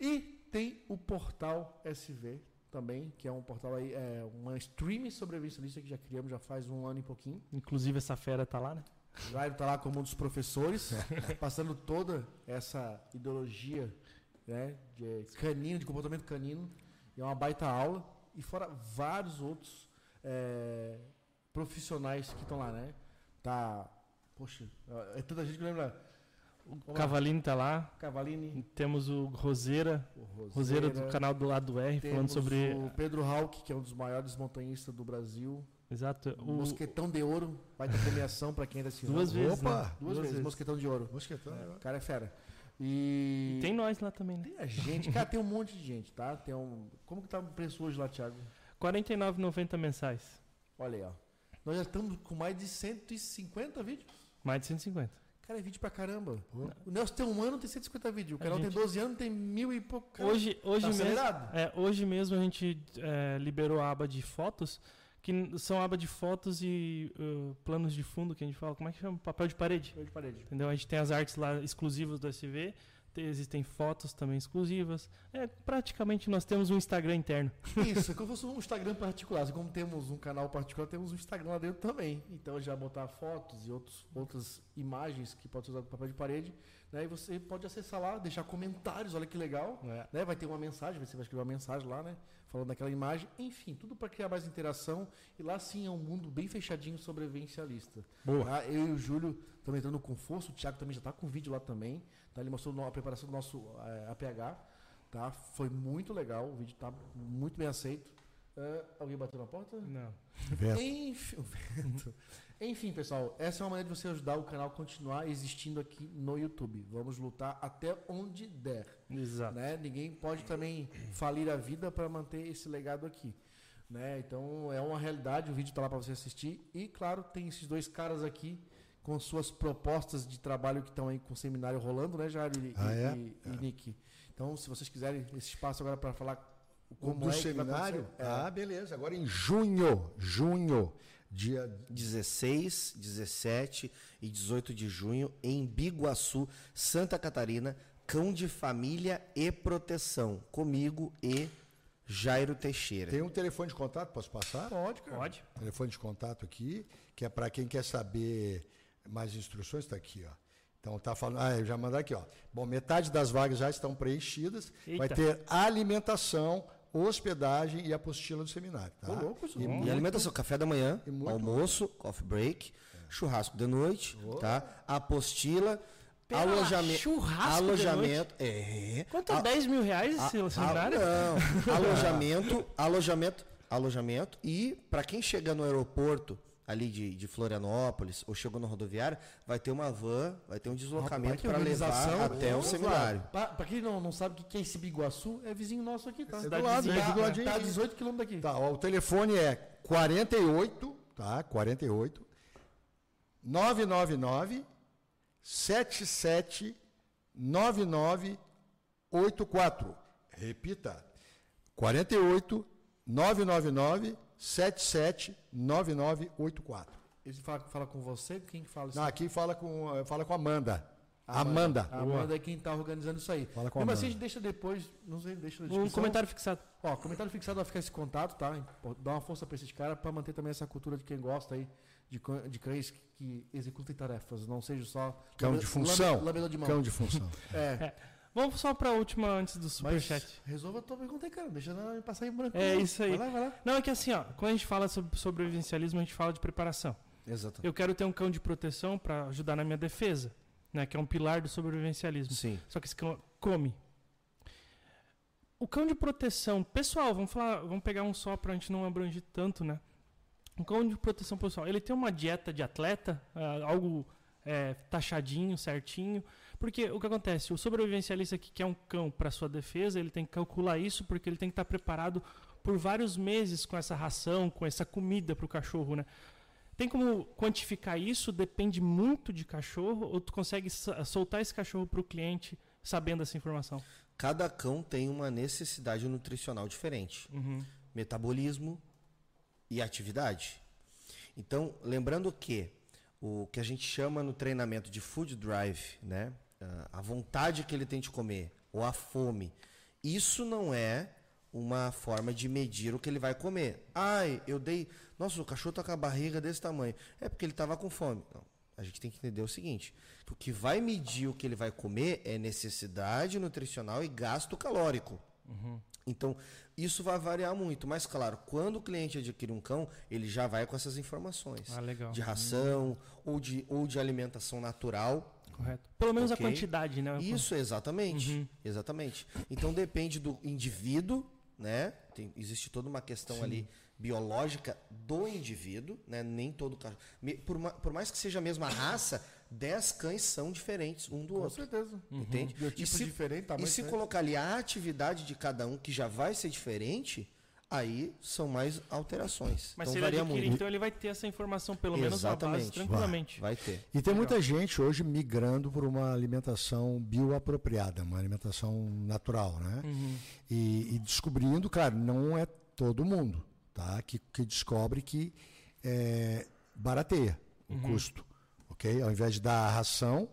E tem o portal SV também, que é um portal aí, é uma streaming sobrevivencialista que já criamos já faz um ano e pouquinho. Inclusive essa fera tá lá, né? Jairo tá lá como um dos professores, passando toda essa ideologia né, de canino, de comportamento canino. E é uma baita aula. E fora vários outros é, profissionais que estão lá, né? Tá. Poxa, é tanta gente que lembra. O. Cavalini tá lá. Cavalini, Temos o Roseira, o Roseira do canal do lado do R, falando sobre. o Pedro Hawk, que é um dos maiores montanhistas do Brasil. Exato. O Mosquetão de Ouro, vai ter premiação para quem ainda se duas vezes. Opa! né? Duas, vezes, Mosquetão de Ouro. Mosquetão. O cara é fera. E. Tem nós lá também, né? Tem a gente, cara, tem um monte de gente, tá? Tem um. Como que tá o preço hoje lá, Thiago? R$ 49,90 mensais. Olha aí, ó. Nós já estamos com mais de 150 vídeos. Mais de 150. Cara, é vídeo pra caramba. O Nelson tem um ano, tem 150 vídeos. O canal gente- tem 12 anos, tem mil e pouco. Cara, Hoje, hoje, tá mesmo, é, hoje mesmo a gente é, liberou a aba de fotos. que são aba de fotos e uh, planos de fundo que a gente fala. Como é que chama? Papel de parede. Papel de parede. Entendeu? A gente tem as artes lá exclusivas do SV, existem fotos também exclusivas. É, praticamente nós temos um Instagram interno. Isso, é como se fosse um Instagram particular. Assim como temos um canal particular, temos um Instagram lá dentro também. Então já botar fotos e outros, outras imagens que pode ser usado com papel de parede. Né? E você pode acessar lá, deixar comentários, olha que legal. Né? Vai ter uma mensagem, você vai escrever uma mensagem lá, né? Falando daquela imagem. Enfim, tudo para criar mais interação. E lá sim é um mundo bem fechadinho sobrevivencialista. Boa. Tá? Eu e o Júlio estamos entrando com força, o Thiago também já está com vídeo lá também. Tá? Ele mostrou a preparação do nosso eh, APH. Tá? Foi muito legal, o vídeo está muito bem aceito. Eh, alguém bateu na porta? Não. Enfim, o vento. Enfim, pessoal, essa é uma maneira de você ajudar o canal a continuar existindo aqui no YouTube. Vamos lutar até onde der. Exato. Né? Ninguém pode também falir a vida para manter esse legado aqui. Né? Então é uma realidade, o vídeo está lá para você assistir. E claro, tem esses dois caras aqui com suas propostas de trabalho que estão aí com o seminário rolando, né, Jair e, Ah, e- é? e- e Nick? Então, se vocês quiserem esse espaço agora para falar O como do é que vai seminário? é. Ah, beleza. Agora em junho, junho, dia 16, 17 e 18 de junho em Biguaçu, Santa Catarina, cão de família e proteção, comigo e Jairo Teixeira. Tem um telefone de contato, posso passar? Pode, cara. Pode. Telefone de contato aqui, que é para quem quer saber mais instruções, está aqui, ó. Então tá falando, ah, eu já mandar aqui, ó. Bom, metade das vagas já estão preenchidas. Vai Eita. ter alimentação, hospedagem e apostila do seminário, tá? Ô, louco, isso e não. E alimentação, café da manhã, almoço, coffee break, churrasco de noite, tá? Apostila, Pera, alojamento, churrasco de alojamento, é. Quanto é a- 10 mil reais a- esse a- seminário? não, alojamento, alojamento, alojamento e para quem chega no aeroporto ali de, de Florianópolis ou chegou na rodoviária, vai ter uma van, vai ter um deslocamento para levar até o seminário. Para quem não, não sabe o que é esse Biguaçu, é vizinho nosso aqui, tá? É do lado, vizinha. é do ladinho Tá a aqui. 18 quilômetros daqui. Tá, ó, o telefone é 48, tá? 48 999 77 9984. Repita. 48 999 77 9984. Ele fala, fala com você, quem que fala isso? Não, aqui fala com eh, fala com a Amanda. Amanda. A Amanda é quem tá organizando isso aí. Fala com a assim, a Amanda. gente deixa depois, não sei, deixa na Um comentário fixado. Ó, comentário fixado vai ficar esse contato, tá? Dá uma força pra esses caras pra manter também essa cultura de quem gosta aí de, de cães que, executem tarefas, não seja só Cão de função. lame- de mão. Cão de função. É. Vamos só pra última antes do superchat. resolva a tua pergunta aí, cara. Deixa ela passar em branco. É não. isso aí. Vai lá, vai lá. Não, é que assim, ó, quando a gente fala sobre sobrevivencialismo, a gente fala de preparação. Exatamente. Eu quero ter um cão de proteção pra ajudar na minha defesa, né? Que é um pilar do sobrevivencialismo. Sim. Só que esse cão come. O cão de proteção pessoal, vamos falar, vamos pegar um só pra gente não abranger tanto, né? Um cão de proteção pessoal, ele tem uma dieta de atleta, ah, algo é, taxadinho, certinho. Porque o que acontece? O sobrevivencialista que quer um cão para sua defesa, ele tem que calcular isso porque ele tem que estar preparado por vários meses com essa ração, com essa comida para o cachorro, né? Tem como quantificar isso? Depende muito de cachorro ou tu consegue soltar esse cachorro para o cliente sabendo essa informação? Cada cão tem uma necessidade nutricional diferente. Uhum. metabolismo e atividade. Então, lembrando que o que a gente chama no treinamento de food drive, né, a vontade que ele tem de comer ou a fome, isso não é uma forma de medir o que ele vai comer. Ai, eu dei, nossa, o cachorro tá com a barriga desse tamanho. É porque ele estava com fome. Não. A gente tem que entender o seguinte: que o que vai medir o que ele vai comer é necessidade nutricional e gasto calórico. Então, isso vai variar muito. Mas, claro, quando o cliente adquire um cão, ele já vai com essas informações. Ah, legal. De ração ou, de, ou de alimentação natural. Correto. Pelo menos Ok. a quantidade, né? Isso, exatamente. Exatamente. Então, depende do indivíduo, né? Tem- existe toda uma questão ali biológica do indivíduo, né? Nem todo cachorro. Por, por mais que seja a mesma raça, 10 cães são diferentes um do Com outro. certeza. Entende? Biotipo e se, diferente, e se diferente. colocar ali a atividade de cada um, que já vai ser diferente, aí são mais alterações. Mas então se ele varia adquirir, muito. então ele vai ter essa informação, pelo menos na base, Exatamente. tranquilamente. Vai ter. E tem muita gente hoje migrando por uma alimentação bioapropriada, uma alimentação natural, né? Uhum. E, e descobrindo, claro, não é todo mundo, tá? que, que descobre que é, barateia o custo. ok? Ao invés de dar a ração,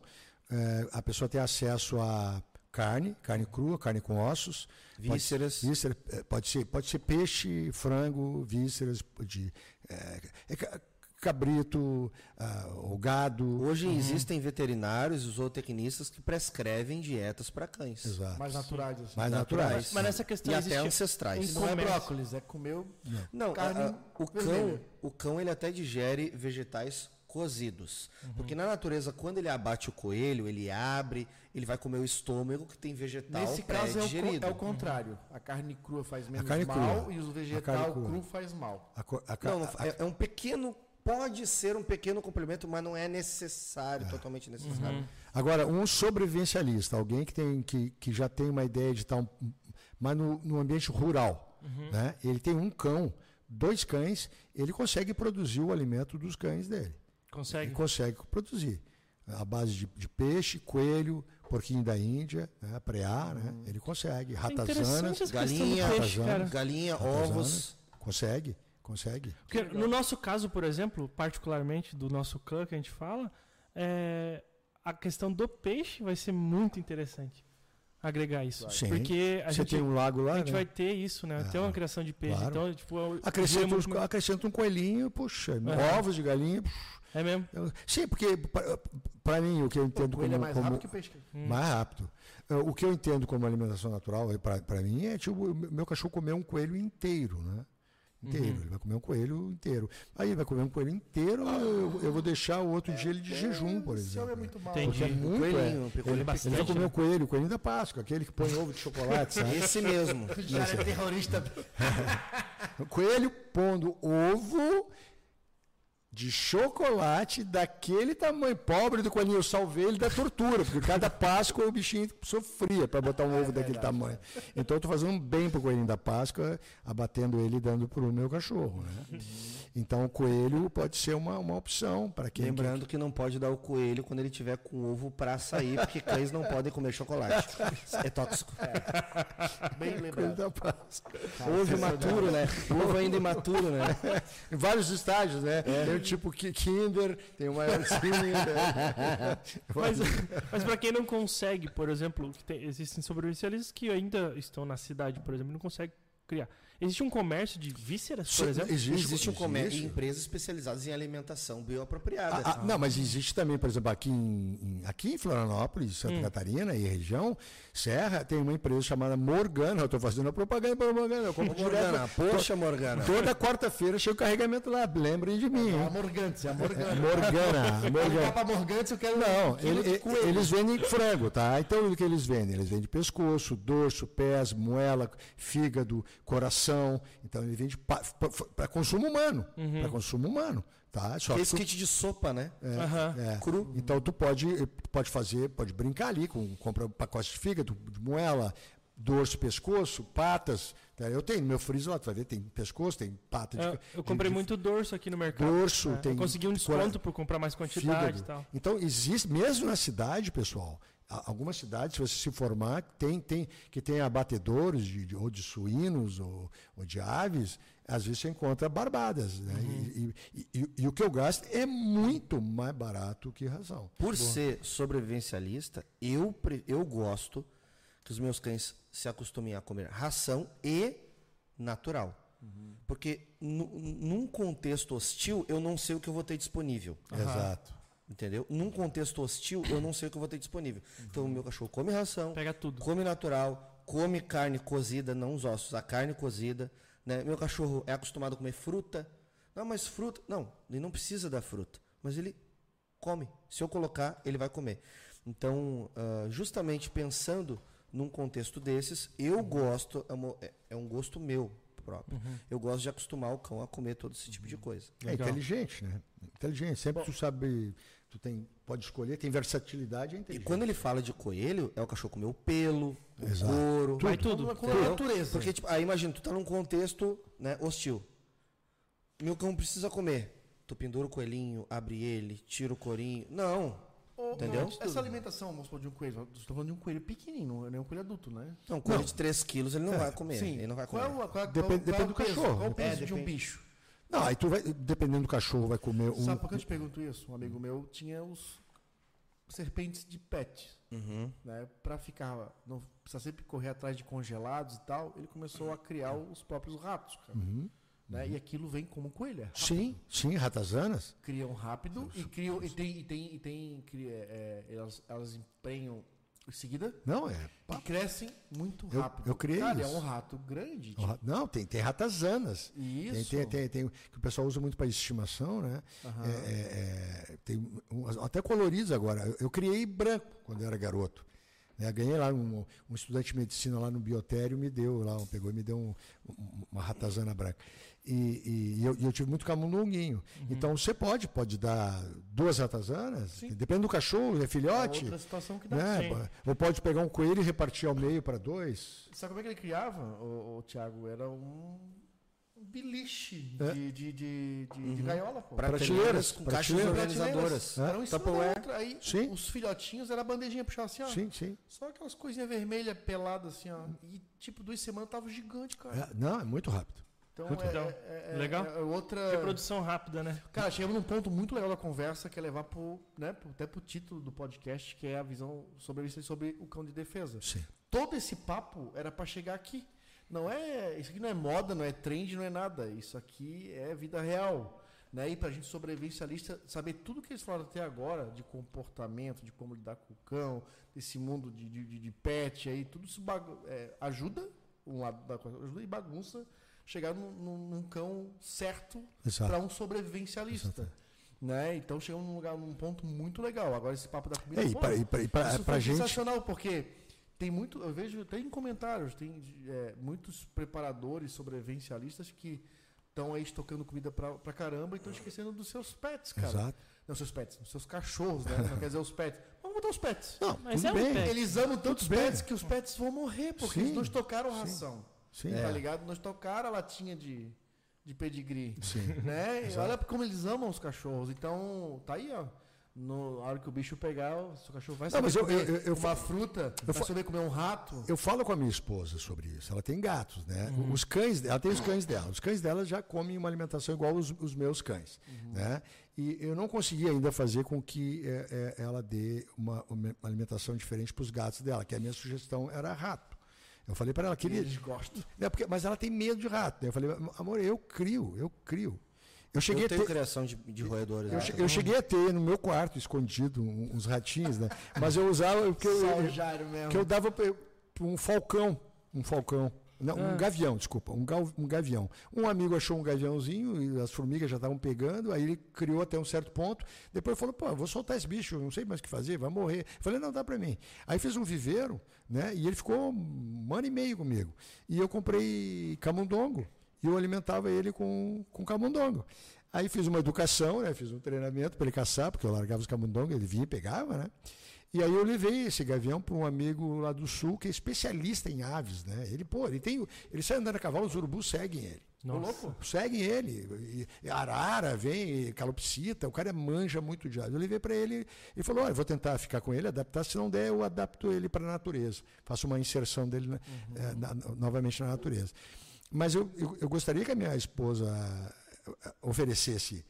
é, a pessoa tem acesso a carne, carne crua, carne com ossos, pode- Vísceras. víscera, é, pode ser, pode ser peixe, frango, vísceras, de, é, é ca- cabrito, ah, o gado. Hoje existem veterinários e zootecnistas que prescrevem dietas para cães. Exato. Mais naturais, assim. Mais naturais. Mas nessa questão E até ancestrais. Não é brócolis, é comer o- Não, Carne a- a- o cão, o cão ele até digere vegetais cozidos. Porque na natureza, quando ele abate o coelho, ele abre, ele vai comer o estômago que tem vegetal Nesse caso é o, é o contrário. A carne crua faz menos carne mal crua. e o A vegetal cru faz mal. A co- a ca- Não, não, a- é, é um pequeno, pode ser um pequeno complemento, mas não é necessário, totalmente necessário. Agora, um sobrevivencialista, alguém que, tem, que, que já tem uma ideia de estar um, mas no, no ambiente rural, né? ele tem um cão, dois cães, ele consegue produzir o alimento dos cães dele. Consegue. Consegue produzir. A base de, de peixe, coelho, porquinho da Índia, né? preá, né? ele consegue. É Ratazanas, do Galinha, peixe, galinha, ratazanas, ovos. consegue, consegue. Porque no nosso caso, por exemplo, particularmente do nosso clã que a gente fala, é, a questão do peixe vai ser muito interessante agregar isso. Sim. Porque a Você gente, tem um lago lá, a gente né? vai ter isso, né? Ter uma criação de peixe. claro. Então, tipo, Acrescenta, uns- acrescenta um coelhinho, puxa, É. ovos de galinha. É mesmo. Eu- Sim, porque para mim o que eu entendo coelho é como, mais como- rápido que peixe. mais rápido. Eh, O que eu entendo como alimentação natural para mim é tipo o meu cachorro comer um coelho inteiro, né? Inteiro, ele vai comer um coelho inteiro. Aí ele vai comer um coelho inteiro, eu, eu vou deixar o outro dia ele de jejum, por Esse homem é exemplo. muito mal. Entendi. É muito, coelhinho, é. um coelho ele, bastante, ele vai comer né? o coelho, o coelhinho da Páscoa, aquele que põe ovo de chocolate, sabe? Esse mesmo. O cara é terrorista. Coelho pondo ovo de chocolate daquele tamanho. Pobre do coelhinho, eu salvei ele da tortura, porque cada Páscoa o bichinho sofria para botar um ovo daquele tamanho. Então eu estou fazendo um bem pro coelhinho da Páscoa, abatendo ele e dando pro meu cachorro. Né? Então o coelho pode ser uma, uma opção para quem Lembrando que não pode dar o coelho quando ele tiver com ovo para sair, porque cães não podem comer chocolate. É tóxico. Bem quer coelho lembrado. da Páscoa. Ovo imaturo, né? Ovo ainda imaturo, né? Em vários estágios, né? Tem o tipo ki- Kinder, tem o maiorzinho. né? Mas, mas para quem não consegue, por exemplo, tem- existem sobrevivencialistas que ainda estão na cidade, por exemplo, não conseguem criar. Existe um comércio de vísceras, por Sim, exemplo? existe- Existe um comércio existe. e empresas especializadas em alimentação bioapropriada. Ah, ah, não, mas existe também, por exemplo, aqui em, aqui em Florianópolis, Santa Catarina e região, Serra, tem uma empresa chamada Morgana. Eu estou fazendo a propaganda para Morgana. Eu compro Morgana, direto. poxa, Morgana. Toda quarta-feira chega o carregamento lá. Lembrem de mim. É a? Morgantes, é a. Morgana. Ligar Morgana. pra Morgantes, eu quero Não, um ele- de coelho. eles vendem frango, tá? Então o que eles vendem? Eles vendem pescoço, dorso, pés, moela, fígado, coração. Então ele vende para consumo humano, para consumo humano, tá? Só que Esse tu- kit de sopa, né? Aham. é. Cru. Então tu pode, pode fazer, pode brincar ali com compra pacote de fígado, de moela, dorso, pescoço, patas. tá? Eu tenho no meu freezer lá, tu vai ver, tem pescoço, tem pata de Eu, eu comprei de- muito dorso aqui no mercado. Dorso, É, tem eu consegui um desconto por comprar mais quantidade e tal. Então, existe, mesmo na cidade, pessoal, algumas cidades, se você se formar, tem, tem, que tem abatedores de, ou de suínos ou, ou de aves, às vezes você encontra barbadas. Né? Uhum. E, e- e- e o que eu gasto é muito mais barato que ração. Por ser sobrevivencialista, eu, eu gosto que os meus cães se acostumem a comer ração e natural. Porque nu- num contexto hostil, eu não sei o que eu vou ter disponível. Exato. Entendeu? Num contexto hostil, eu não sei o que eu vou ter disponível. Então, o meu cachorro come ração, Pega tudo. come natural, come carne cozida, não os ossos, a carne cozida. Né? Meu cachorro é acostumado a comer fruta. Não, mas fruta. Não, ele não precisa da fruta. Mas ele come. Se eu colocar, ele vai comer. Então, ah, justamente pensando num contexto desses, eu gosto, é uma- é- é um gosto meu próprio. Eu gosto de acostumar o cão a comer todo esse tipo de coisa. É Legal. inteligente, né? Inteligente. Sempre tu sabe, tu tem, pode escolher, tem versatilidade, é E quando ele fala de coelho, é o cachorro comer o pelo, o Exato. couro. Vai tudo. Com a Entendeu? natureza. Porque, tipo, aí imagina, tu tá num contexto né, hostil. Meu cão precisa comer. Tu pendura o coelhinho, abre ele, tira o corinho. Não. Entendeu? não, Essa alimentação, vamos supor, de um coelho. Estou falando de um coelho pequenininho, não é um coelho adulto, né? Não, coelho de 3 quilos ele não vai comer. Sim. Ele não vai Qual comer. é o, qual é, Depende- qual, depende qual é do cachorro. Qual é o peso É, de um depende. bicho? Não, aí tu vai, dependendo do cachorro, vai comer um. Sabe por que eu te pergunto isso? Um amigo meu tinha os serpentes de pet, Uhum. né? Pra ficar, não precisa sempre correr atrás de congelados e tal, ele começou a criar os próprios ratos, cara, Uhum. né? E aquilo vem como coelho, é rápido. Sim, sim, ratazanas. criam rápido e criam e tem e tem e tem cria- é, é, elas elas emprenham em seguida Não, é. e crescem muito Eu- rápido. eu criei Cara, isso. é um rato grande. Tipo, Não, tem, tem ratazanas. Isso. tem, tem, tem- que o pessoal usa muito para estimação, né? Aham. É, é, é, tem um- até coloridos agora. Eu, eu criei branco quando eu era garoto. né? Ganhei lá um, um estudante de medicina lá no biotério me deu lá, pegou e me deu um- um- uma ratazana branca. E, e- eu, eu tive muito camundonguinho. Então você pode, pode dar duas ratazanas, Sim. depende do cachorro, é É filhote. outra situação que dá. né? Ou pode pegar um coelho e repartir ao meio para dois. Sabe como é que ele criava, o, Thiago? Era um um beliche É. de, de, de, de, de gaiola, pô. Prateleiras, com caixas organizadoras. Era um em cima da Tupperware. outra. Aí Sim. os filhotinhos era a bandejinha puxar assim, ó. Sim, sim. Só aquelas coisinhas vermelhas peladas assim, ó. E tipo, duas semanas tava gigante, cara. É, não, é muito rápido. Então Muito é, legal. é- é- Legal. é outra. Reprodução rápida, né? Cara, chegamos num ponto muito legal da conversa que é levar pro, né, até pro título do podcast, que é a visão sobre sobre o cão de defesa. Sim. Todo esse papo era para chegar aqui. Não é, isso aqui não é moda, não é trend, não é nada. Isso aqui é vida real, né? E pra gente sobrevivencialista saber tudo que eles falaram até agora de comportamento, de como lidar com o cão, desse mundo de, de, de- pet aí, tudo isso é, ajuda um lado da coisa, ajuda e bagunça chegar num, num- cão certo para um sobrevivencialista. Né? Então chegamos num lugar, num ponto muito legal. Agora esse papo da comida. É, pô, pra, e pra, e pra- isso pra foi gente. sensacional, porque tem muito, eu vejo até em comentários, tem é, muitos preparadores sobrevivencialistas que estão aí estocando comida pra, pra caramba e estão esquecendo dos seus pets, cara. Exato. Não, seus pets, os seus cachorros, né? Não quer dizer os pets. Vamos botar os pets. Não, Mas é um bem. pet. Eles amam tantos pets que os pets vão morrer, porque Sim, eles não estocaram ração. Sim. Tá É. ligado? Não estocaram a latinha de, de pedigree. Sim. Né? E olha como eles amam os cachorros. Então, tá aí, ó. No, a hora que o bicho pegar, o seu cachorro vai Não, saber mas eu- comer eu- eu uma fruta, vai fa- saber comer um rato. Eu falo com a minha esposa sobre isso. Ela tem gatos, né? Uhum. Os cães, ela tem os cães dela. Os cães dela já comem uma alimentação igual os, os meus cães, Uhum. né? E eu não consegui ainda fazer com que é, é, ela dê uma, uma alimentação diferente para os gatos dela, que a minha sugestão era rato. Eu falei para ela, queria, Eles gostam. É porque, mas ela tem medo de rato. né? Eu falei, amor, eu crio, eu crio. Eu cheguei Eu a tenho ter, criação de, de roedores. eu, também. eu cheguei a ter no meu quarto, escondido, uns ratinhos, né? Mas eu usava porque eu, eu, que eu dava para um falcão, um falcão. Não, um gavião, desculpa, um, gal- um gavião. Um amigo achou um gaviãozinho e as formigas já estavam pegando, aí ele criou até um certo ponto. Depois falou, pô, vou soltar esse bicho, não sei mais o que fazer, vai morrer. Eu falei, não, dá para mim. Aí fez um viveiro, né? E ele ficou um ano e meio comigo. E eu comprei camundongo e eu alimentava ele com, com camundongo. Aí fiz uma educação, né? Fiz um treinamento para ele caçar, porque eu largava os camundongos, ele vinha e pegava, né? E aí eu levei esse gavião para um amigo lá do sul que é especialista em aves, né? Ele, pô, ele tem, ele sai andando a cavalo, os urubus seguem ele. Nossa. Seguem ele. E- e arara vem, e calopsita, o cara manja muito de aves. Eu levei para ele, ele falou: olha, vou tentar ficar com ele, adaptar, se não der, eu adapto ele para a natureza. Faço uma inserção dele na- eh, na- novamente na natureza. Mas eu, eu, eu gostaria que a minha esposa eh, oferecesse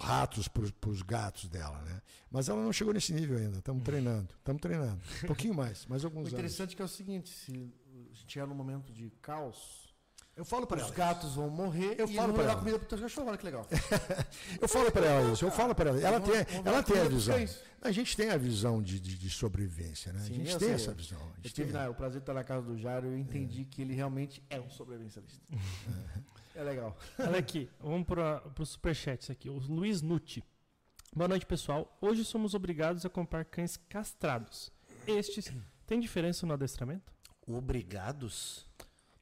ratos para os gatos dela, né? Mas ela não chegou nesse nível ainda. Estamos treinando, estamos treinando. Um pouquinho mais, mais O alguns anos. interessante é que é o seguinte, se a gente chegar num momento de caos, Eu falo para os ela. gatos vão morrer Eu falo dar ela. comida para teus cachorros, olha que legal. Eu falo para ela isso, eu falo para ela. Ela tem, ela tem a visão. A gente tem a visão de, de, de sobrevivência, né? Sim, a gente tem sei. essa visão. Eu tive na- o prazer de estar na casa do Jairo e eu entendi que ele realmente é um sobrevivencialista. é legal. Olha aqui, vamos para os superchats aqui. O Luiz Nutti. Boa noite, pessoal. Hoje somos obrigados a comprar cães castrados. Estes têm diferença no adestramento? Obrigados?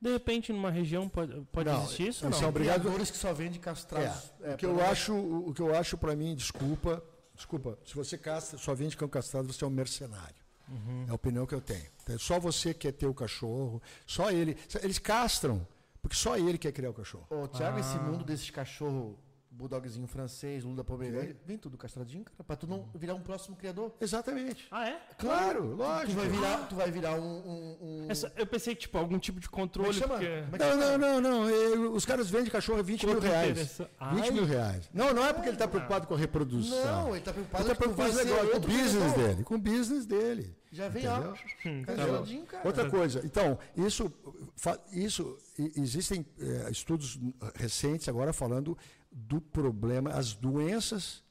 De repente, numa região pode, pode Não, existir isso eles não? são obrigado- Criadores que só vendem castrados. É, É, o que eu acho, o que eu acho para mim, desculpa, desculpa, se você castra, só vende cão castrado, você é um mercenário. É a opinião que eu tenho. Então, Só você quer ter o cachorro, só ele. Eles castram, porque só ele quer criar o cachorro. Ô, Thiago, esse Ah. mundo desses cachorros bulldogzinho francês, lula pomerânia, vem tudo castradinho, cara, pra tu não virar um próximo criador. Exatamente. Ah, é? Claro, Tu lógico. vai virar, tu vai virar um... um- um- Essa- eu pensei que, tipo, algum tipo de Como é controle. que chama? Como é que Não, não, não, não. eh, Os caras vendem cachorro a 20 mil Quanto reais. interessa- 20 Ai. mil reais. Não, não é porque ele está preocupado com a reprodução. Não, ele tá preocupado Ele que tu vai preocupado ser agora com o outro business criador. dele. Com o business dele. Já vem, ó. Hum, Castradinho, cara. Outra coisa, então, isso, fa- isso e- existem eh, estudos recentes agora falando do problema, as doenças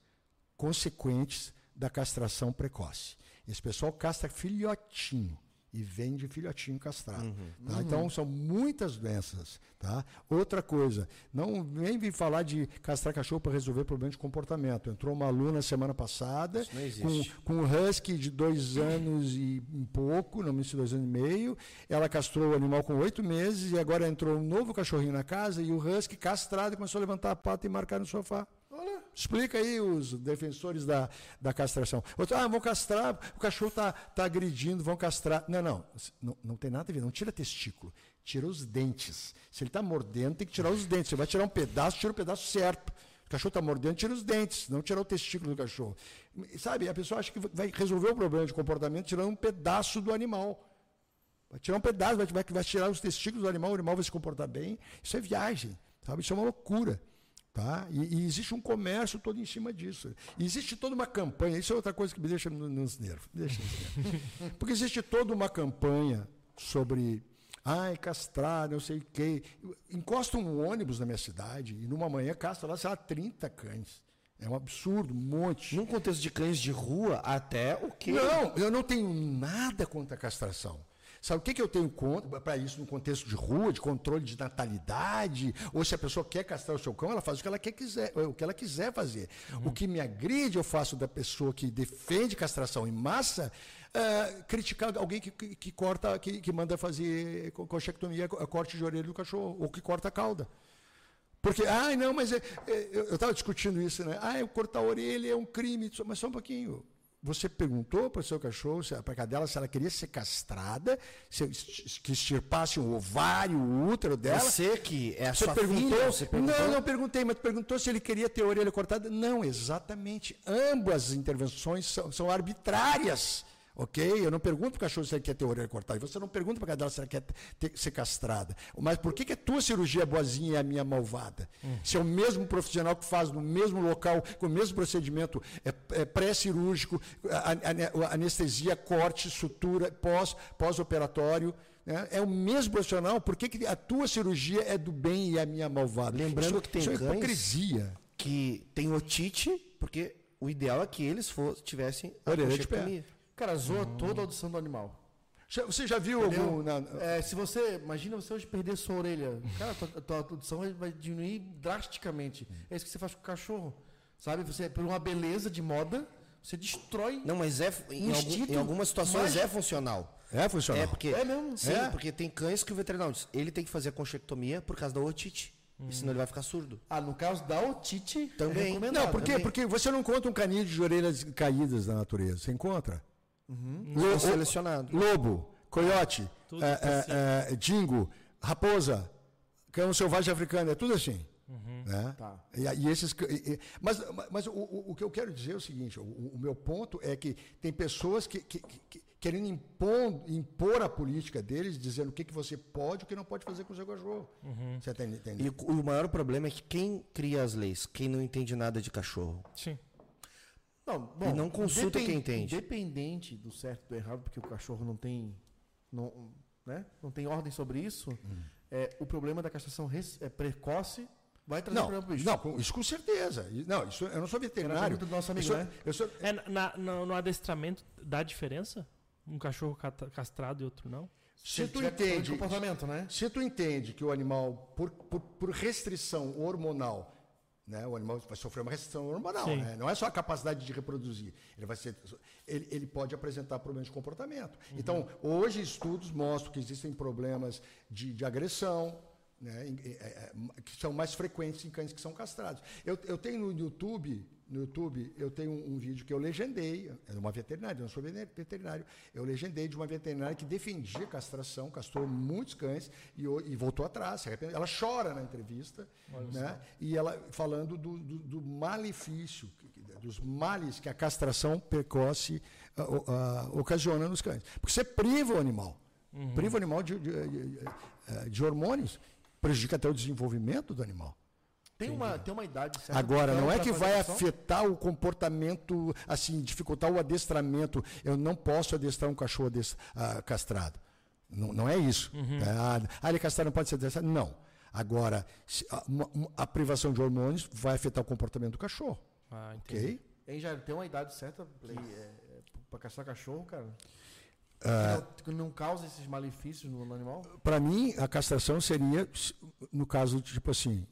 consequentes da castração precoce. Esse pessoal castra filhotinho e vende filhotinho castrado. tá? Então são muitas doenças. Tá? Outra coisa, não vem vir falar de castrar cachorro para resolver problema de comportamento. Entrou uma aluna semana passada com, com um husky de dois anos e um pouco, não me sei, dois anos e meio. Ela castrou o animal com oito meses e agora entrou um novo cachorrinho na casa e o husky castrado começou a levantar a pata e marcar no sofá. Explica aí os defensores da, da castração. Outro, ah, vão castrar, o cachorro está tá agredindo, vão castrar. Não, não, não, não tem nada a ver, não tira testículo, tira os dentes. Se ele está mordendo, tem que tirar os dentes. Você vai tirar um pedaço, tira o pedaço certo. O cachorro está mordendo, tira os dentes, não tirar o testículo do cachorro. Sabe, a pessoa acha que vai resolver o problema de comportamento tirando um pedaço do animal. Vai tirar um pedaço, vai, vai, vai tirar os testículos do animal, o animal vai se comportar bem. Isso é viagem, sabe? Isso é uma loucura. Tá? E, e existe um comércio todo em cima disso. E existe toda uma campanha, isso é outra coisa que me deixa no- nos nervos. Deixa nos nervos. Porque existe toda uma campanha sobre. Ai, castrar, não sei o quê. Encosta um ônibus na minha cidade e numa manhã castra lá, sei lá, 30 cães. É um absurdo, um monte. Num contexto de cães de rua, até o quê? Não, eu não tenho nada contra a castração. Sabe o que, que eu tenho contra para isso no contexto de rua, de controle de natalidade? Ou se a pessoa quer castrar o seu cão, ela faz o que ela quer quiser, o que ela quiser fazer. O que me agride, eu faço da pessoa que defende castração em massa, eh, criticar alguém que, que, que corta, que, que manda fazer co- cochectomia, co- corte de orelha do cachorro, ou que corta a cauda. Porque, ai, não, mas é- é, eu estava discutindo isso, né? Ah, eu cortar a orelha é um crime. Mas só um pouquinho. Você perguntou para o seu cachorro, para a cadela, se ela queria ser castrada, se que extirpasse o ovário, o útero dela. Você que é a Você sua perguntou? filha, você perguntou? Não, não perguntei, mas perguntou se ele queria ter a orelha cortada. Não, exatamente. Ambas as intervenções são, são arbitrárias. Ok? Eu não pergunto para o cachorro se ele quer ter orelha cortada. E você não pergunta para a cadela se ela quer ter- ser castrada. Mas por que, que a tua cirurgia é boazinha e a minha malvada? Se é o mesmo profissional que faz no mesmo local, com o mesmo procedimento, é, é pré-cirúrgico, anestesia, corte, sutura, pós- pós-operatório. né? É o mesmo profissional, por que, que a tua cirurgia é do bem e a minha malvada? Lembrando Isso- que tem isso é hipocrisia. Que tem otite, porque o ideal é que eles tivessem a Orelha de cochectomia. Cara, zoa toda a audição do animal. Já- Você já viu Entendeu? algum. na- É, se você. Imagina você hoje perder sua orelha. Cara, a tua, tua audição vai- diminuir drasticamente. É isso que você faz com o cachorro. Sabe? Você, por uma beleza de moda, você destrói. Não, mas é, em, algum- em algumas situações mágico. é funcional. É funcional. É porque, É mesmo? Sim, É? porque tem cães que o veterinário diz, ele tem que fazer a conchectomia por causa da otite. E senão ele vai ficar surdo. Ah, no caso da otite, Também. é. Não, por quê? também. Porque você não encontra um canil de orelhas caídas na natureza. Você encontra? Foi Lo- selecionado. Lobo, coiote, é, é, é, dingo, raposa, cão selvagem africano, é tudo assim. Né? Tá. E, e esses, e- e- mas mas o, o- o que eu quero dizer é o seguinte: o, o meu ponto é que tem pessoas que, que- que- que querendo impor, impor a política deles, dizendo o que, que você pode e o que não pode fazer com o seu cachorro. Você tá entendendo? E o o maior problema é que quem cria as leis, quem não entende nada de cachorro. Sim. Não, bom, E não consulta quem entende. Independente do certo e do errado, porque o cachorro não tem, não, né? não tem ordem sobre isso, Hum. é, o problema da castração é, precoce vai trazer Não, problema pro bicho. não, com- isso com certeza. Não, isso, eu não sou veterinário. do nosso amigo, eu sou, né? eu sou- É, na, no, no adestramento dá diferença? Um cachorro castrado e outro não? se ele tu entende, comportamento, né? se tu entende que o animal, por, por, por restrição hormonal, né, o animal vai sofrer uma restrição hormonal, né? não é só a capacidade de reproduzir, ele, vai ser, ele, ele pode apresentar problemas de comportamento. Então, hoje estudos mostram que existem problemas de, de agressão, né, é, é, que são mais frequentes em cães que são castrados. Eu, eu tenho no YouTube, no YouTube, eu tenho um, um vídeo que eu legendei, é de uma veterinária, eu não sou veterinário, eu legendei de uma veterinária que defendia castração, castrou muitos cães e, e voltou atrás. Ela chora na entrevista, né, e ela falando do, do- do malefício, dos males que a castração precoce o- ah, ocasiona nos cães. Porque você priva o animal, priva o animal de- de- de- eh, de hormônios prejudica até o desenvolvimento do animal. Tem uma, tem uma idade certa. Agora, não é que vai afetar o comportamento, assim, dificultar o adestramento. Eu não posso adestrar um cachorro ah, castrado. Não, não é isso. É, ah, ah, ele é castrado não pode ser adestrado. Não. Agora, se- a, a privação de hormônios vai afetar o comportamento do cachorro. Ah, entendi. Ok? Hein, Jair, tem uma idade certa que, é, é, pra castrar cachorro, cara? Ah. que, não, causa esses malefícios no, animal? Para mim, a castração seria, se- no caso, tipo assim,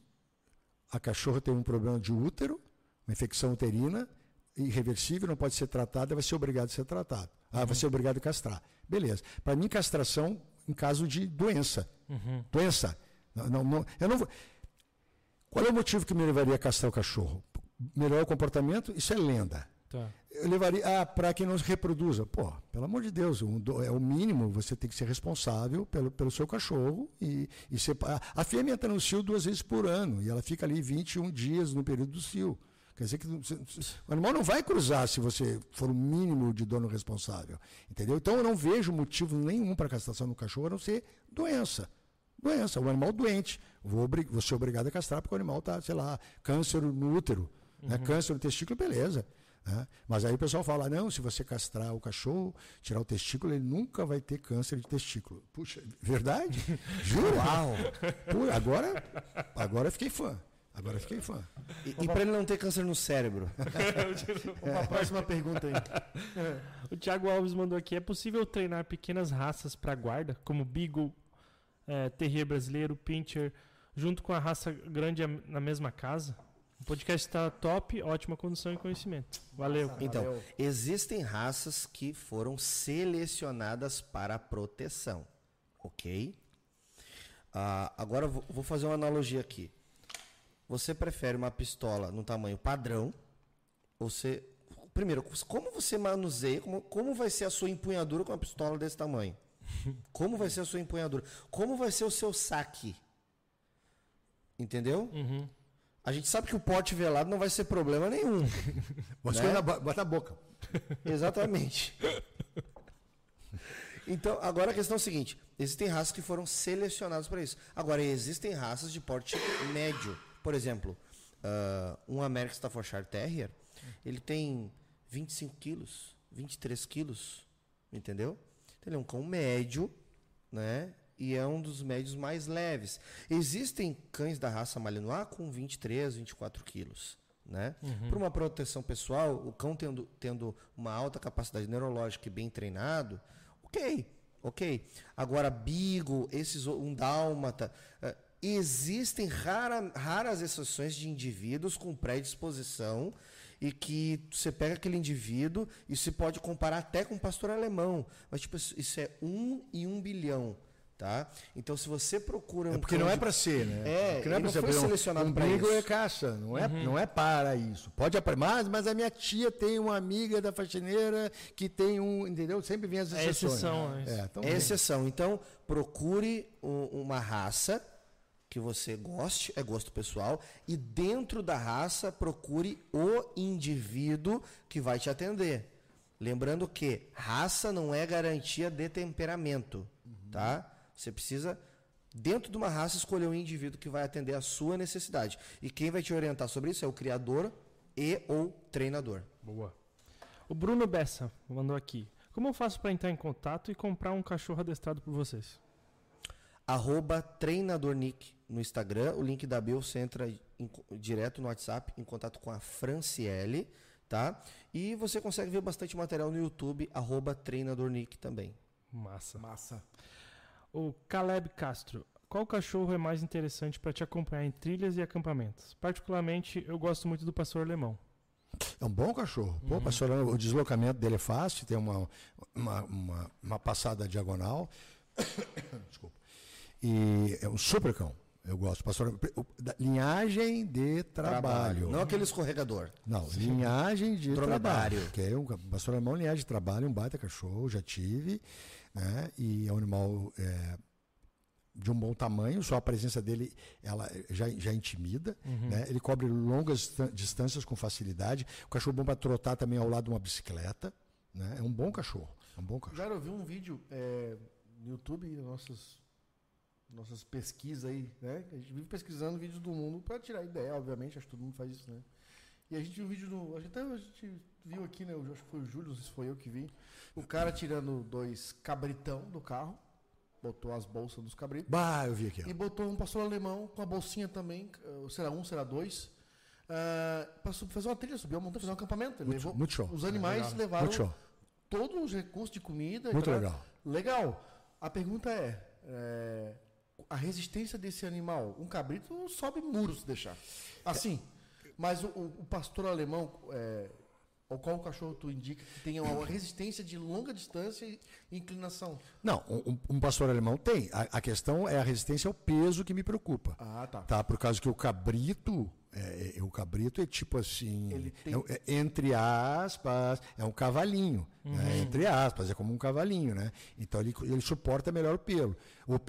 a cachorra tem um problema de útero, uma infecção uterina, irreversível, não pode ser tratada, vai ser obrigado a ser tratado. Ah, vai ser obrigado a castrar. Beleza. Para mim, castração em caso de doença. Doença. Não, não, não- eu não vou... Qual é o motivo que me levaria a castrar o cachorro? Melhorar o comportamento? Isso é lenda. Tá. Eu levaria ah, para que não se reproduza. Pô, pelo amor de Deus, um é o mínimo, você tem que ser responsável pelo, pelo seu cachorro. E, e separ- a fêmea entra no cio duas vezes por ano e ela fica ali 21 dias no período do cio. Quer dizer que o animal não vai cruzar se você for o mínimo de dono responsável. Entendeu? Então eu não vejo motivo nenhum para castração no cachorro a não ser doença. Doença, o animal doente. Vou, vou ser obrigado a castrar porque o animal está, sei lá, câncer no útero, né? câncer no testículo, beleza. Né? Mas aí o pessoal fala, não, se você castrar o cachorro, tirar o testículo, ele nunca vai ter câncer de testículo. Puxa, verdade? Juro? Pô, agora, agora eu fiquei fã. Agora eu fiquei fã. E, e para ele não ter câncer no cérebro? Uma próxima pergunta aí. O Thiago Alves mandou aqui: é possível treinar pequenas raças para guarda, como Beagle, eh, Terrier brasileiro, Pinscher, junto com a raça grande na mesma casa? O podcast está top, ótima condição e conhecimento. Valeu. Então, Valeu. existem raças que foram selecionadas para proteção, ok? Ah, agora eu vou, vou fazer uma analogia aqui. Você prefere uma pistola no tamanho padrão? Ou você, primeiro, como você manuseia? Como, como vai ser a sua empunhadura com uma pistola desse tamanho? Como vai ser a sua empunhadura? Como vai ser o seu saque? Entendeu? A gente sabe que o porte velado não vai ser problema nenhum. Bota Né? na, bota na boca. Exatamente. Então, agora a questão é a seguinte: existem raças que foram selecionadas para isso. Agora, existem raças de porte médio. Por exemplo, ah, um American Staffordshire Terrier, ele tem 25 quilos, 23 quilos, entendeu? Então, ele é um cão médio, né? E é um dos médios mais leves. Existem cães da raça Malinois com 23, 24 quilos. Né? Para uma proteção pessoal, o cão tendo, tendo uma alta capacidade neurológica e bem treinado, ok, ok. Agora, Beagle, esses, um Dálmata, eh, existem rara- raras exceções de indivíduos com predisposição e que você pega aquele indivíduo e se pode comparar até com um pastor alemão. Mas, tipo, isso isso é um em um bilhão. Tá? Então, se você procura um É porque cão não é para ser, né? É, porque não é não ser. foi Um- selecionado um isso. é caça, não é, não é para isso. Pode mas, mas a minha tia tem uma amiga da faxineira que tem um, entendeu? Sempre vem as É exceções. exceção, é isso. É, então É exceção. Então, procure um- uma raça que você goste, é gosto pessoal, e dentro da raça procure o indivíduo que vai te atender. Lembrando que raça não é garantia de temperamento, tá? Você precisa dentro de uma raça escolher um indivíduo que vai atender a sua necessidade. E quem vai te orientar sobre isso é o criador e ou treinador. Boa. O Bruno Bessa mandou aqui. Como eu faço para entrar em contato e comprar um cachorro adestrado por vocês? arroba treinadornick no Instagram. O link da Bill você entra em- direto no WhatsApp em contato com a Franciele, tá? E você consegue ver bastante material no YouTube, arroba treinadornick também. Massa. Massa. O Caleb Castro. Qual cachorro é mais interessante para te acompanhar em trilhas e acampamentos? Particularmente, eu gosto muito do pastor alemão. É um bom cachorro. Pô, pastor, o deslocamento dele é fácil, tem uma, uma, uma, uma passada diagonal. Desculpa. E é um super cão. Eu gosto. Pastor, linhagem de trabalho. Não aquele escorregador. Não, linhagem de Dromedário. trabalho. Que é um pastor alemão, linhagem de trabalho, um baita cachorro, já tive, né? E é um animal é, de um bom tamanho, só a presença dele ela já, já intimida, né? Ele cobre longas distâncias com facilidade. O cachorro bom para trotar também ao lado de uma bicicleta, né? É um bom cachorro, é um bom cachorro. Já eu vi um vídeo é, no YouTube, nossas, nossas pesquisas aí, né? A gente vive pesquisando vídeos do mundo para tirar ideia, obviamente, acho que todo mundo faz isso, né? E a gente viu um vídeo do. Acho que até a gente viu aqui, né? eu Acho que foi o Júlio, não sei se foi eu que vi. O cara tirando dois cabritão do carro, botou as bolsas dos cabritos. Bah, eu vi aqui. ó. E botou um pastor alemão com a bolsinha também, será um, será dois, ah, para fazer uma trilha, subir uma montanha, fazer um acampamento. Muito- levou- muito show. Os animais levaram Muito show. todos os recursos de comida. Muito legal. Legal. A pergunta é, é, a resistência desse animal, um cabrito sobe muros se deixar. Assim, mas o, o- o pastor alemão, é, ou qual cachorro tu indica que tenha uma resistência de longa distância e inclinação? Não, um, um- pastor alemão tem. A, a questão é a resistência ao peso que me preocupa. Ah, tá. Tá, por causa que o cabrito, é, é- o cabrito é tipo assim, Ele tem- é- é- entre aspas, é um cavalinho, né? entre aspas, é como um cavalinho, né? Então ele, ele suporta melhor o pelo, o,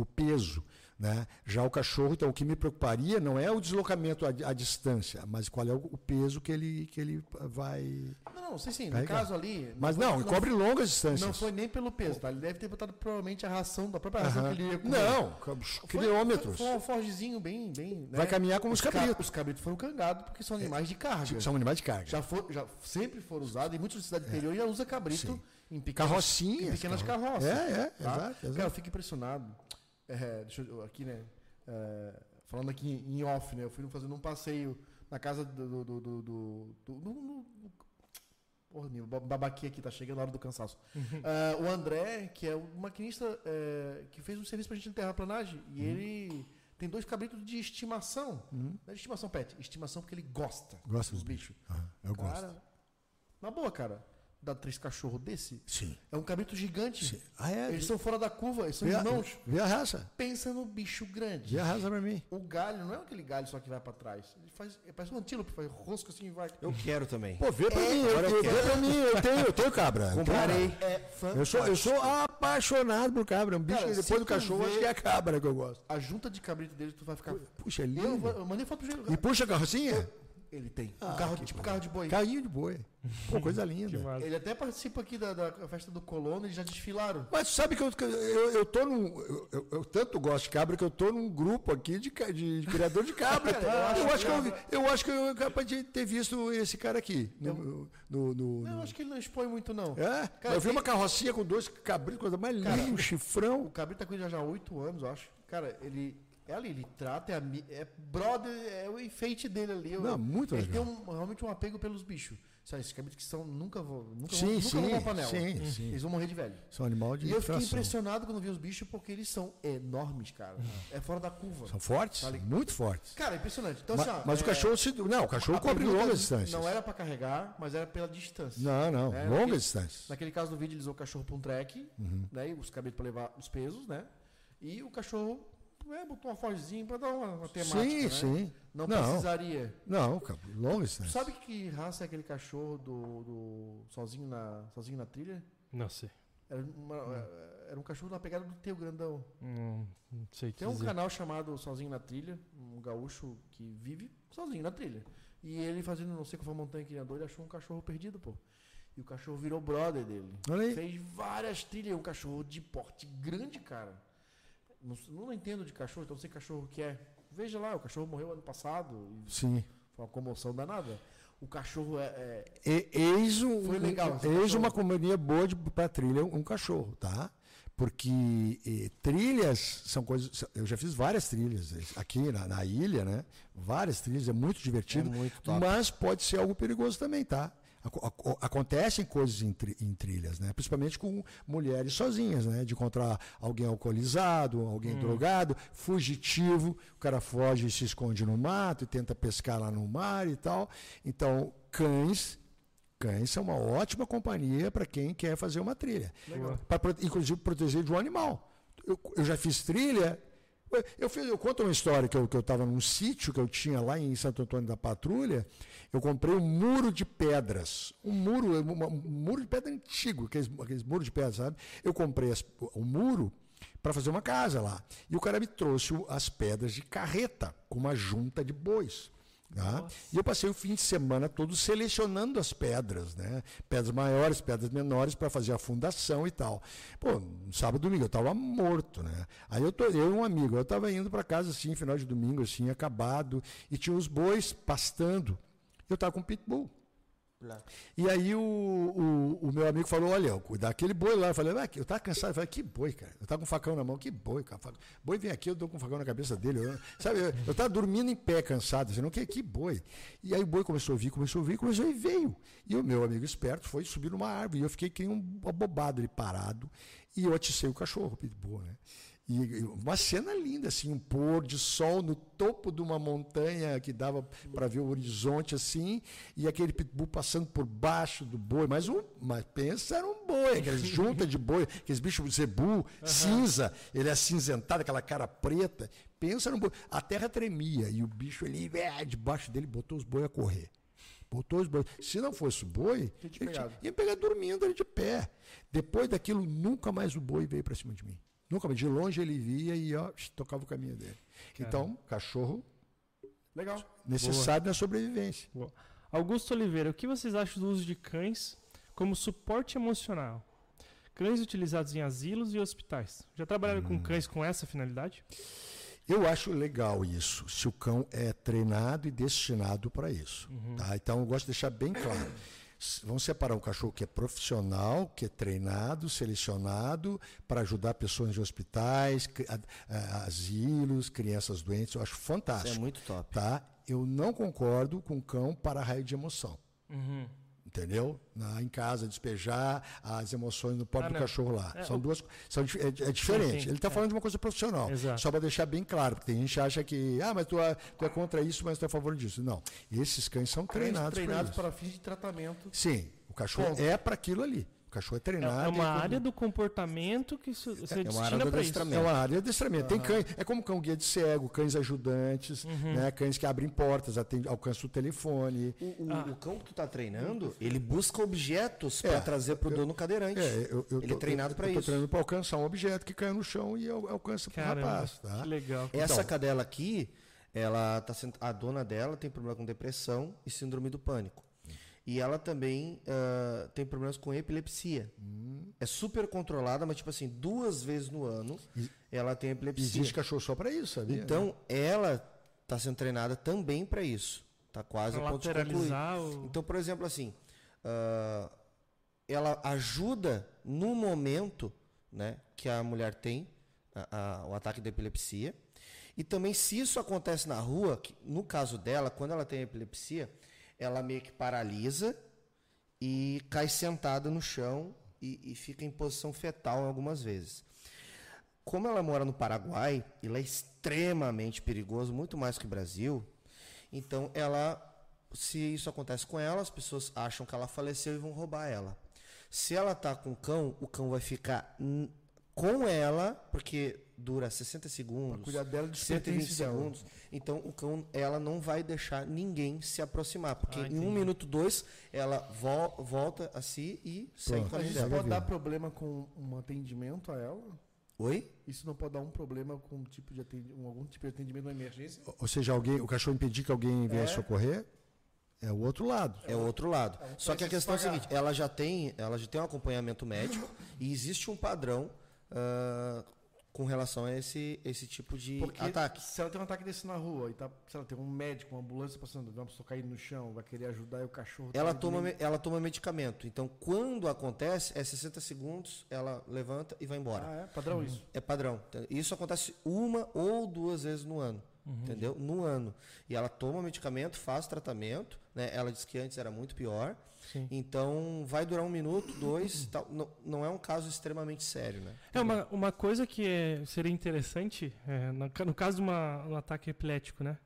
o peso, né? Já o cachorro, então o que me preocuparia não é o deslocamento à, à distância, mas qual é o, o peso que ele que ele vai. Não, não, sei sim. No Carregar. caso ali. Mas foi- não, ele cobre longas distâncias. Não foi nem pelo peso, tá? Ele deve ter botado provavelmente a ração da própria ração Aham. que ele ia comer. Não, Foi- quilômetros. Foi, foi um alforgezinho bem. bem né? Vai caminhar como os ca- cabritos. Os cabritos foram cangados porque são animais de carga. São animais de carga. Já, for, já sempre foram usados, e muitas cidades interior já usa cabrito Sim. em pequenas, Carrocinhas, em pequenas carro- carroças. É, é, tá? exato, exato. Cara, eu fico impressionado. É, deixa eu aqui, né? é, falando aqui em off, né? Eu fui fazendo um passeio na casa do. do, do, do, do, do- Porra, meu babaqui aqui, tá chegando a hora do cansaço. Ah, o André, que é um maquinista é, que fez um serviço pra gente em terraplanagem, e ele tem dois cabritos de estimação. Não é de estimação, pet. Estimação porque ele gosta, Gosta dos bichos. Ah, eu gosto. Cara, na boa, cara. Dá três cachorros desse. Sim. É um cabrito gigante. Sim. Ah, é? Eles são fora da curva, eles são Vê a, irmãos. vê a raça. Pensa no bicho grande. Vê a raça pra mim. O galho não é aquele galho só que vai pra trás. Ele faz. Ele parece um antílope, faz rosco assim e vai. Eu quero também. Pô, vê pra mim. Eu, agora eu eu, vê pra mim. Eu tenho, eu tenho cabra. Comprarei. É fantástico. Eu sou, eu sou apaixonado por cabra. É um bicho Cara, depois do cachorro, vê- acho que é a cabra que eu gosto. A junta de cabrito dele, tu vai ficar. Puxa, é Eu, lindo. vou- eu mandei foto pro Gelo. E puxa a carrocinha? Ele tem. Ah, um carro, tipo bom. carro de boi. Carrinho de boi. Pô, coisa linda. Ele até participa aqui da, da festa do colono, eles já desfilaram. Mas sabe que eu, eu, eu tô num. Eu, eu- eu tanto gosto de cabra que eu tô num grupo aqui de, de, de criador de cabra. Cara, eu acho que eu, eu acho que eu capaz de ter visto esse cara aqui. No, no, no- Não, no- acho que ele não expõe muito, não. É? Cara, eu vi tem- uma carrocinha com dois cabritos, coisa mais linda, um O chifrão. cabrito tá com ele já há oito anos, eu acho. Cara, ele. É ali, ele trata, é, é brother, é o enfeite dele ali. Não, muito ele legal. tem um- realmente um apego pelos bichos. Sabe, esses cabritos que são, nunca vão, nunca Sim, vão, nunca sim, vão pra panela. sim, sim. Eles vão morrer de velho. São animal de E eu fiquei impressionado quando vi os bichos porque eles são enormes, cara. É fora da curva. São fortes? Tá muito fortes. Cara, é impressionante. Então, mas assim, ó, mas o é, cachorro se. Não, o cachorro cobre longas distâncias. Não era pra carregar, mas era pela distância. Não, não, É, longas naquele- distâncias. Naquele caso do vídeo, ele usou o cachorro para um trek, Uhum. né? E os cabritos para levar os pesos, né? E o cachorro é, botou uma fogezinha para dar uma, uma temática, Sim, né? sim. Não, Não. precisaria. Não, cara, longas Tu distâncias. sabe que raça é aquele cachorro do, do sozinho, na, sozinho na trilha? Não sei. Era, uma- era um cachorro na pegada do teu grandão. Não, não sei o que Tem um dizer. canal chamado Sozinho na Trilha, um gaúcho que vive sozinho na trilha. E ele fazendo não sei qual foi a montanha que ele andou, ele achou um cachorro perdido, pô. E o cachorro virou brother dele. Olha aí. Fez várias trilhas, um cachorro de porte grande, cara. Não, não entendo de cachorro, então não sei cachorro que é. Veja lá, o cachorro morreu ano passado e Sim. foi uma comoção danada. O cachorro é. é- E, eis um, Foi legal eis uma companhia boa para trilha, um cachorro, tá? Porque eh, trilhas são coisas. Eu já fiz várias trilhas eh, aqui na, na ilha, né? Várias trilhas, é muito divertido. É muito mas pode ser algo perigoso também, tá? Aco- aco- Acontecem coisas em, tri- em trilhas, né? Principalmente com mulheres sozinhas, né? De encontrar alguém alcoolizado, alguém drogado, fugitivo, o cara foge e se esconde no mato e tenta pescar lá no mar e tal. Então, cães Cães são uma ótima companhia para quem quer fazer uma trilha. Para inclusive proteger de um animal. Eu, eu já fiz trilha Eu, fiz, eu conto uma história que eu estava que num sítio que eu tinha lá em Santo Antônio da Patrulha. Eu comprei um muro de pedras. Um muro, um, um muro de pedra antigo, aqueles, aqueles muros de pedra, sabe? Eu comprei o um muro para fazer uma casa lá. E o cara me trouxe as pedras de carreta, com uma junta de bois. Tá? E eu passei o fim de semana todo selecionando as pedras, né? Pedras maiores, pedras menores, para fazer a fundação e tal. Pô, sábado domingo eu estava morto, né? Aí eu, tô, eu e um amigo, eu estava indo para casa assim, final de domingo, assim, acabado, e tinha os bois pastando. Eu estava com pitbull. E aí o, o, o, meu amigo falou, olha, cuidar aquele boi lá. Eu falei, eu tava cansado. Eu falei, que boi, cara? Eu tava com um facão na mão, que boi, cara. Boi vem aqui, eu dou com um facão na cabeça dele. Eu, sabe, eu, eu tava dormindo em pé, cansado, dizendo, que, que boi? E aí o boi começou a vir, começou a vir, começou e veio. E o meu amigo esperto foi subir numa árvore. E eu fiquei que um abobado ali parado. E eu aticei o cachorro, pitbull, né? E uma cena linda, assim, um pôr de sol no topo de uma montanha que dava para ver o horizonte assim, e aquele pitbull passando por baixo do boi. Mas, um, mas pensa, era um boi, aquelas junta de boi, aqueles bichos zebu, uhum. cinza, ele é acinzentado, aquela cara preta. Pensa num boi. A terra tremia e o bicho ali, é, debaixo dele, botou os boi a correr. Botou os boi. Se não fosse o boi, ele ia pegar dormindo ali de pé. Depois daquilo, nunca mais o boi veio para cima de mim. Nunca, mas de longe ele via e ó, tocava o caminho dele. Então, cachorro. Legal. Necessário Boa. na sobrevivência. Boa. Augusto Oliveira, o que vocês acham do uso de cães como suporte emocional? Cães utilizados em asilos e hospitais. Já trabalharam hum. com cães com essa finalidade? Eu acho legal isso, se o cão é treinado e destinado para isso. Uhum. Tá? Então eu gosto de deixar bem claro. Vamos separar um cachorro que é profissional, que é treinado, selecionado para ajudar pessoas de hospitais, asilos, crianças doentes. Eu acho fantástico. Isso é muito top. Tá? Eu não concordo com cão para raio de emoção. Uhum entendeu? Na, em casa, despejar as emoções no próprio ah, cachorro lá. É, são duas são, é, é diferente. Sim, sim, Ele está é. falando de uma coisa profissional. Exato. Só para deixar bem claro, porque tem gente que acha que, ah, mas tu é, tu é contra isso, mas tu é a favor disso. Não. Esses cães são treinados, treinados para, para fins de tratamento. Sim, o cachorro Ponto. é para aquilo ali cachorro é treinado. É uma área do comportamento que você é, é uma área para isso. É uma área de adestramento. Tem cães, é como cão guia de cego, cães ajudantes, uhum. né, cães que abrem portas, atende, alcançam o telefone. O, o, ah. o cão que tu está treinando, ele busca objetos para é, trazer para o dono cadeirante. É, eu, eu ele tô, é treinado para isso. Estou treinando para alcançar um objeto que cai no chão e alcança para o rapaz. Tá? Que legal. Essa então, cadela aqui, ela tá sendo, a dona dela tem problema com depressão e síndrome do pânico. E ela também uh, tem problemas com epilepsia. Hum. É super controlada, mas tipo assim, duas vezes no ano e, ela tem epilepsia. Existe cachorro só para isso, sabia? Então, ela está sendo treinada também para isso. Está quase pra a ponto de concluir. O... Então, por exemplo, assim, uh, ela ajuda no momento né, que a mulher tem a, a, o ataque de epilepsia. E também, se isso acontece na rua, que, no caso dela, quando ela tem epilepsia, ela meio que paralisa e cai sentada no chão e, e fica em posição fetal algumas vezes. Como ela mora no Paraguai, ele é extremamente perigoso, muito mais que o Brasil. Então, ela, se isso acontece com ela, as pessoas acham que ela faleceu e vão roubar ela. Se ela tá com o cão, o cão vai ficar com ela, porque dura 60 segundos, pra cuidar dela de 120 segundos. Então o cão, ela não vai deixar ninguém se aproximar, porque ah, em um minuto dois ela vo volta a si e segue com a Isso pode dar problema com um atendimento a ela? Oi? Isso não pode dar um problema com um tipo de atendimento, algum tipo de atendimento na emergência? Ou seja, alguém, o cachorro impedir que alguém venha é. socorrer? É o outro lado. É o outro lado. É Só que a questão é a seguinte, ela já tem, ela já tem um acompanhamento médico e existe um padrão uh, com relação a esse, esse tipo de Porque ataque. Se ela tem um ataque desse na rua e tá, se ela tem um médico, uma ambulância passando, vamos tocar ele no chão, vai querer ajudar e o cachorro. Ela tá toma, ela toma medicamento. Então, quando acontece, é 60 segundos, ela levanta e vai embora. Ah, é? Padrão uhum. isso? É padrão. Isso acontece uma ou duas vezes no ano. Uhum. Entendeu? No ano. E ela toma medicamento, faz tratamento. Né? Ela disse que antes era muito pior. Sim. Então vai durar um minuto, dois. Tal. Não, não é um caso extremamente sério. Né? É uma, uma coisa que é, seria interessante, é, no, no, caso de uma, um ataque epilético, né?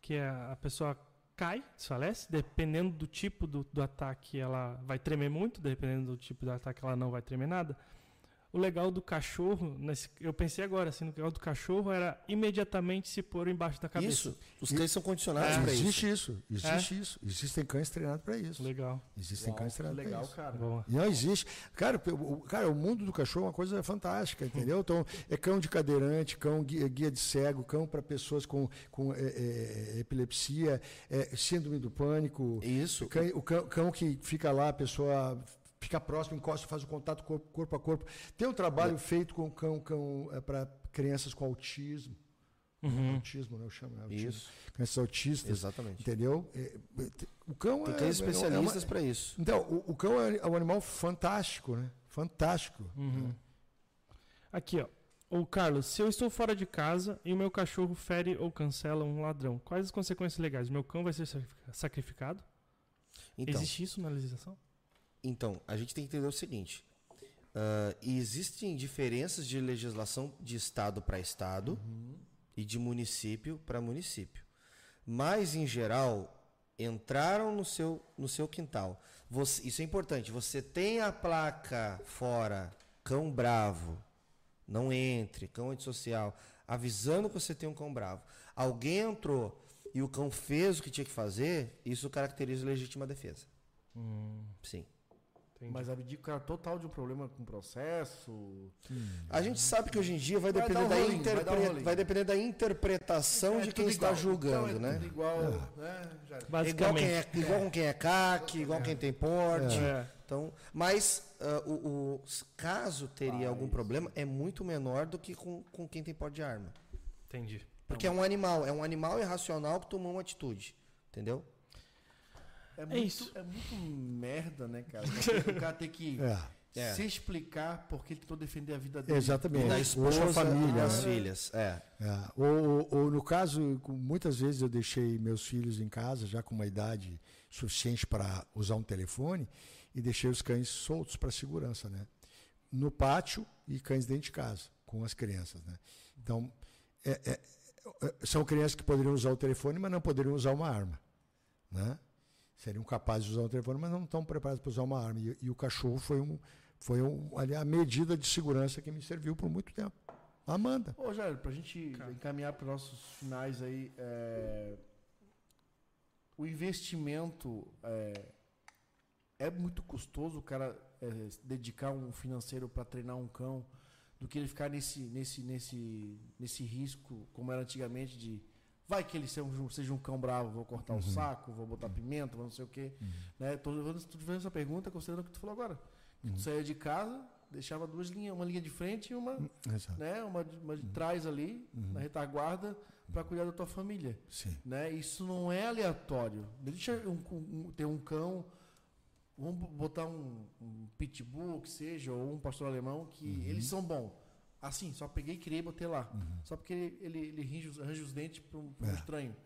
Que é a pessoa cai, desfalece, dependendo do tipo do, do ataque, ela vai tremer muito, dependendo do tipo do ataque, ela não vai tremer nada. O legal do cachorro, nesse, eu pensei agora, assim, o legal do cachorro era imediatamente se pôr embaixo da cabeça. Isso. Os cães são condicionados É. para isso. Existe isso, existe isso. Existem cães treinados para isso. Legal. Existem cães Que treinados para legal, isso. cara. Boa. Não existe. Cara, o, cara, o mundo do cachorro é uma coisa fantástica, entendeu? Então, é cão de cadeirante, cão guia, guia de cego, cão para pessoas com, com é, é, epilepsia, é, síndrome do pânico. Isso. O cão, o cão- cão que fica lá, a pessoa fica próximo, encosta, faz o contato corpo, corpo a corpo. Tem um trabalho feito com cão, cão para crianças com autismo. Autismo, né? Eu chamo, né? Autismo. Isso. Crianças autistas. Exatamente. Entendeu? É, é, o cão Tem é, cães é especialistas para isso. então, o, o cão é um animal fantástico, né? Fantástico. Aqui, ó. O Carlos, se eu estou fora de casa e o meu cachorro fere ou cancela um ladrão, quais as consequências legais? Meu cão vai ser sacrifica- sacrificado? Então, Existe isso na legislação? Então, a gente tem que entender o seguinte. ah, existem diferenças de legislação de estado para estado e de município para município. Mas, em geral, entraram no seu, no seu quintal. Você- isso é importante. Você tem a placa fora, cão bravo, não entre, cão antissocial, avisando que você tem um cão bravo. Alguém entrou e o cão fez o que tinha que fazer, isso caracteriza legítima defesa. Sim. Mas abdica o cara total de um problema com processo. A gente sabe que hoje em dia vai Vai depender, um da, rolinho, vai interpre- dar um vai depender da interpretação É de quem está julgando, Então é né? igual, né? Já- Igual quem, é, igual com quem é CAC, igual quem tem porte. É. Então, mas ah, o, o- caso teria algum problema, é muito menor do que com, com quem tem porte de arma. Entendi. Porque é um animal, é um animal irracional que tomou uma atitude. Entendeu? É, muito, isso. é muito merda, né, cara? Porque o cara tem que É. É. se explicar porque ele tentou defender a vida dele. Exatamente. Da Ou esposa a família. e das né? filhas. É. É. Ou, ou- ou, no caso, muitas vezes eu deixei meus filhos em casa, já com uma idade suficiente para usar um telefone, e deixei os cães soltos para segurança, né? No pátio e cães dentro de casa, com as crianças, né? Então, é- é- é- são crianças que poderiam usar o telefone, mas não poderiam usar uma arma, né? Seriam capazes de usar o telefone, mas não estão preparados para usar uma arma. E, e o cachorro foi, um, foi um, ali, a medida de segurança que me serviu por muito tempo. Amanda. Ô, Jair, pra gente encaminhar para nossos finais aí, é, o investimento é, é muito custoso o cara é, dedicar um financeiro para treinar um cão do que ele ficar nesse, nesse, nesse, nesse risco, como era antigamente, de vai que ele seja um, seja um cão bravo, vou cortar o saco, vou botar pimenta, vou não sei o quê. Né? Tô, tô te fazendo essa pergunta considerando o que tu falou agora. Que tu saía de casa, deixava duas linhas, uma linha de frente e uma Exato. né, uma, de- uma de trás ali, na retaguarda, para cuidar da tua família. Sim. Né? Isso não é aleatório. Deixa um, um- ter um cão, vamos botar um, um pitbull, que seja, ou um pastor alemão, que eles são bons. Assim, só peguei, criei e botei lá. Só porque ele, ele, ele os, arranja os dentes para um, pra um estranho.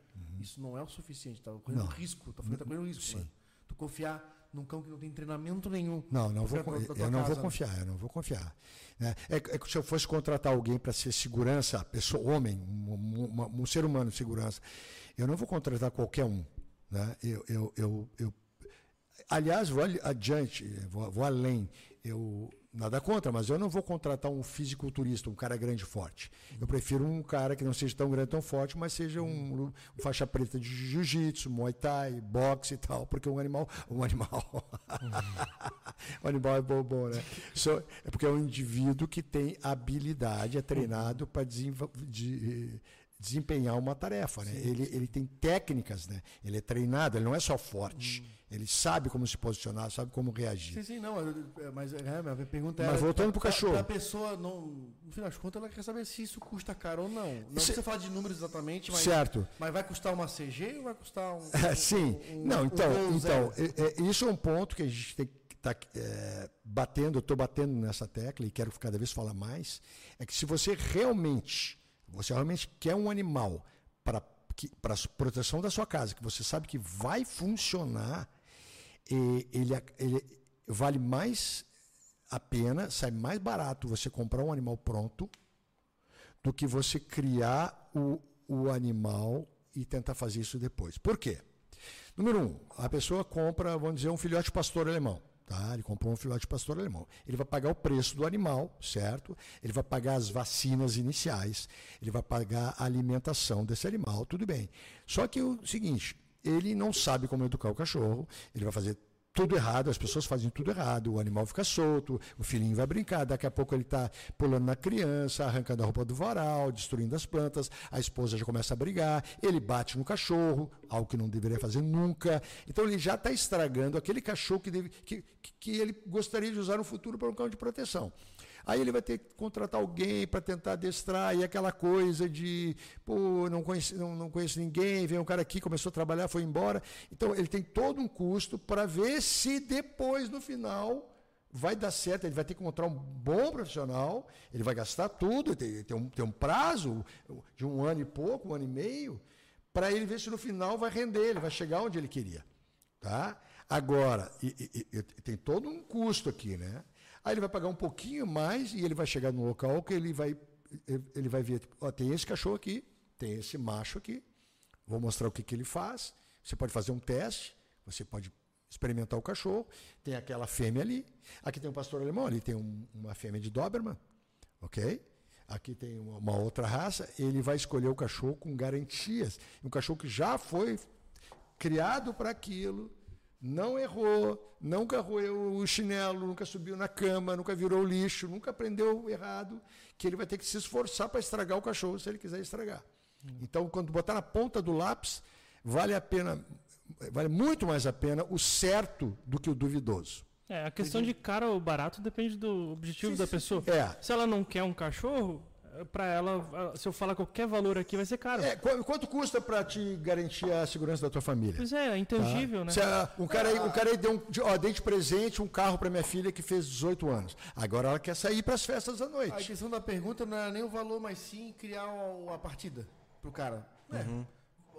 Isso não é o suficiente. Tá correndo Não. risco. Tá, tá correndo risco. Sim. Tu confiar num cão que não tem treinamento nenhum. Não, não vou, tua eu não vou casa, né? confiar, eu não vou confiar. É, é que se eu fosse contratar alguém para ser segurança, pessoa, homem, um, um- um ser humano de segurança, eu não vou contratar qualquer um. Né? Eu, eu, eu, eu- aliás, vou adiante, vou, vou além. Eu nada contra, mas eu não vou contratar um fisiculturista, um cara grande e forte. Eu prefiro um cara que não seja tão grande, tão forte, mas seja um, um faixa preta de jiu-jitsu, muay thai, boxe e tal, porque um animal, um animal, o animal é bom, né? So, é porque é um indivíduo que tem habilidade, é treinado para desempenhar uma tarefa, né? Ele, ele tem técnicas, né? Ele é treinado, ele não é só forte. Ele sabe como se posicionar, sabe como reagir. Sim, sim, não, é, mas é, minha pergunta Mas era. voltando pro pra- cachorro. Pra pessoa, não, no final das contas, ela quer saber se isso custa caro ou não. Não Se- precisa falar de números exatamente, mas. Certo. Mas vai custar uma CG ou vai custar um. É, sim. um- não, um então, voo então zero? é- é- isso é um ponto que a gente tem que estar batendo, eu estou batendo nessa tecla e quero cada vez falar mais, é que se você realmente, você realmente quer um animal para para proteção da sua casa, que você sabe que vai funcionar, ele, ele vale mais a pena, sai mais barato você comprar um animal pronto do que você criar o, o animal e tentar fazer isso depois. Por quê? Número um, a pessoa compra, vamos dizer, um filhote pastor alemão. tá? Ele comprou um filhote pastor alemão. Ele vai pagar o preço do animal, certo? Ele vai pagar as vacinas iniciais, ele vai pagar a alimentação desse animal, tudo bem. Só que o seguinte, ele não sabe como educar o cachorro, ele vai fazer tudo errado, as pessoas fazem tudo errado, o animal fica solto, o filhinho vai brincar, daqui a pouco ele está pulando na criança, arrancando a roupa do varal, destruindo as plantas, a esposa já começa a brigar, ele bate no cachorro, algo que não deveria fazer nunca. Então ele já está estragando aquele cachorro que, deve, que, que ele gostaria de usar no futuro para um cão de proteção. Aí ele vai ter que contratar alguém para tentar adestrar, e aquela coisa de, pô, não conheço, não, não conheço ninguém, vem um cara aqui, começou a trabalhar, foi embora. Então ele tem todo um custo para ver se depois, no final, vai dar certo, ele vai ter que encontrar um bom profissional, ele vai gastar tudo, tem, tem, um, tem um prazo de um ano e pouco, um ano e meio, para ele ver se no final vai render, ele vai chegar onde ele queria. Tá? Agora, e, e, e, tem todo um custo aqui, né? Aí ele vai pagar um pouquinho mais e ele vai chegar no local que ele vai, ele vai ver, ó, tem esse cachorro aqui, tem esse macho aqui, vou mostrar o que, que ele faz. Você pode fazer um teste, você pode experimentar o cachorro, tem aquela fêmea ali, aqui tem um pastor alemão, ali tem um, uma fêmea de Doberman, ok? Aqui tem uma outra raça, ele vai escolher o cachorro com garantias. Um cachorro que já foi criado para aquilo, não errou, nunca roeu o chinelo, nunca subiu na cama, nunca virou lixo, nunca aprendeu errado, que ele vai ter que se esforçar para estragar o cachorro se ele quiser estragar. Então, quando botar na ponta do lápis, vale a pena, vale muito mais a pena o certo do que o duvidoso. É, a questão de cara ou barato depende do objetivo sim, da sim, pessoa. Sim. É. Se ela não quer um cachorro, para ela, se eu falar qualquer valor aqui, vai ser caro. É, quanto custa para te garantir a segurança da tua família? Pois é, é intangível, tá? né? Se a, um cara aí, um cara aí deu um, ó, dei de presente um carro para minha filha que fez 18 anos. Agora ela quer sair para as festas da noite. A questão da pergunta não é nem o valor, mas sim criar uma, uma partida pro cara. Uhum.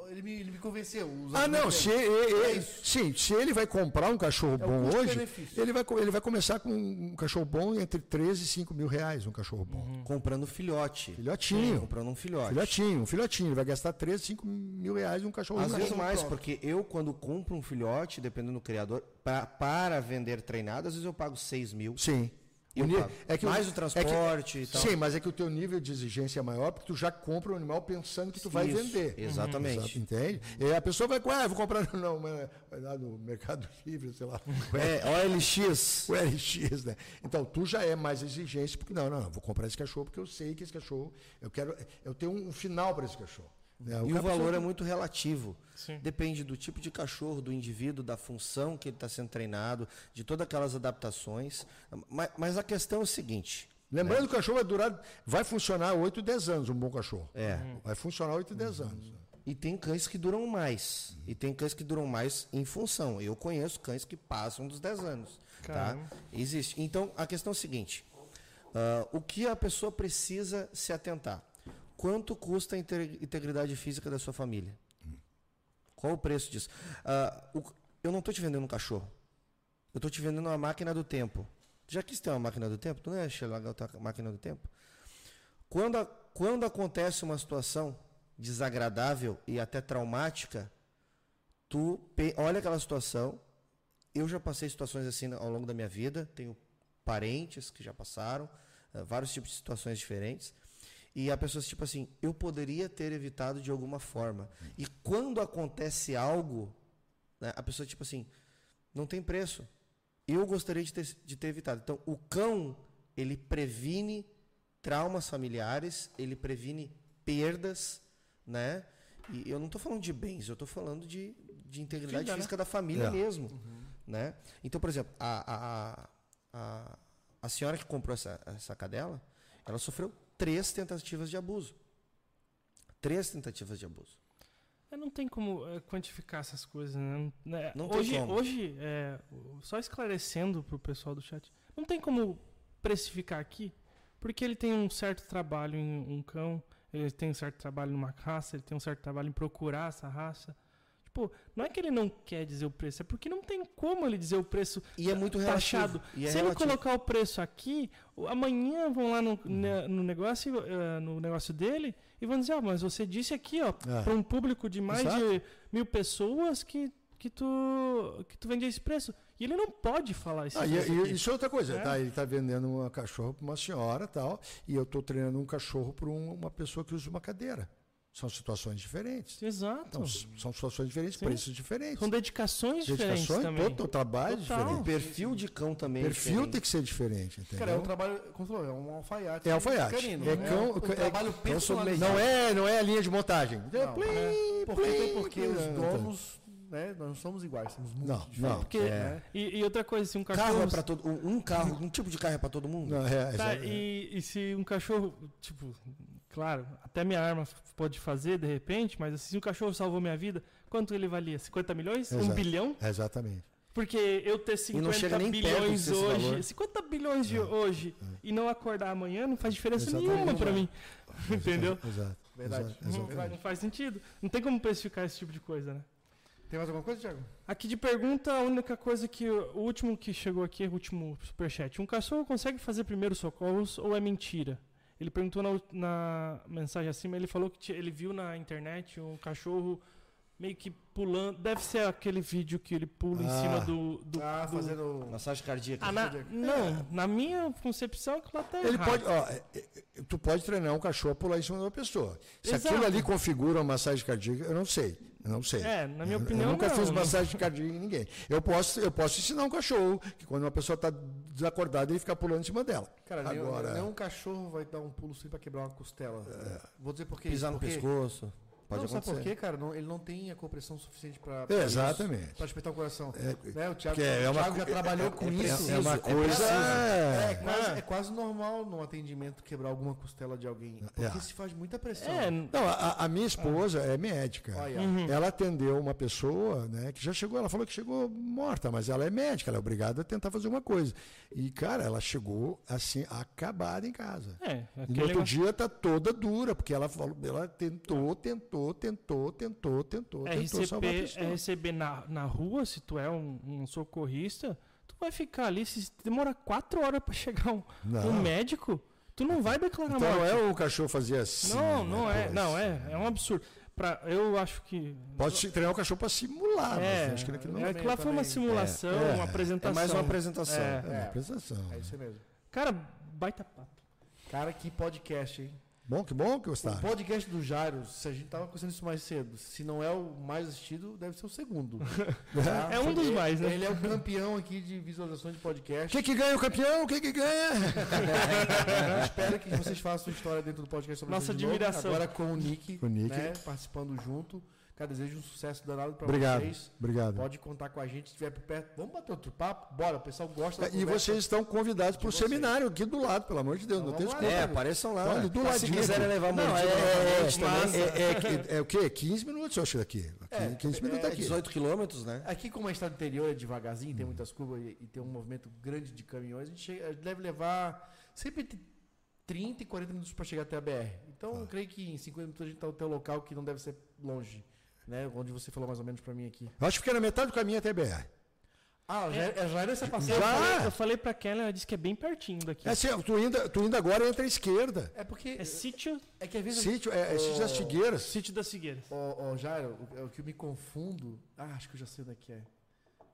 É ele me, ele me convenceu. Ah, não, se ele, é sim, se ele vai comprar um cachorro é bom hoje, ele vai, ele vai começar com um cachorro bom entre 13 e 5 mil reais, um cachorro bom. Uhum. Comprando filhote. Filhotinho. comprando um filhote. Filhotinho, um filhotinho. Ele vai gastar 13, 5 mil reais um cachorro Às vezes mais, próprio. porque eu, quando compro um filhote, dependendo do criador, pra, para vender treinado, às vezes eu pago 6 mil. Sim. É que mais o, o transporte é que, e tal. Sim, mas é que o teu nível de exigência é maior porque tu já compra o animal pensando que tu Isso, vai vender. Exatamente. Uhum. Entende? E a pessoa vai, ah, vou comprar não, mas vai lá no Mercado Livre, sei lá. É, OLX. O LX, né? Então tu já é mais exigente porque não, não, não, vou comprar esse cachorro porque eu sei que esse cachorro, eu quero, eu tenho um final para esse cachorro. É, o e o valor é muito relativo. Sim. Depende do tipo de cachorro, do indivíduo, da função que ele está sendo treinado, de todas aquelas adaptações. Mas, mas a questão é o seguinte. Lembrando né? que o cachorro vai durar, vai funcionar 8, 10 anos, um bom cachorro. É. Vai funcionar 8, 10 uhum. anos. E tem cães que duram mais. Uhum. E tem cães que duram mais em função. Eu conheço cães que passam dos 10 anos. Tá? Existe. Então, a questão é a seguinte. Uh, o que a pessoa precisa se atentar? Quanto custa a integridade física da sua família? Qual o preço disso? Uh, o, eu não estou te vendendo um cachorro. Eu estou te vendendo uma máquina do tempo. Já quis ter uma máquina do tempo? Tu não é a máquina do tempo? Quando, a, quando acontece uma situação desagradável e até traumática, tu olha aquela situação. Eu já passei situações assim ao longo da minha vida. Tenho parentes que já passaram, uh, vários tipos de situações diferentes. E a pessoa, tipo assim, eu poderia ter evitado de alguma forma. E quando acontece algo, né, a pessoa, tipo assim, não tem preço. Eu gostaria de ter, de ter evitado. Então, o cão, ele previne traumas familiares, ele previne perdas, né? E eu não estou falando de bens, eu estou falando de, de integridade Filha, física né? da família é. mesmo, uhum. né? Então, por exemplo, a, a, a, a senhora que comprou essa, essa cadela, ela sofreu três tentativas de abuso. Três tentativas de abuso. É, não tem como é, quantificar essas coisas, né? É, não hoje, tem como. hoje é, só esclarecendo para o pessoal do chat, não tem como precificar aqui, porque ele tem um certo trabalho em um cão, ele tem um certo trabalho numa raça, ele tem um certo trabalho em procurar essa raça. Tipo, não é que ele não quer dizer o preço, é porque não tem como ele dizer o preço e é muito taxado. É Se relativo. ele colocar o preço aqui, amanhã vão lá no, uhum. no negócio, uh, no negócio dele e vão dizer, ah, mas você disse aqui, ó, é. para um público de mais Exato. de mil pessoas que, que tu que tu vende esse preço. E ele não pode falar isso. Ah, e, e isso é outra coisa. Tá, ele está vendendo uma cachorro para uma senhora tal, e eu estou treinando um cachorro para um- uma pessoa que usa uma cadeira. São situações diferentes. Exato. Então, são situações diferentes, Sim. preços diferentes. São dedicações diferentes Dedicações, também. todo o trabalho é Total. diferente. O perfil de cão também. é Perfil diferente. tem que ser diferente, entendeu? Cara, é um trabalho, como você falou, é um alfaiate. É alfaiate. Canino, É né? cão- um, um é- trabalho personalizado. Não é, não é a linha de montagem. Não, Plim, é. Porque, plim, porque plim, os tá. donos, né, nós não somos iguais, somos muito Não, diferentes. não. Porque, É. e, e outra coisa, se um cachorro. Carro é para todo um carro, um tipo de carro é para todo mundo? Não, é, Tá, e, e se um cachorro, tipo, claro, até minha arma pode fazer de repente, mas assim, se um cachorro salvou minha vida, quanto ele valia? 50 milhões? Um Exato. bilhão? é, exatamente. Porque eu ter 50 chega nem perto bilhões hoje, valor. 50 bilhões de hoje e não acordar amanhã não faz diferença Exatamente. nenhuma vai. mim. Entendeu? Exato. Verdade. Exato, não faz sentido. Não tem como precificar esse tipo de coisa, né? Tem mais alguma coisa, Thiago? Aqui de pergunta, a única coisa que. O último que chegou aqui, o último superchat. Um cachorro consegue fazer primeiros socorros ou é mentira? Ele perguntou na, na mensagem acima, ele falou que tinha- ele viu na internet um cachorro meio que pulando. Deve ser aquele vídeo que ele pula em Ah. cima do. do, Ah, do- fazendo... Massagem cardíaca. Ah, na- não, na minha concepção, aquilo até Ele pode, ó, é, é, tu pode treinar um cachorro a pular em cima de uma pessoa. Se Exato. aquilo ali configura uma massagem cardíaca, eu não sei. Eu não sei. É, na minha Eu- opinião, Eu nunca não, fiz massagem cardíaca em ninguém. Eu posso, eu posso ensinar um cachorro que quando uma pessoa está desacordada, ele fica pulando em cima dela. Cara, nenhum, Agora, nenhum cachorro vai dar um pulo sem pra quebrar uma costela. Vou dizer por quê. Pisar no Porque- pescoço. Pode não, sabe acontecer. por quê, cara? Não- ele não tem a compressão suficiente pra... É, exatamente. Pra despertar o coração. É, né? O Thiago, é o Thiago já co- trabalhou é- com é isso. é uma É coisa- é. É, quase, é quase normal num atendimento quebrar alguma costela de alguém. Porque É. se faz muita pressão. É, Não, a, a minha esposa é médica. Olha. Uhum. Ela atendeu uma pessoa, né, que já chegou, ela falou que chegou morta, mas ela é médica, ela é obrigada a tentar fazer uma coisa. E, cara, ela chegou assim, acabada em casa. é, E no outro negócio- dia tá toda dura, porque ela falou, ela tentou, tentou, tentou, tentou, tentou, É tentou salvar a receber, pessoa. é receber na, na rua, se tu é um, um socorrista, tu vai ficar ali, se demora quatro horas pra chegar um, Não. um médico, tu não vai declarar Então não morte. é o cachorro fazer assim. não, não né, é, pô, não é, é um absurdo. Pra, eu acho que Pode se treinar o cachorro para simular, é, mas acho que aquilo não é é, que lá foi uma também. simulação, É, é. uma É apresentação. mais uma apresentação. É. é uma apresentação. É isso mesmo. Cara, baita papo. Cara, que podcast, hein? Bom, que bom que O gostaram. podcast do Jairo, se a gente tava conversando isso mais cedo, se não é o mais assistido, deve ser o segundo. Tá? É um dos mais, né? Ele é o campeão aqui de visualizações de O podcast. que, que ganha o campeão? O que, ganha? Eu espero que vocês façam história dentro do podcast sobre Nossa novo, admiração. Agora com o Nick, Com o Nick. Né, participando junto. Cara, desejo um sucesso danado Obrigado. vocês. Obrigado. Pode contar com a gente se estiver por perto. Vamos bater outro papo? Bora, o pessoal gosta da É, E vocês estão convidados para o seminário aqui do lado, pelo amor de Deus. Então não tem desculpa. É, apareçam lá. Olha, do ladinho. se quiserem levar Não, mordida é, é, é, é, é, é o quê? 15 minutos, eu acho, daqui. É, 15 minutos é, daqui. 18 quilômetros, né? Aqui, como a estrada interior é devagarzinho, Hum. tem muitas curvas e, e tem um movimento grande de caminhões, a gente chega- deve levar sempre entre 30 e 40 minutos para chegar até a BR. Então, Tá. eu creio que em 50 minutos a gente está no teu local que não deve ser longe, né? Onde você falou mais ou menos para mim aqui. Eu acho que fica na metade do caminho até BR. Ah, já, é- já era essa Eu passagem. Já? falei, eu falei pra Kelly, ela disse que é bem pertinho daqui. É assim, tu, indo, tu indo agora entra à esquerda. É porque. É sítio, É que às vezes. Sítio, é, é sítio das Figueiras. sítio das Figueiras. Ó, ó, Jairo, o, o que eu me confundo. Ah, acho que eu já sei onde é que é.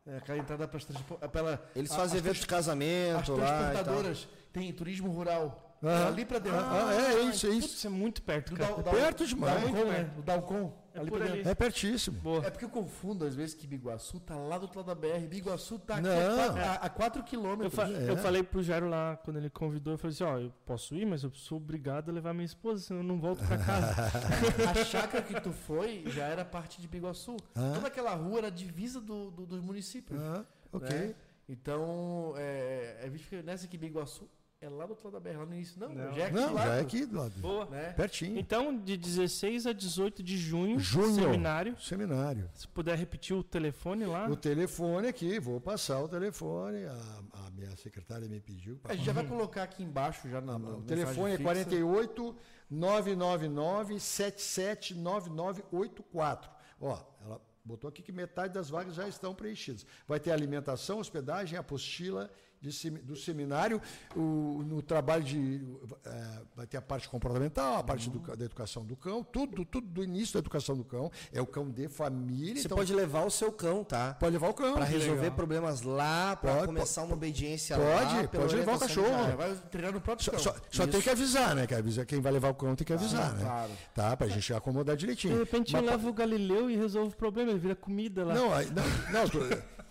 É aquela entrada para é pela- Eles fazem as evento de trans- As casamento lá. e tal. transportadoras tem turismo rural. Aham. Ali para dentro. Ah, é isso, é Putz, isso. isso é muito perto, cara. Dal- Dal- Perto demais. Dalcon, né? O Dalcon. É ali por pra ali. É pertíssimo. Boa. É porque eu confundo às vezes que Biguaçu tá lá do outro lado da BR. Biguaçu tá aqui Não. a 4 Eu, quilômetros. fa- É. eu falei pro Jairo lá, quando ele convidou, eu falei assim, ó, eu posso ir, mas eu sou obrigado a levar minha esposa, senão eu não volto pra casa. A chácara que tu foi já era parte de Biguaçu. Ah. Toda aquela rua era divisa do, do- dos municípios. Ah, ok. né? Então, é, é, nessa que Biguaçu é lá do outro lado da BR, lá no início. Não, Não. já é aqui Não, do lado, já é aqui do lado. Boa. Né? Pertinho. Então, de 16 a 18 de junho, Junho. seminário. Seminário. Se puder repetir o telefone lá. O telefone aqui, vou passar o telele. A, a minha secretária me pediu. pra A gente já vai colocar aqui embaixo, já na, na O telefone é fixa. 48 999 779984. Ó, ela botou aqui que metade das vagas já estão preenchidas. Vai ter alimentação, hospedagem, apostila de do seminário, o- no trabalho de. eh, vai ter a parte comportamental, a parte do ca- da educação do cão, tudo, tudo do início da educação do cão. É o cão de família. Você então pode levar o seu cão, tá? pode levar o cão. Pra resolver problemas lá, pra Pode, começar uma obediência pode, lá. pela pode levar o cachorro. do É, vai treinar no próprio Só, cão. só- só tem que avisar, né? Que avisa, quem vai levar o cão tem que avisar, né? claro. Tá? Pra gente acomodar direitinho. De repente Mas eu levo o Galileu e resolvo o problema, ele vira comida lá. Não, não, não,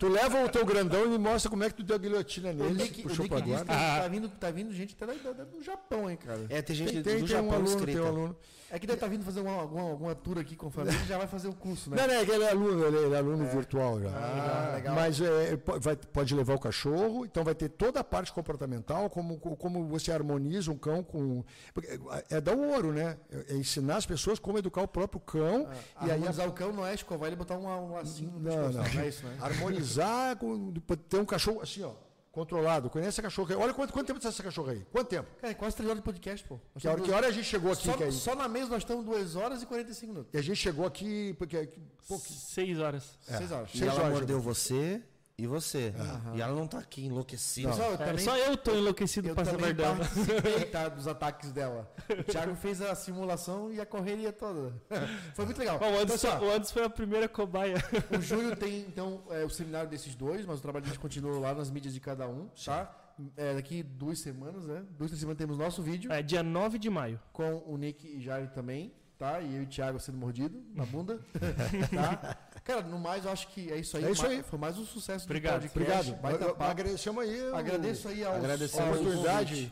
tu, leva o teu grandão e me mostra como é que tu deu a guilhotina O nele, Nick, o puxou Nick pra que guarda. tá, vindo, tá vindo gente até da- da- do Japão, hein, cara. É, tem gente Tem, do tem, tem Japão um aluno, inscrita. tem um aluno. É que deve estar vindo fazer uma, alguma, alguma tour aqui com a família e já vai fazer o curso, né? Não, não, é que ele é aluno, ele ele é aluno virtual já. Ah, legal. Mas é, po- vai- pode levar o cachorro, então vai ter toda a parte comportamental, como, como você harmoniza um cão com. porque É dar o ouro, né? É ensinar as pessoas como educar o próprio cão. E aí harmonizar o cão não é escovar ele e botar um, um lacinho Não, pescoço, não. é isso, né? Harmonizar, com, ter um cachorro assim, ó, controlado. Conhece a cachorra aí? Olha quanto, quanto tempo está essa cachorra aí? Quanto tempo? Cara, é quase três horas de podcast, pô. Nós Que hora, que hora a gente chegou aqui? Só, que aí- só na mesa nós estamos 2 horas e 45 minutos. E a gente chegou aqui porque. Pô, que- Seis horas. É. 6 horas. E Seis ela horas, mordeu você e você. E ela não tá aqui enlouquecida. Pessoal, eu também, só eu tô enlouquecido eu também saber dela. participei tá, dos ataques dela. O Thiago fez a simulação e a correria toda. Foi muito legal. Bom, o, Então, Anderson, assim, ó, o Anderson foi a primeira cobaia. O Júlio tem, então, é, o seminário desses dois, mas o trabalho a gente continua lá nas mídias de cada um, tá? É, daqui duas semanas, né? Duas três semanas temos nosso vídeo É, dia 9 de maio. com o Nick e Jair também, tá? E eu e o Thiago sendo mordido na bunda, tá? Cara, no mais, eu acho que é isso aí. É isso aí. Foi mais um sucesso Obrigado, do podcast. Obrigado. Baita. Agradecemos aí. o- Agradeço aí aos, Agradecemos a aos oportunidade.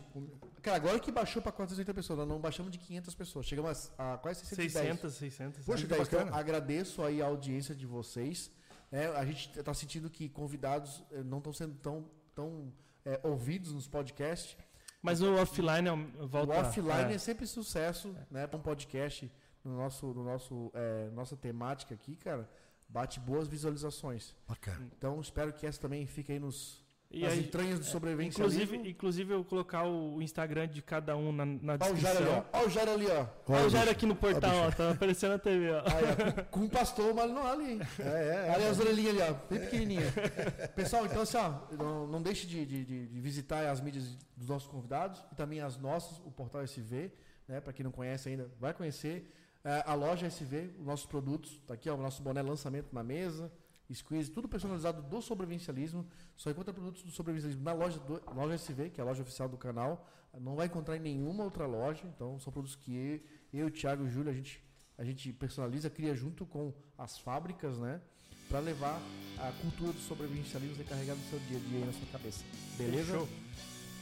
Cara, agora que baixou para 480 pessoas, nós não baixamos de 500 pessoas. Chegamos a, a quase 610. 600, 600. Poxa, que 610. Então, bacana. agradeço aí a audiência de vocês. né? a gente está sentindo que convidados eh, não estão sendo tão, tão eh, ouvidos nos podcasts. Mas o offline é- volta. o offline é. é. sempre sucesso, né? Para um podcast no nosso, no nosso, eh, nossa temática aqui, cara, bate boas visualizações. Bacana. Então espero que essa também fique aí nos E nas aí, entranhas do sobrevivência. inclusive, inclusive eu colocar o Instagram de cada um na, na Olha o Jair ali, descrição. ó. Olha o Jair ali, ó. Olha o Jair aqui no portal, ó, tá aparecendo na TV, ó. Aí, ó, com, um pastor Malinois ali, hein? É, é. Olha as orelhinhas ali, ó, bem pequenininha. Pessoal, então assim, ó, não, não deixe de, de- de- de visitar as mídias dos nossos convidados e também as nossas, o Portal SV, né? Para quem não conhece ainda, vai conhecer. É, a loja SV, os nossos produtos, tá aqui, ó, o nosso boné lançamento na mesa, squeeze, tudo personalizado do sobrevivencialismo. Só encontra produtos do sobrevivencialismo na loja, do, loja SV, que é a loja oficial do canal. Não vai encontrar em nenhuma outra loja. Então, são produtos que eu, eu Thiago e o Júlio, a gente, a gente personaliza, cria junto com as fábricas, né? Para levar a cultura do sobrevivencialismo recarregada no seu dia a dia aí na sua cabeça. Beleza? Show.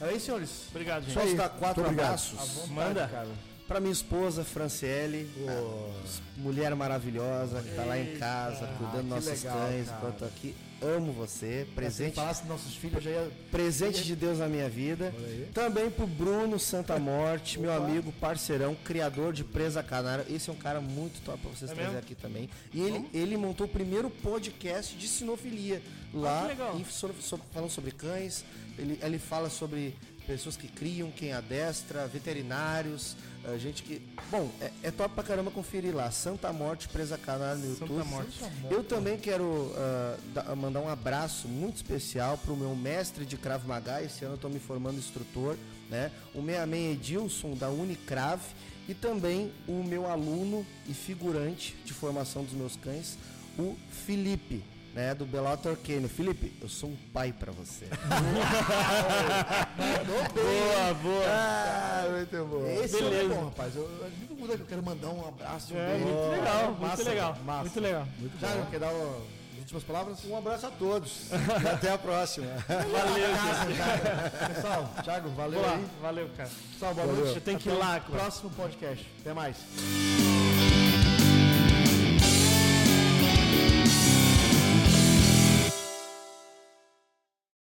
É isso, senhores. Obrigado, gente. Posso dar quatro abraços? Manda. cara. Pra minha esposa, Franciele, mulher maravilhosa, que tá lá em casa, cuidando que dos nossos legal, cães, cara. enquanto aqui. Amo você. Se Presente, falasse nossos filhos, já ia. presente de Deus na minha vida. Também pro Bruno Santa Morte, meu amigo, parceirão, criador de Presa Canário. Esse é um cara muito top pra vocês É trazerem mesmo? aqui também. E ele, ele montou o primeiro podcast de sinofilia lá, Ah, em- so- so- falando sobre cães. Ele, ele fala sobre pessoas que criam, quem adestra, veterinários, a gente que. Bom, é, é top pra caramba conferir lá. Santa Morte Presa Canário no Santa YouTube. Morte. Eu também quero ah, da- mandar um abraço muito especial para o meu mestre de Krav Maga. Esse ano eu estou me formando instrutor, né? O meu amém Edilson da Unicrav e também o meu aluno e figurante de formação dos meus cães, o Felipe. Né, do Bellator Kenny. Felipe, eu sou um pai para você. Boa, boa. Ah, muito bom. Esse Beleza. é bom, rapaz. Eu, eu, muito muda que eu quero mandar um abraço. um É, beijo. muito legal, muito Massa, legal. massa. Muito legal. Já quer dar o- as últimas palavras? Um abraço a todos. e até a próxima. Valeu, gente. Pessoal, Thiago, valeu Boa, aí. valeu, cara. Pessoal, boa Valeu. noite. Eu tenho que Até ir o lá, cara. Próximo podcast. Até mais.